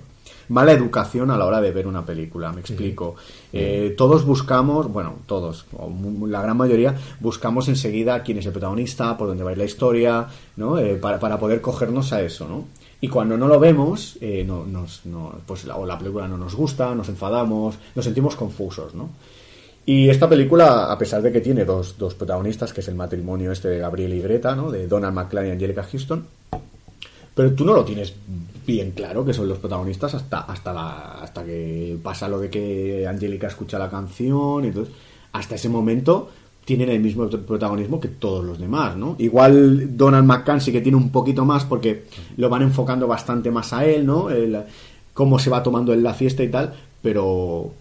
Speaker 2: mala educación a la hora de ver una película, me explico. Eh, todos buscamos, bueno, todos, o la gran mayoría, buscamos enseguida quién es el protagonista, por dónde va a ir la historia, ¿no? Eh, para, para poder cogernos a eso, ¿no? Y cuando no lo vemos, eh, no, nos, no- pues la, o la película no nos gusta, nos enfadamos, nos sentimos confusos, ¿no? Y esta película, a pesar de que tiene dos, dos protagonistas, que es el matrimonio este de Gabriel y Greta, ¿no? De Donald McClane y Angelica Houston, pero tú no lo tienes bien claro que son los protagonistas hasta hasta la, hasta que pasa lo de que Angélica escucha la canción entonces hasta ese momento tienen el mismo protagonismo que todos los demás, ¿no? Igual Donald McCann sí que tiene un poquito más porque lo van enfocando bastante más a él, ¿no? El- cómo se va tomando en la fiesta y tal, pero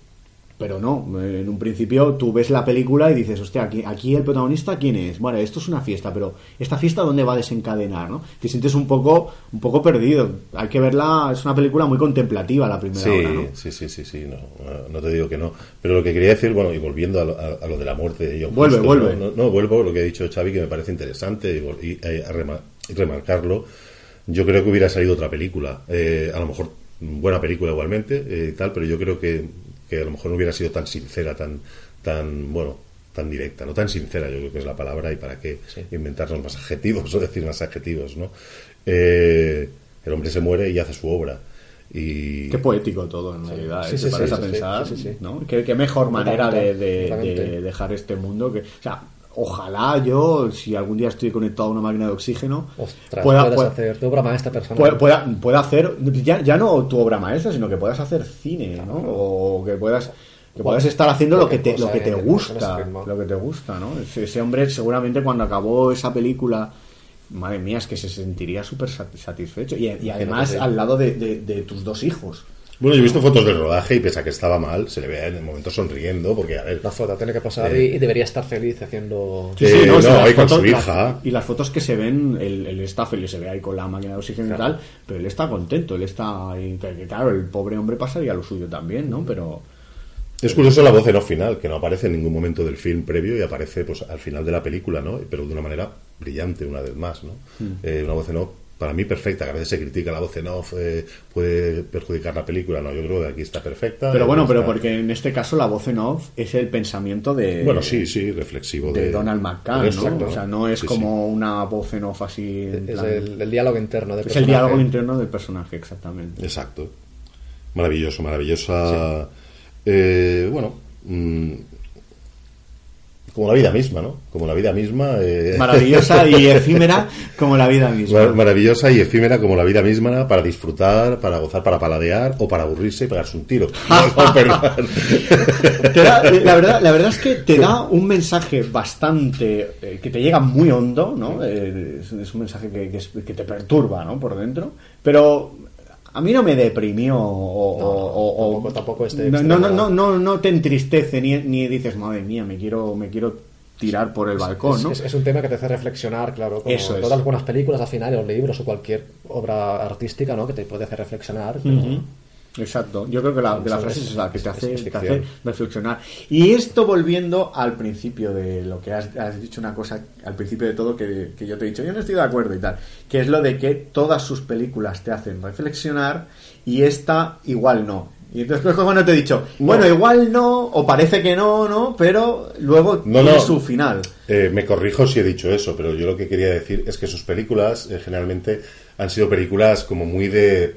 Speaker 2: pero no, en un principio tú ves la película y dices, hostia, aquí, aquí el protagonista, ¿quién es? Bueno, esto es una fiesta, pero ¿esta fiesta dónde va a desencadenar? ¿no? Te sientes un poco, un poco perdido. Hay que verla, es una película muy contemplativa la primera
Speaker 1: Sí,
Speaker 2: hora, ¿no?
Speaker 1: sí, sí, sí, sí, no, no te digo que no. Pero lo que quería decir, bueno, y volviendo a lo, a- a lo de la muerte de John
Speaker 2: Vuelve, vuelve.
Speaker 1: No, no, vuelvo a lo que ha dicho Xavi, que me parece interesante y, y, eh, a rema- y remarcarlo. Yo creo que hubiera salido otra película. Eh, a lo mejor buena película igualmente eh, tal, pero yo creo que, que a lo mejor no hubiera sido tan sincera, tan, tan, bueno, tan directa, no tan sincera, yo creo que es la palabra, y para qué inventarnos más adjetivos o decir más adjetivos, ¿no? Eh, el hombre se muere y hace su obra. Y,
Speaker 2: Qué poético todo, en realidad.
Speaker 3: Sí,
Speaker 2: ¿eh?
Speaker 3: sí,
Speaker 2: Te
Speaker 3: sí,
Speaker 2: paras a pensar,
Speaker 3: sí, sí, sí.
Speaker 2: ¿no? Qué, qué mejor manera de, de- de
Speaker 3: Totalmente.
Speaker 2: dejar este mundo. Que, o sea, ojalá yo, si algún día estoy conectado a una máquina de oxígeno,
Speaker 3: Ostras,
Speaker 2: pueda, pueda-
Speaker 3: hacer tu obra maestra personal.
Speaker 2: pueda, pueda, pueda hacer ya, ya no tu obra maestra sino que puedas hacer cine ¿no? o que puedas que puedas estar haciendo lo que te, lo que te
Speaker 3: en- en
Speaker 2: gusta lo que te gusta ¿no? ese, hombre seguramente cuando acabó esa película madre mía es que se sentiría súper sat- satisfecho y, y además al lado de, de- de tus dos hijos
Speaker 1: Bueno, yo he visto fotos del rodaje y pese a que estaba mal, se le ve en el momento sonriendo, porque, a ver,
Speaker 3: La foto tiene que pasar
Speaker 1: Eh.
Speaker 3: y, y debería estar feliz haciendo...
Speaker 1: Sí, sí, no,
Speaker 2: si las
Speaker 1: ahí con
Speaker 2: fotos-
Speaker 1: su hija.
Speaker 2: y las fotos que se ven él, él está feliz se ve ahí con la máquina de oxígeno y tal pero él está contento él está que claro el pobre hombre pasaría lo suyo también no pero
Speaker 1: Es curioso la voz en off final, que no aparece en ningún momento del film previo y aparece pues al final de la película, ¿no? Pero de una manera brillante, una vez más, ¿no?
Speaker 2: Hmm.
Speaker 1: Eh, una voz en off para mí perfecta, que a veces se critica la voz en off, eh, puede perjudicar la película, no, yo creo que aquí está perfecta.
Speaker 2: Pero
Speaker 1: eh,
Speaker 2: bueno, pero
Speaker 1: está-
Speaker 2: porque en este caso la voz en off es el pensamiento de,
Speaker 1: Bueno, sí, sí, reflexivo.
Speaker 2: de
Speaker 1: de,
Speaker 2: Donald McCann, ¿no?
Speaker 1: Exacto,
Speaker 2: O sea, no es
Speaker 1: Sí,
Speaker 2: como una voz en off así. en
Speaker 3: Es
Speaker 2: plan-
Speaker 3: el, el diálogo interno del
Speaker 2: es el
Speaker 3: personaje.
Speaker 2: diálogo interno del personaje, exactamente.
Speaker 1: exacto. Maravilloso, maravillosa. eh, bueno, mm, como la vida misma, ¿no? Como la vida misma. eh,
Speaker 2: Maravillosa y efímera como la vida misma.
Speaker 1: Mar- Maravillosa y efímera como la vida misma para disfrutar, para gozar, para paladear o para aburrirse y pegarse un tiro. No, no, perdón.
Speaker 2: Te da- la, verdad, la verdad es que te da un mensaje bastante eh, que te llega muy hondo, ¿no? Eh, es, un mensaje que, que te perturba, ¿no? Por dentro, pero a mí no me deprimió o, o- o- o-
Speaker 3: tampoco- tampoco este
Speaker 2: no, no, no, no, no, no te entristece ni, ni dices madre mía me quiero me quiero tirar por el balcón,
Speaker 3: Es,
Speaker 2: ¿no?
Speaker 3: es- es un tema que te hace reflexionar, claro, como
Speaker 2: Eso es.
Speaker 3: todas las buenas películas al final, o libros o cualquier obra artística, ¿no? Que te puede hacer reflexionar. pero-.
Speaker 2: Exacto, yo creo que la, de la
Speaker 3: Eso
Speaker 2: frase
Speaker 3: es-
Speaker 2: es esa, que te hace,
Speaker 3: es
Speaker 2: te
Speaker 3: ficción.
Speaker 2: hace reflexionar. Y esto volviendo al principio de lo que has, has dicho una cosa, al principio de todo que, que yo te he dicho, yo no estoy de acuerdo y tal, que es lo de que todas sus películas te hacen reflexionar y esta igual no. Y entonces pues, cuando te he dicho, bueno, igual no, o parece que no, no, pero luego
Speaker 1: No,
Speaker 2: tiene
Speaker 1: no.
Speaker 2: su final.
Speaker 1: Eh, me corrijo si he dicho eso, pero yo lo que quería decir es que sus películas eh, generalmente han sido películas como muy de.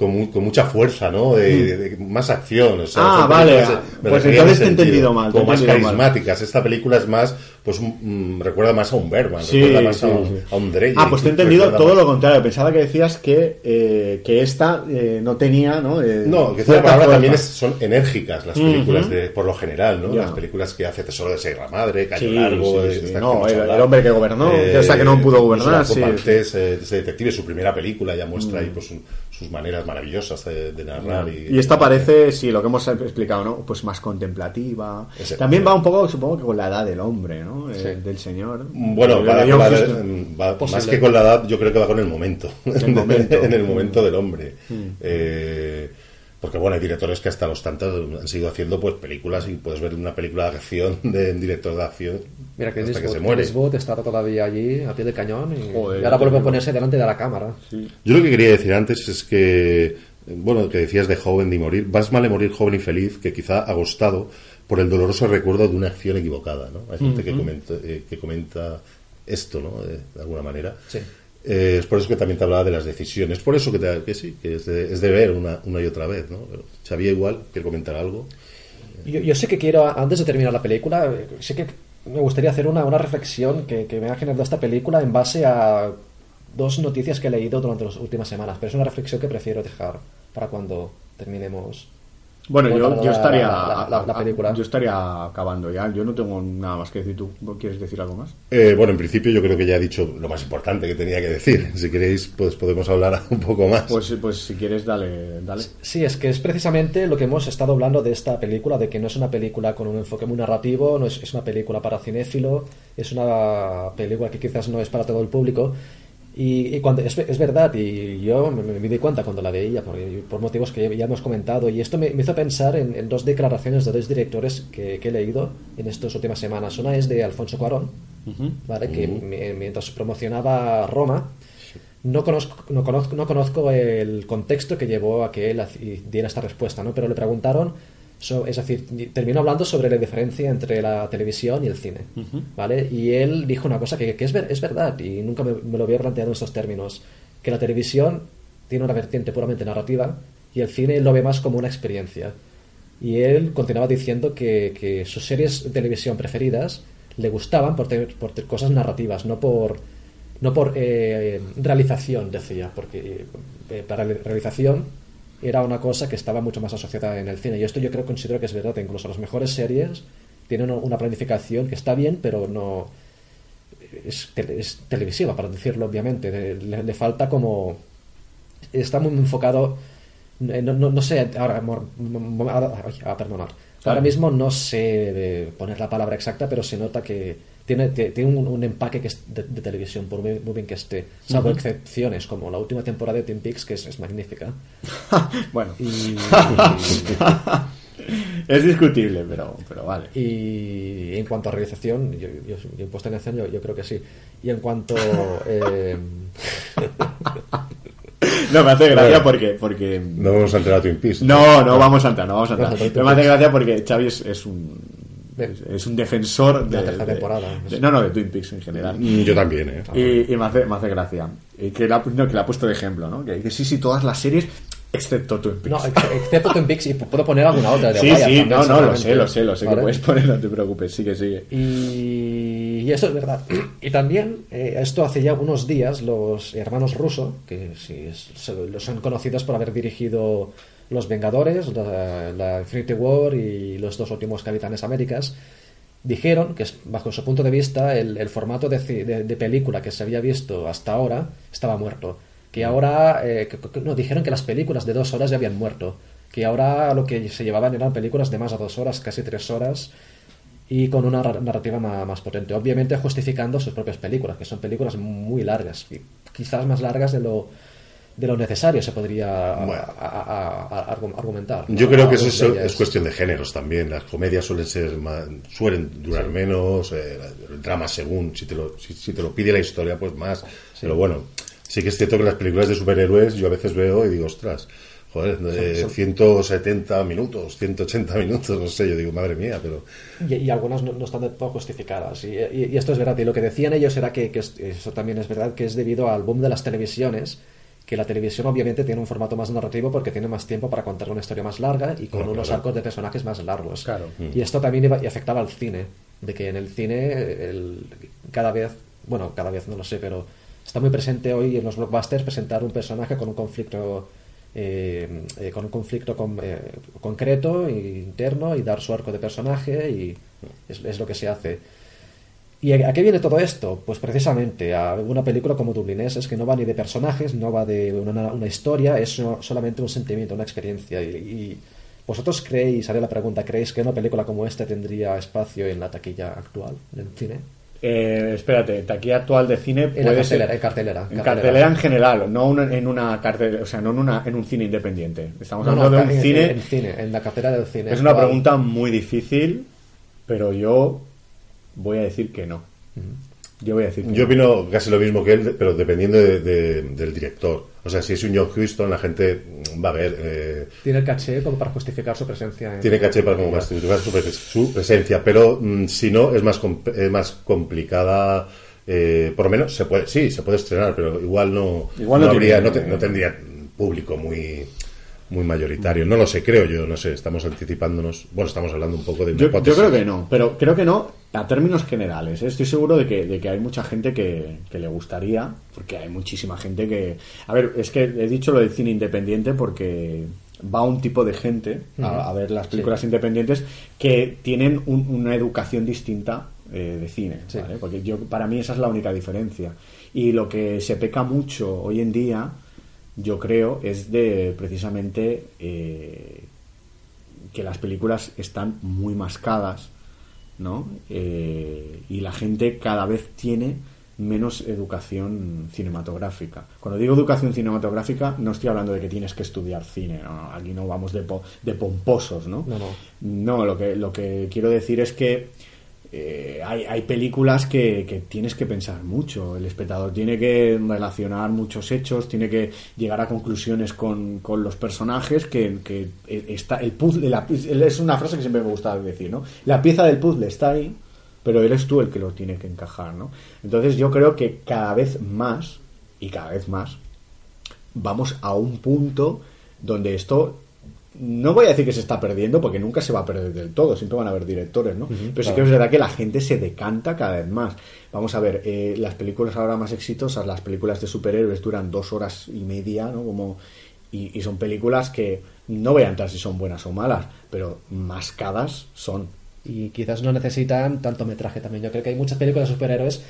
Speaker 1: Con, mu- con mucha fuerza, ¿no? De, de- de más acción. o sea,
Speaker 2: Mm. Ah, vale, ah, pues entonces te he entendido mal,
Speaker 1: Como más
Speaker 2: mal.
Speaker 1: carismáticas. Esta película es más, pues, un- mm, recuerda más a un Bergman,
Speaker 2: Sí,
Speaker 1: recuerda más
Speaker 2: sí,
Speaker 1: a, un,
Speaker 2: sí.
Speaker 1: a un Dreyer,
Speaker 2: Ah, pues te he entendido todo
Speaker 1: más-
Speaker 2: lo contrario. Pensaba que decías que, eh, que esta eh, no tenía, ¿no? Eh,
Speaker 1: No, que la palabra también es- son enérgicas las películas, de, por lo general, ¿no? Las películas que hace Tesoro de Sierra Madre, Caño Largo, eh,
Speaker 2: No, el- el hombre que gobernó, o sea, que no pudo gobernar, sí.
Speaker 1: Eh, ese detective, su primera película ya muestra
Speaker 2: Mm.
Speaker 1: ahí pues, su- sus maneras maravillosas de, de narrar. Y,
Speaker 2: Y esta parece, sí, lo que hemos explicado, ¿no? Pues más contemplativa.
Speaker 1: Ese-
Speaker 2: También va un poco, supongo que con la edad del hombre, ¿no? Eh,
Speaker 3: Sí.
Speaker 2: del señor.
Speaker 1: Bueno,
Speaker 2: De-
Speaker 1: va-
Speaker 2: de
Speaker 1: va-
Speaker 2: John
Speaker 1: va- más que con la edad, yo creo que va con el momento.
Speaker 2: El momento.
Speaker 1: en el momento del hombre.
Speaker 2: Mm.
Speaker 1: Eh, porque bueno, hay directores que hasta los tantos han seguido haciendo pues películas y puedes ver una película de acción de un director de acción
Speaker 3: Mira que
Speaker 1: hasta que se muere.
Speaker 3: Está todavía allí a pie de cañón y,
Speaker 2: Joder,
Speaker 3: y ahora vuelve a ponerse delante de la cámara.
Speaker 1: Yo lo que quería decir antes es que, bueno, que decías de joven y morir, más vale morir joven y feliz que quizá agostado por el doloroso recuerdo de una acción equivocada, ¿no? Hay gente que, comenta, eh, que comenta esto, ¿no? De, de alguna manera.
Speaker 3: Sí.
Speaker 1: Eh, es por eso que también te hablaba de las decisiones. Por eso que, te- que sí, que es de, es de ver una, una y otra vez, ¿no? Pero Xavier igual, quiere comentar algo.
Speaker 3: Yo, yo sé que quiero, antes de terminar la película, sé que me gustaría hacer una, una reflexión que, que me ha generado esta película en base a dos noticias que he leído durante las últimas semanas, pero es una reflexión que prefiero dejar para cuando terminemos.
Speaker 2: Bueno, yo, estaría.
Speaker 3: la- la- la película.
Speaker 2: Yo estaría acabando ya. Yo no tengo nada más que decir. ¿Tú quieres decir algo más?
Speaker 1: Eh, bueno, en principio yo creo que ya he dicho lo más importante que tenía que decir. Si queréis, pues podemos hablar un poco más.
Speaker 2: Pues, pues si quieres, dale. dale.
Speaker 3: Sí, es que es precisamente lo que hemos estado hablando de esta película, de que no es una película con un enfoque muy narrativo, no es, es una película para cinéfilo, es una película que quizás no es para todo el público. Y, y cuando es, es verdad, y yo me, me di cuenta cuando la veía, por, por motivos que ya hemos comentado, y esto me, me hizo pensar en, en dos declaraciones de dos directores que, que he leído en estas últimas semanas. Una es de Alfonso Cuarón, ¿vale? que me- mientras promocionaba Roma, no conozco, no conozco, no conozco el contexto que llevó a que él diera esta respuesta, ¿no? Pero le preguntaron, so- es decir, terminó hablando sobre la diferencia entre la televisión y el cine, ¿vale? Y él dijo una cosa que, que es, ver- es verdad y nunca me, me lo había planteado en estos términos, que la televisión tiene una vertiente puramente narrativa y el cine lo ve más como una experiencia. Y él continuaba diciendo que, que sus series de televisión preferidas le gustaban por por cosas narrativas, no por, no por eh, realización, decía, porque eh, para la realización era una cosa que estaba mucho más asociada en el cine. Y esto yo creo, considero que es verdad, incluso las mejores series tienen una planificación que está bien, pero no es, es televisiva, para decirlo obviamente. Le, le falta como... Está muy enfocado... eh, No, no, no sé, ahora... mor- mo- ahora- ay, ah, perdonar. Ahora mismo no sé poner la palabra exacta, pero se nota que tiene, tiene un, un empaque que es de, de televisión, por muy, muy bien que esté. Salvo excepciones, como la última temporada de Twin Peaks, que es, es magnífica.
Speaker 2: bueno.
Speaker 3: Y,
Speaker 2: Es discutible, pero, pero vale.
Speaker 3: Y en cuanto a realización, yo, yo, yo en puesta en escena, yo, yo creo que sí. Y en cuanto. eh,
Speaker 2: No, me hace gracia
Speaker 1: Bueno.
Speaker 2: porque, porque...
Speaker 1: No vamos a entrar a Twin Peaks.
Speaker 2: No, no vamos a entrar, no vamos a entrar.
Speaker 3: No,
Speaker 2: me hace gracia porque Xavi es, es un... Es, es un defensor
Speaker 3: De
Speaker 2: de,
Speaker 3: la tercera
Speaker 2: de-
Speaker 3: temporada.
Speaker 2: de- no, no, de Twin Peaks en general.
Speaker 1: Yo también, ¿eh?
Speaker 2: Y, y me, hace, me hace gracia. Y que, la, no, que la ha puesto de ejemplo, ¿no? Que, que sí, sí, todas las series, excepto Twin Peaks.
Speaker 3: no, ex- excepto Twin Peaks, y puedo poner alguna otra de
Speaker 2: sí, sí,
Speaker 3: también,
Speaker 2: no, no, lo sé, lo sé, lo sé que puedes poner, no te preocupes, sigue, sigue.
Speaker 3: Y, y eso es verdad. Y también, eh, esto hace ya unos días, los hermanos Russo, que sí, es- se- son conocidos por haber dirigido Los Vengadores, la, Infinity War y los dos últimos Capitanes Américas, dijeron que, bajo su punto de vista, el, formato de, de- de película que se había visto hasta ahora estaba muerto. Que ahora, eh, que- no, dijeron que las películas de dos horas ya habían muerto. Que ahora lo que se llevaban eran películas de más a dos horas, casi tres horas, y con una ra- narrativa ma- más, potente. Obviamente justificando sus propias películas, que son películas muy largas, quizás más largas de lo, de lo necesario, se podría
Speaker 1: Bueno.
Speaker 3: a- a- a- argu- argumentar.
Speaker 1: Yo creo que eso es,
Speaker 3: de
Speaker 1: es cuestión de géneros también. Las comedias suelen ser más- suelen durar menos, eh, el drama según, si te, lo, si, si te lo pide la historia, pues más. Pero bueno, sí que es cierto que las películas de superhéroes yo a veces veo y digo, ostras, joder, eh, 170 minutos, 180 minutos, no sé, yo digo, madre mía, pero...
Speaker 3: Y, y algunas no, no están del todo justificadas. Y, y- y esto es verdad. Y lo que decían ellos era que, que es- eso también es verdad, que es debido al boom de las televisiones, que la televisión obviamente tiene un formato más narrativo porque tiene más tiempo para contar una historia más larga y con
Speaker 1: Claro,
Speaker 3: unos
Speaker 1: claro.
Speaker 3: arcos de personajes más largos.
Speaker 2: Claro.
Speaker 3: Y esto también iba- y afectaba al cine, de que en el cine el- cada vez, bueno, cada vez no lo sé, pero está muy presente hoy en los blockbusters presentar un personaje con un conflicto eh, eh, con un conflicto con- eh, concreto e interno y dar su arco de personaje y es, es lo que se hace. ¿Y a, qué viene todo esto? Pues precisamente a una película como Dublineses que no va ni de personajes, no va de una, una historia, es so- solamente un sentimiento, una experiencia. Y, y vosotros creéis, haré la pregunta, ¿creéis que una película como esta tendría espacio en la taquilla actual del cine?
Speaker 2: Eh, espérate, taquilla actual de cine
Speaker 3: En la
Speaker 2: puede
Speaker 3: cartelera,
Speaker 2: ser...
Speaker 3: en cartelera.
Speaker 2: En cartelera en general, no en una cartelera, o sea, no en, una, en un cine independiente. Estamos
Speaker 3: No, no,
Speaker 2: hablando de un
Speaker 3: en,
Speaker 2: cine...
Speaker 3: en cine, en la cartelera del cine.
Speaker 2: Es una
Speaker 3: actual.
Speaker 2: pregunta muy difícil, pero yo voy a decir que no. Yo voy a decir que
Speaker 1: Yo
Speaker 2: no.
Speaker 1: opino casi lo mismo que él, pero dependiendo de- de- del director. O sea, si es un John Huston, la gente va a ver... eh,
Speaker 3: Tiene el caché como para justificar su presencia. en-
Speaker 1: tiene caché para como justificar su, pres- su presencia, pero mm, si no es más com- es más complicada. eh, por lo menos se puede, sí, se puede estrenar, pero igual no,
Speaker 2: Igual no
Speaker 1: habría,
Speaker 2: tiene-
Speaker 1: no, te- no tendría público muy muy mayoritario. No lo sé, creo yo, no sé, estamos anticipándonos. Bueno, estamos hablando un poco de
Speaker 2: Yo, yo creo que no, pero creo que no a términos generales. ¿eh? Estoy seguro de que, de que hay mucha gente que, que le gustaría, porque hay muchísima gente que... A ver, es que he dicho lo del cine independiente porque va un tipo de gente a, a ver las películas independientes que tienen un- una educación distinta eh, de cine,
Speaker 3: Sí.
Speaker 2: ¿vale? Porque yo, para mí esa es la única diferencia. Y lo que se peca mucho hoy en día, yo creo, es de precisamente... eh, que las películas están muy mascadas, ¿no? Eh, y la gente cada vez tiene menos educación cinematográfica. Cuando digo educación cinematográfica, no estoy hablando de que tienes que estudiar cine, ¿no? aquí no vamos de, po- de pomposos, ¿no?
Speaker 3: No, no.
Speaker 2: No, lo que, lo que quiero decir es que eh, hay, películas que, tienes que pensar mucho. El espectador tiene que relacionar muchos hechos, tiene que llegar a conclusiones con, los personajes. Que, está el puzzle, es una frase que siempre me gusta decir, ¿no? La pieza del puzzle está ahí, pero eres tú el que lo tiene que encajar, ¿no? Entonces yo creo que cada vez más y cada vez más vamos a un punto donde esto no voy a decir que se está perdiendo porque nunca se va a perder del todo, siempre van a haber directores, ¿no? Pero sí que es verdad que la gente se decanta cada vez más. Vamos a ver, eh, las películas ahora más exitosas, las películas de superhéroes duran dos horas y media, ¿no? Como y, y son películas que no voy a entrar si son buenas o malas, pero mascadas son.
Speaker 3: y quizás no necesitan tanto metraje también. Yo creo que hay muchas películas de superhéroes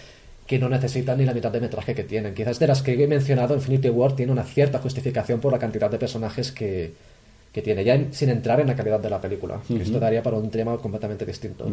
Speaker 3: que no necesitan ni la mitad de metraje que tienen. Quizás de las que he mencionado, Infinity War tiene una cierta justificación por la cantidad de personajes que, que tiene, ya en- sin entrar en la calidad de la película. que Esto daría para un tema completamente distinto.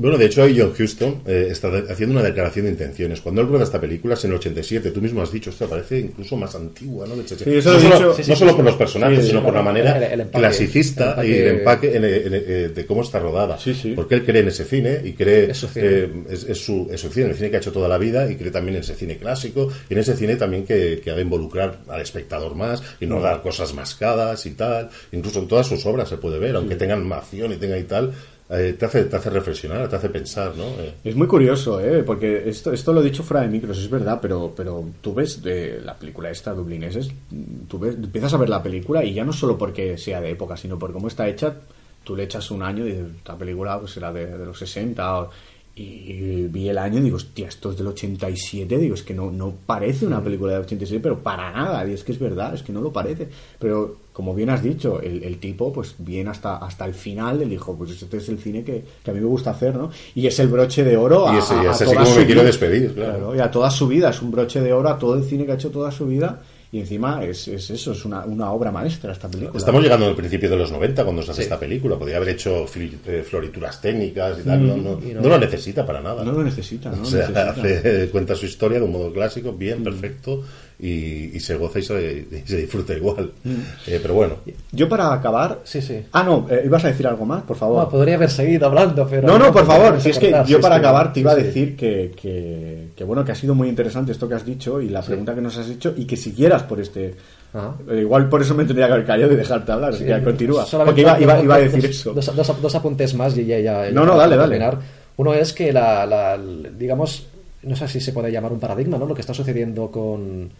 Speaker 1: Bueno, de hecho, ahí John Huston eh, está haciendo una declaración de intenciones. Cuando él rueda esta película es en el 87, tú mismo has dicho, esto parece incluso más antigua, ¿no? De hecho,
Speaker 2: Sí, eso
Speaker 1: no solo,
Speaker 2: dicho. Sí,
Speaker 1: por los personajes, sino por la manera
Speaker 3: el- el empaque,
Speaker 1: clasicista
Speaker 3: el
Speaker 1: y el
Speaker 3: empaque-
Speaker 1: en- de cómo está rodada.
Speaker 2: Sí, sí.
Speaker 1: Porque él cree en ese cine y cree...
Speaker 3: Es su cine.
Speaker 1: eh, es, es su, es su cine, el cine que ha hecho toda la vida y cree también en ese cine clásico y en ese cine también que, que ha de involucrar al espectador más y
Speaker 2: Mm.
Speaker 1: no dar cosas mascadas y tal. Incluso en todas sus obras se puede ver, aunque tengan acción y tengan y tal, eh, te, hace, te hace reflexionar, te hace pensar, ¿no? Eh,
Speaker 2: Es muy curioso, ¿eh? porque esto, esto lo he dicho fuera de micros, es verdad, pero, pero tú ves de la película esta, Dublineses, tú ves, empiezas a ver la película y ya no solo porque sea de época, sino por cómo está hecha, tú le echas un año y dices, esta película pues, será de, de los 60 o- y vi el año y digo, hostia, esto es del 87, digo, es que no, no parece una película del 87, pero para nada, y es que es verdad, es que no lo parece. Pero como bien has dicho, el, el tipo, pues bien hasta, hasta el final, él dijo, pues este es el cine que, que a mí me gusta hacer, ¿no? Y es el broche de oro a,
Speaker 1: Y ese- y
Speaker 2: a- a
Speaker 1: es así
Speaker 2: toda
Speaker 1: como
Speaker 2: su
Speaker 1: me quiero
Speaker 2: vida.
Speaker 1: despedir, claro.
Speaker 2: y a toda su vida, es un broche de oro a todo el cine que ha hecho toda su vida. Y encima es, es eso, es una, una obra maestra esta película.
Speaker 1: Estamos llegando al principio de los 90 cuando se hace
Speaker 3: Sí.
Speaker 1: esta película. Podría haber hecho eh, florituras técnicas y tal. no, no,
Speaker 3: y
Speaker 1: no
Speaker 3: no.
Speaker 1: lo necesita para nada.
Speaker 2: No lo necesita, ¿no?
Speaker 1: o sea,
Speaker 2: necesita.
Speaker 1: hace- cuenta su historia de un modo clásico, bien, perfecto, y, y se goza y se, y se disfruta igual. Eh, pero bueno,
Speaker 2: Yo para acabar...
Speaker 3: Sí, sí.
Speaker 2: Ah, no, eh, ibas a decir algo más, por favor.
Speaker 3: Bueno, podría haber seguido hablando, pero...
Speaker 2: No, no, por favor. Si es que yo
Speaker 3: sí,
Speaker 2: para acabar te iba a
Speaker 3: sí, sí.
Speaker 2: decir que, que, que, bueno, que ha sido muy interesante esto que has dicho y la pregunta que nos has hecho y que siguieras por este...
Speaker 3: Ajá.
Speaker 2: Eh, Igual por eso me tendría que haber callado y dejarte hablar. así que continúa. Porque iba, iba, iba a decir
Speaker 3: dos-
Speaker 2: eso.
Speaker 3: Dos, dos- dos apuntes más y ya... ya- ya
Speaker 2: No, no, dale, dale.
Speaker 3: terminar. Uno es que la, la- digamos, no sé si se puede llamar un paradigma, ¿no? Lo que está sucediendo con...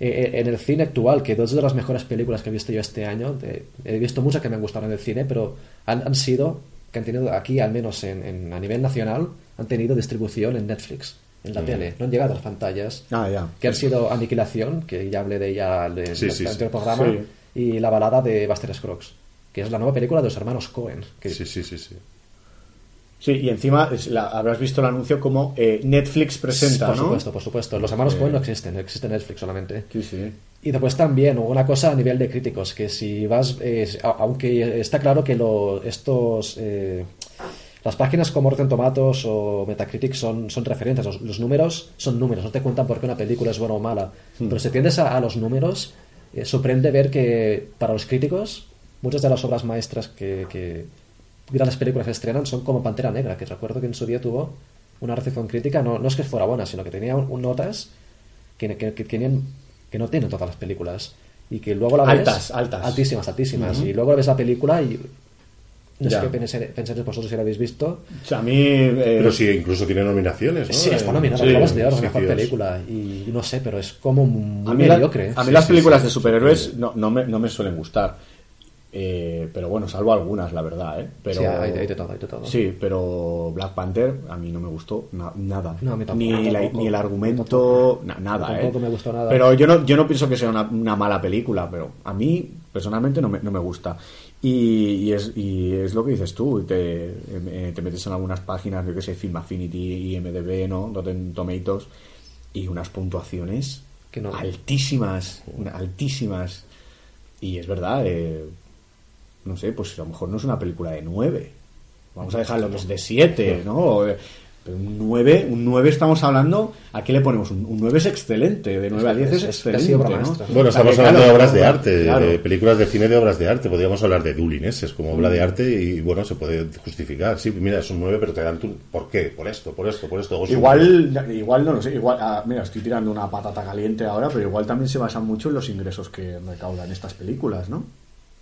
Speaker 3: eh, En el cine actual, que dos de las mejores películas que he visto yo este año, de- he visto muchas que me han gustado en el cine, pero han, han sido, que han tenido aquí, al menos en, en- a nivel nacional, han tenido distribución en Netflix, en la tele, no han llegado a las pantallas
Speaker 2: Ah,
Speaker 3: que han sido Aniquilación, que ya hablé de ella en el
Speaker 1: Sí, sí, sí.
Speaker 3: anterior programa,
Speaker 2: Sí.
Speaker 3: y La balada de Buster Scruggs, que es la nueva película de los hermanos Cohen. Que
Speaker 1: sí, sí, sí. sí.
Speaker 2: Sí, y encima es la- habrás visto el anuncio como eh, Netflix presenta,
Speaker 3: por
Speaker 2: ¿no?
Speaker 3: supuesto, por supuesto. Los hermanos Cohen no existen, existe Netflix solamente.
Speaker 2: Sí, sí.
Speaker 3: Y después también una cosa a nivel de críticos, que si vas, eh, aunque está claro que lo- estos, eh, las páginas como Rotten Tomatoes o Metacritic son, son referentes, los, los números son números, no te cuentan por qué una película es buena o mala. Pero si tiendes a, a los números, eh, sorprende ver que para los críticos muchas de las obras maestras que, que grandes películas se estrenan son como Pantera Negra, que recuerdo que en su día tuvo una recepción crítica, no, no es que fuera buena, sino que tenía un- un notas que, que, que tenían, que no tienen todas las películas. Y que luego la ves...
Speaker 2: Altas, altas.
Speaker 3: Altísimas, altísimas. Y luego ves la película y... No
Speaker 2: Ya.
Speaker 3: sé qué pensáis pensáis vosotros si la habéis visto.
Speaker 2: O sea, a mí... eh,
Speaker 1: Pero sí, incluso tiene nominaciones, ¿no?
Speaker 3: Sí, está nominada
Speaker 1: Sí,
Speaker 3: a Globos de Oro,
Speaker 1: sí,
Speaker 3: mejor película. Y, y no sé, pero es como muy
Speaker 2: a mí, la-
Speaker 3: mediocre.
Speaker 2: a mí
Speaker 1: Sí,
Speaker 2: las películas
Speaker 1: sí.
Speaker 2: de superhéroes no, no, me, no me suelen gustar. Eh, pero bueno, salvo algunas, la verdad, ¿eh? Pero,
Speaker 3: Sí, hay de- hay de todo, hay de todo.
Speaker 2: Sí, pero Black Panther a mí no me gustó na- nada.
Speaker 3: No, mí tampoco,
Speaker 2: ni, la-
Speaker 3: tampoco.
Speaker 2: ni el argumento, na- nada,
Speaker 3: Tampoco
Speaker 2: ¿eh?
Speaker 3: me gustó nada.
Speaker 2: Pero yo no, yo no pienso que sea una, una mala película, pero a mí personalmente no me, no me gusta. Y, y es, y es lo que dices tú, te, eh, te metes en algunas páginas, yo que sé, Film Affinity, IMDB, ¿no? Rotten Tomatoes, y unas puntuaciones
Speaker 3: Que no.
Speaker 2: altísimas, altísimas. Y es verdad, eh, no sé, pues a lo mejor no es una película de 9. Vamos a dejarlo que es de 7, ¿no? Eh, Pero un 9, un 9 estamos hablando, ¿a qué le ponemos? Un, un 9 es excelente, de 9 a 10 es,
Speaker 3: Es- es
Speaker 2: excelente.
Speaker 1: Bueno, estamos hablando
Speaker 2: claro,
Speaker 1: de obras de arte,
Speaker 2: claro.
Speaker 1: de películas de cine de obras de arte. Podríamos hablar de Dublineses como obra de arte y, bueno, se puede justificar. Sí, mira, son nueve, pero te dan tu... ¿Por qué? Por esto, por esto, por esto.
Speaker 2: Igual, igual no lo sé, igual, ah, mira, estoy tirando una patata caliente ahora, pero igual también se basan mucho en los ingresos que recaudan estas películas, ¿no?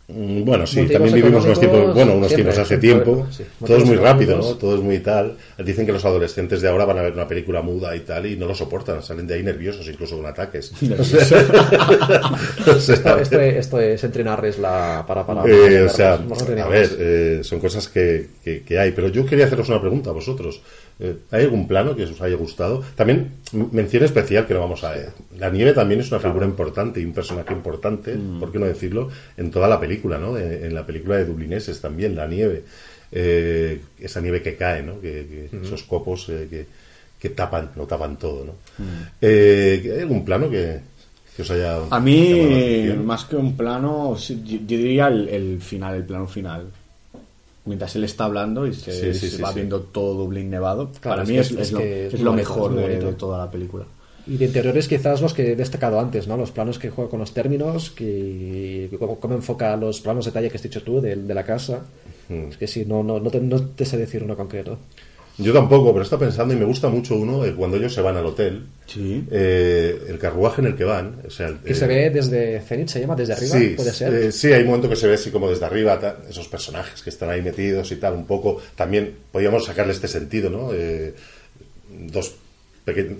Speaker 1: Mm, Bueno, sí, también vivimos unos tiempos, bueno, unos
Speaker 3: siempre,
Speaker 1: tiempos hace
Speaker 3: siempre,
Speaker 1: tiempo,
Speaker 3: sí.
Speaker 1: todo es muy rápido, ¿no? Todo es muy tal. Dicen que los adolescentes de ahora van a ver una película muda y tal y no lo soportan, salen de ahí nerviosos, incluso con ataques. O sea,
Speaker 3: Esto, esto, esto es entrenarles la, para... para,
Speaker 1: Eh, o sea, a ver, eh, son cosas que, que- que hay. Pero yo quería haceros una pregunta a vosotros. Eh, ¿Hay algún plano que os haya gustado? También, mención especial que no vamos a... la nieve también es una figura importante y un personaje importante, ¿por qué no decirlo? En toda la película, ¿no? En, en la película de Dublineses también, la nieve. Eh, esa nieve que cae, ¿no? Que, que Esos copos eh, que, que tapan, lo tapan todo, ¿no? Eh, ¿Hay algún plano que, que os haya...
Speaker 2: A mí, más que un plano, yo, diría el, el final, el plano final. mientras él está hablando y se,
Speaker 1: Sí, sí,
Speaker 2: se
Speaker 1: sí,
Speaker 2: va viendo todo Dublín nevado.
Speaker 3: Claro,
Speaker 2: Para mí es,
Speaker 3: es-
Speaker 2: es
Speaker 3: es
Speaker 2: lo,
Speaker 3: es
Speaker 2: mejor de toda la película.
Speaker 3: Y de interiores quizás los que he destacado antes, ¿no? Los planos que juega con los términos, que cómo, cómo enfoca los planos de detalle que has dicho tú de, de la casa.
Speaker 1: Mm.
Speaker 3: Es que sí, no, no, no, te, no te sé decir uno concreto.
Speaker 1: Yo tampoco, pero está pensando y me gusta mucho uno eh, cuando ellos se van al hotel.
Speaker 2: Sí.
Speaker 1: eh, el carruaje en el que van. O sea, el-
Speaker 3: Que
Speaker 1: eh,
Speaker 3: se ve desde Zenith, se llama, desde arriba,
Speaker 1: Sí,
Speaker 3: puede ser.
Speaker 1: eh, sí, hay un momento que se ve así como desde arriba, ta- esos personajes que están ahí metidos y tal, un poco. También podríamos sacarle este sentido, ¿no? Eh, dos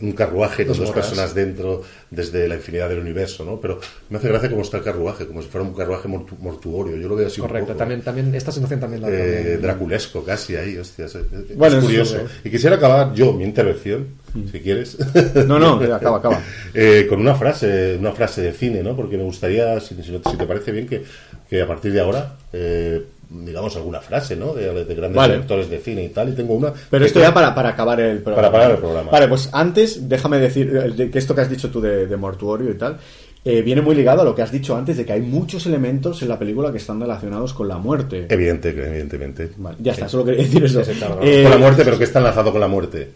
Speaker 1: un carruaje con
Speaker 3: Dos
Speaker 1: personas dentro desde la infinidad del universo, ¿no? Pero me hace gracia cómo está el carruaje, como si fuera un carruaje mortu- mortuorio. Yo lo veo así un
Speaker 3: Correcto,
Speaker 1: poco.
Speaker 3: también, también esta sensación también la
Speaker 1: eh,
Speaker 3: también-
Speaker 1: draculesco casi ahí, hostia, es,
Speaker 2: Bueno,
Speaker 1: curioso.
Speaker 2: sí.
Speaker 1: Y quisiera acabar yo mi intervención, si quieres.
Speaker 2: No, no, acaba, acaba.
Speaker 1: Eh, con una frase, una frase de cine, ¿no? Porque me gustaría, si, te parece bien, que, que a partir de ahora, eh, digamos alguna frase, ¿no? De, de grandes
Speaker 2: Vale.
Speaker 1: directores de cine y tal. Y tengo una.
Speaker 2: Pero esto ya para, para acabar el programa.
Speaker 1: Para parar el programa.
Speaker 2: Vale, pues antes, déjame decir eh, que esto que has dicho tú de, de mortuorio y tal, eh, viene muy ligado a lo que has dicho antes de que hay muchos elementos en la película que están relacionados con la muerte.
Speaker 1: Evidente, evidentemente.
Speaker 2: Vale, ya está, solo quería decir eso.
Speaker 3: Sí,
Speaker 2: Eh,
Speaker 1: con la muerte, pero que está enlazado con la muerte.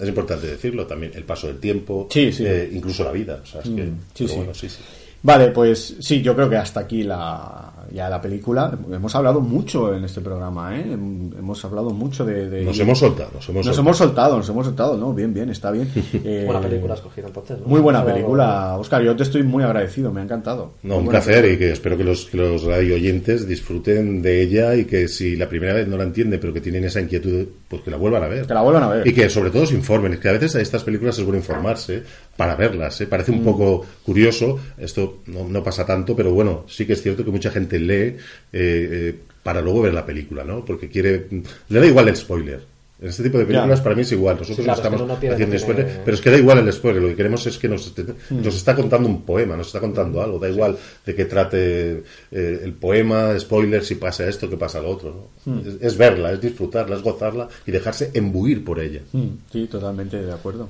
Speaker 1: Es importante decirlo también. El paso del tiempo,
Speaker 2: Sí, sí.
Speaker 1: eh, incluso la vida. O sea, es que,
Speaker 2: Mm,
Speaker 1: bueno, sí, sí.
Speaker 2: Vale, pues sí, yo creo que hasta aquí la, ya la película. Hemos hablado mucho en este programa, ¿eh? Hemos hablado mucho de... de-
Speaker 1: Nos hemos soltado, nos hemos
Speaker 2: Nos
Speaker 1: soltado.
Speaker 2: hemos soltado, nos hemos soltado, ¿no? Bien, bien, está bien. Eh,
Speaker 3: Buena película has cogido entonces, ¿no?
Speaker 2: Muy buena película, Oscar. Yo te estoy muy agradecido, me ha encantado.
Speaker 1: No,
Speaker 2: Muy
Speaker 1: un placer y que espero que los, que los radio oyentes disfruten de ella y que si la primera vez no la entienden pero que tienen esa inquietud, pues que la vuelvan a ver.
Speaker 2: Que la vuelvan a ver.
Speaker 1: Y que sobre todo se informen. Es que a veces a estas películas es bueno informarse para verlas. ¿eh? Parece
Speaker 2: Mm.
Speaker 1: un poco curioso, esto no, no pasa tanto, pero bueno, sí que es cierto que mucha gente lee eh, eh, para luego ver la película, ¿no? Porque quiere... Le da igual el spoiler. En este tipo de películas
Speaker 2: Ya.
Speaker 1: para mí es igual. Nosotros
Speaker 3: Sí, claro, es que
Speaker 1: estamos
Speaker 3: no,
Speaker 1: haciendo
Speaker 3: tiene-
Speaker 1: spoiler, pero es que da igual el spoiler. Lo que queremos es que nos,
Speaker 2: Mm.
Speaker 1: nos está contando un poema, nos está contando algo. Da igual de que trate eh, el poema, spoiler, si pasa esto, que pasa lo otro. ¿no?
Speaker 2: Mm.
Speaker 1: Es, es verla, es disfrutarla, es gozarla y dejarse embuir por ella.
Speaker 2: Mm, Sí, totalmente de acuerdo.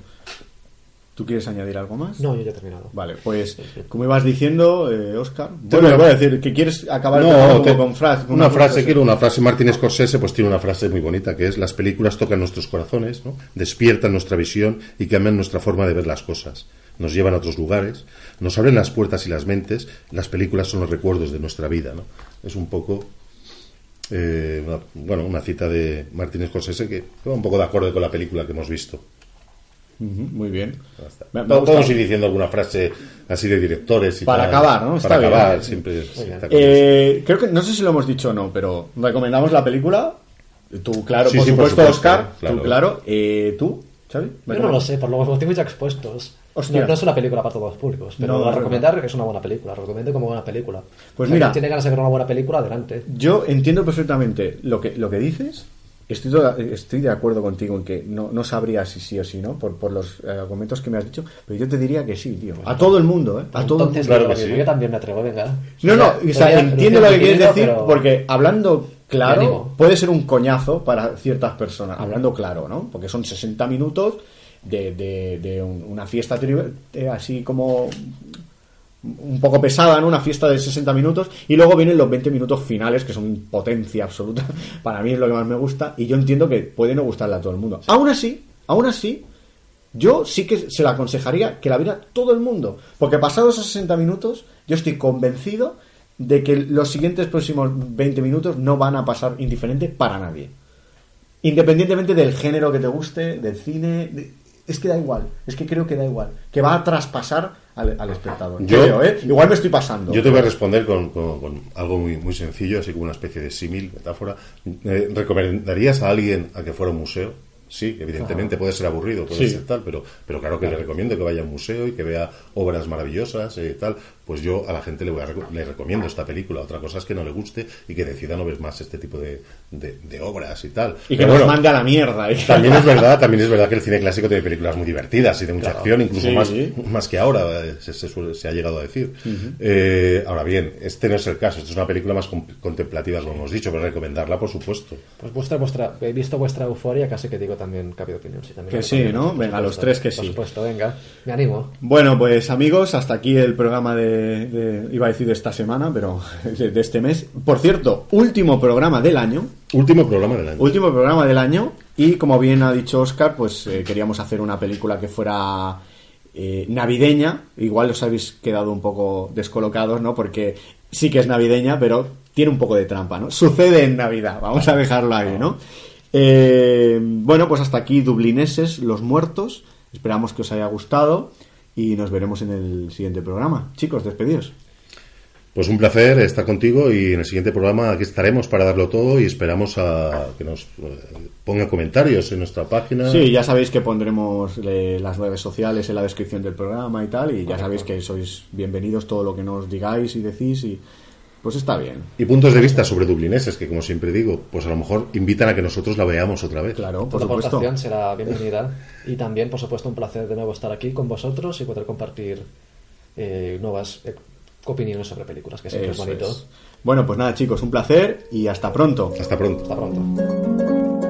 Speaker 2: ¿Tú quieres añadir algo más?
Speaker 3: No, yo ya he terminado.
Speaker 2: Vale, pues como ibas diciendo, eh, Oscar. Bueno,
Speaker 1: voy a-
Speaker 2: voy a decir que quieres acabar
Speaker 1: No, te-
Speaker 2: con frase,
Speaker 1: una frase,
Speaker 2: frase.
Speaker 1: quiero una frase. Martin Scorsese pues tiene una frase muy bonita que es las películas tocan nuestros corazones, ¿no? despiertan nuestra visión y cambian nuestra forma de ver las cosas. Nos llevan a otros lugares, nos abren las puertas y las mentes. Las películas son los recuerdos de nuestra vida, ¿no? Es un poco eh, una- bueno, una cita de Martin Scorsese que que va un poco de acuerdo con la película que hemos visto.
Speaker 2: Muy bien. Me-
Speaker 1: Podemos ir diciendo alguna frase así de directores y
Speaker 2: Para
Speaker 1: tal.
Speaker 2: acabar, ¿no? Está
Speaker 1: Para
Speaker 2: bien.
Speaker 1: acabar, siempre está.
Speaker 2: Eh, creo que no sé si lo hemos dicho o no, pero recomendamos la película. Tú, claro,
Speaker 1: Sí,
Speaker 2: por,
Speaker 1: sí, por
Speaker 2: supuesto, Oscar.
Speaker 1: claro.
Speaker 2: Tú, claro. Eh, ¿Tú, Xavi?
Speaker 3: Yo no lo sé, por los motivos ya expuestos. No, no es una película para todos los públicos, pero
Speaker 2: No,
Speaker 3: a
Speaker 2: es
Speaker 3: recomendar es una buena película. Recomiendo como buena película.
Speaker 2: Pues
Speaker 3: Si
Speaker 2: mira.
Speaker 3: alguien tiene ganas de ver una buena película, adelante.
Speaker 2: Yo entiendo perfectamente lo que, lo que dices. Estoy, toda- estoy de acuerdo contigo en que no, no sabría si sí o si no, por, por los eh, argumentos que me has dicho, pero yo te diría que sí, tío. A todo el mundo, ¿eh? A todo el
Speaker 3: Entonces,
Speaker 2: mundo.
Speaker 1: Claro
Speaker 3: yo,
Speaker 1: que sí.
Speaker 3: yo también me atrevo, venga.
Speaker 2: No, no, o sea,
Speaker 3: Podría-
Speaker 2: entiendo lo que quieres decir,
Speaker 3: pero-
Speaker 2: porque hablando claro, puede ser un coñazo para ciertas personas, hablando claro, ¿no? Porque son 60 minutos de, de- de un- una fiesta tri- eh, así como un poco pesada, ¿no? Una fiesta de 60 minutos y luego vienen los 20 minutos finales que son potencia absoluta. Para mí es lo que más me gusta y yo entiendo que puede no gustarle a todo el mundo. Aún así, aún así, yo sí que se la aconsejaría que la viera todo el mundo, porque pasados esos 60 minutos, yo estoy convencido de que los siguientes próximos 20 minutos no van a pasar indiferente para nadie. Independientemente del género que te guste, del cine, de- es que da igual, es que creo que da igual, que va a traspasar al, al espectador.
Speaker 1: Yo-
Speaker 2: Creo, ¿eh? Igual me estoy pasando.
Speaker 1: Yo te voy a responder con, con- con algo muy, muy sencillo, así como una especie de símil, metáfora. Eh, ¿Recomendarías a alguien a que fuera a un museo? Sí, evidentemente puede ser aburrido, puede
Speaker 2: Sí.
Speaker 1: ser tal, pero, pero claro que le recomiendo que vaya a un museo y que vea obras maravillosas y tal. Pues yo a la gente le, voy a le recomiendo esta película. Otra cosa es que no le guste y que decida no ver más este tipo de, de- de obras y tal.
Speaker 2: y que
Speaker 1: Pero
Speaker 2: nos
Speaker 1: bueno,
Speaker 2: mande a la mierda. ¿eh?
Speaker 1: también es verdad, también es verdad que el cine clásico tiene películas muy divertidas y de mucha acción, incluso
Speaker 2: Sí.
Speaker 1: más, más que ahora, eh, se, se suele- se ha llegado a decir. Eh, ahora bien, este no es el caso, esta es una película más com- contemplativa, lo hemos dicho, pero recomendarla, por supuesto.
Speaker 3: Pues vuestra, vuestra, he visto vuestra euforia, casi que digo también cambio de opinión. Sí, también
Speaker 2: Que sí, ¿no?
Speaker 3: por
Speaker 2: Venga,
Speaker 3: supuesto,
Speaker 2: los tres que
Speaker 3: Por
Speaker 2: sí.
Speaker 3: supuesto, venga. Me animo.
Speaker 2: Bueno, pues amigos, hasta aquí el programa de, de, de- iba a decir de esta semana, pero de, de este mes. Por cierto, último programa del año.
Speaker 1: Último programa del año.
Speaker 2: Último programa del año. Y como bien ha dicho Oscar, pues eh, queríamos hacer una película que fuera eh, navideña. Igual os habéis quedado un poco descolocados, ¿no? Porque sí que es navideña, pero tiene un poco de trampa, ¿no? Sucede en Navidad, vamos a dejarlo ahí, ¿no? Eh, bueno, pues hasta aquí Dublineses, Los Muertos. Esperamos que os haya gustado y nos veremos en el siguiente programa. Chicos, despedidos.
Speaker 1: Pues un placer estar contigo y en el siguiente programa aquí estaremos para darlo todo y esperamos a que nos eh, pongan comentarios en nuestra página.
Speaker 2: Sí, ya sabéis que pondremos eh, las redes sociales en la descripción del programa y tal, y ya sabéis que sois bienvenidos todo lo que nos digáis y decís, y pues está bien.
Speaker 1: Y puntos de vista sobre dublineses, que como siempre digo, pues a lo mejor invitan a que nosotros la veamos otra vez.
Speaker 2: Claro, por
Speaker 3: Toda
Speaker 2: supuesto.
Speaker 3: aportación será bienvenida. Y también, por supuesto, un placer de nuevo estar aquí con vosotros y poder compartir eh, nuevas eh, opiniones sobre películas, que siempre
Speaker 2: Eso
Speaker 3: es bonito.
Speaker 2: es. Bueno, pues nada chicos, un placer y hasta pronto.
Speaker 1: Hasta pronto.
Speaker 3: Hasta pronto.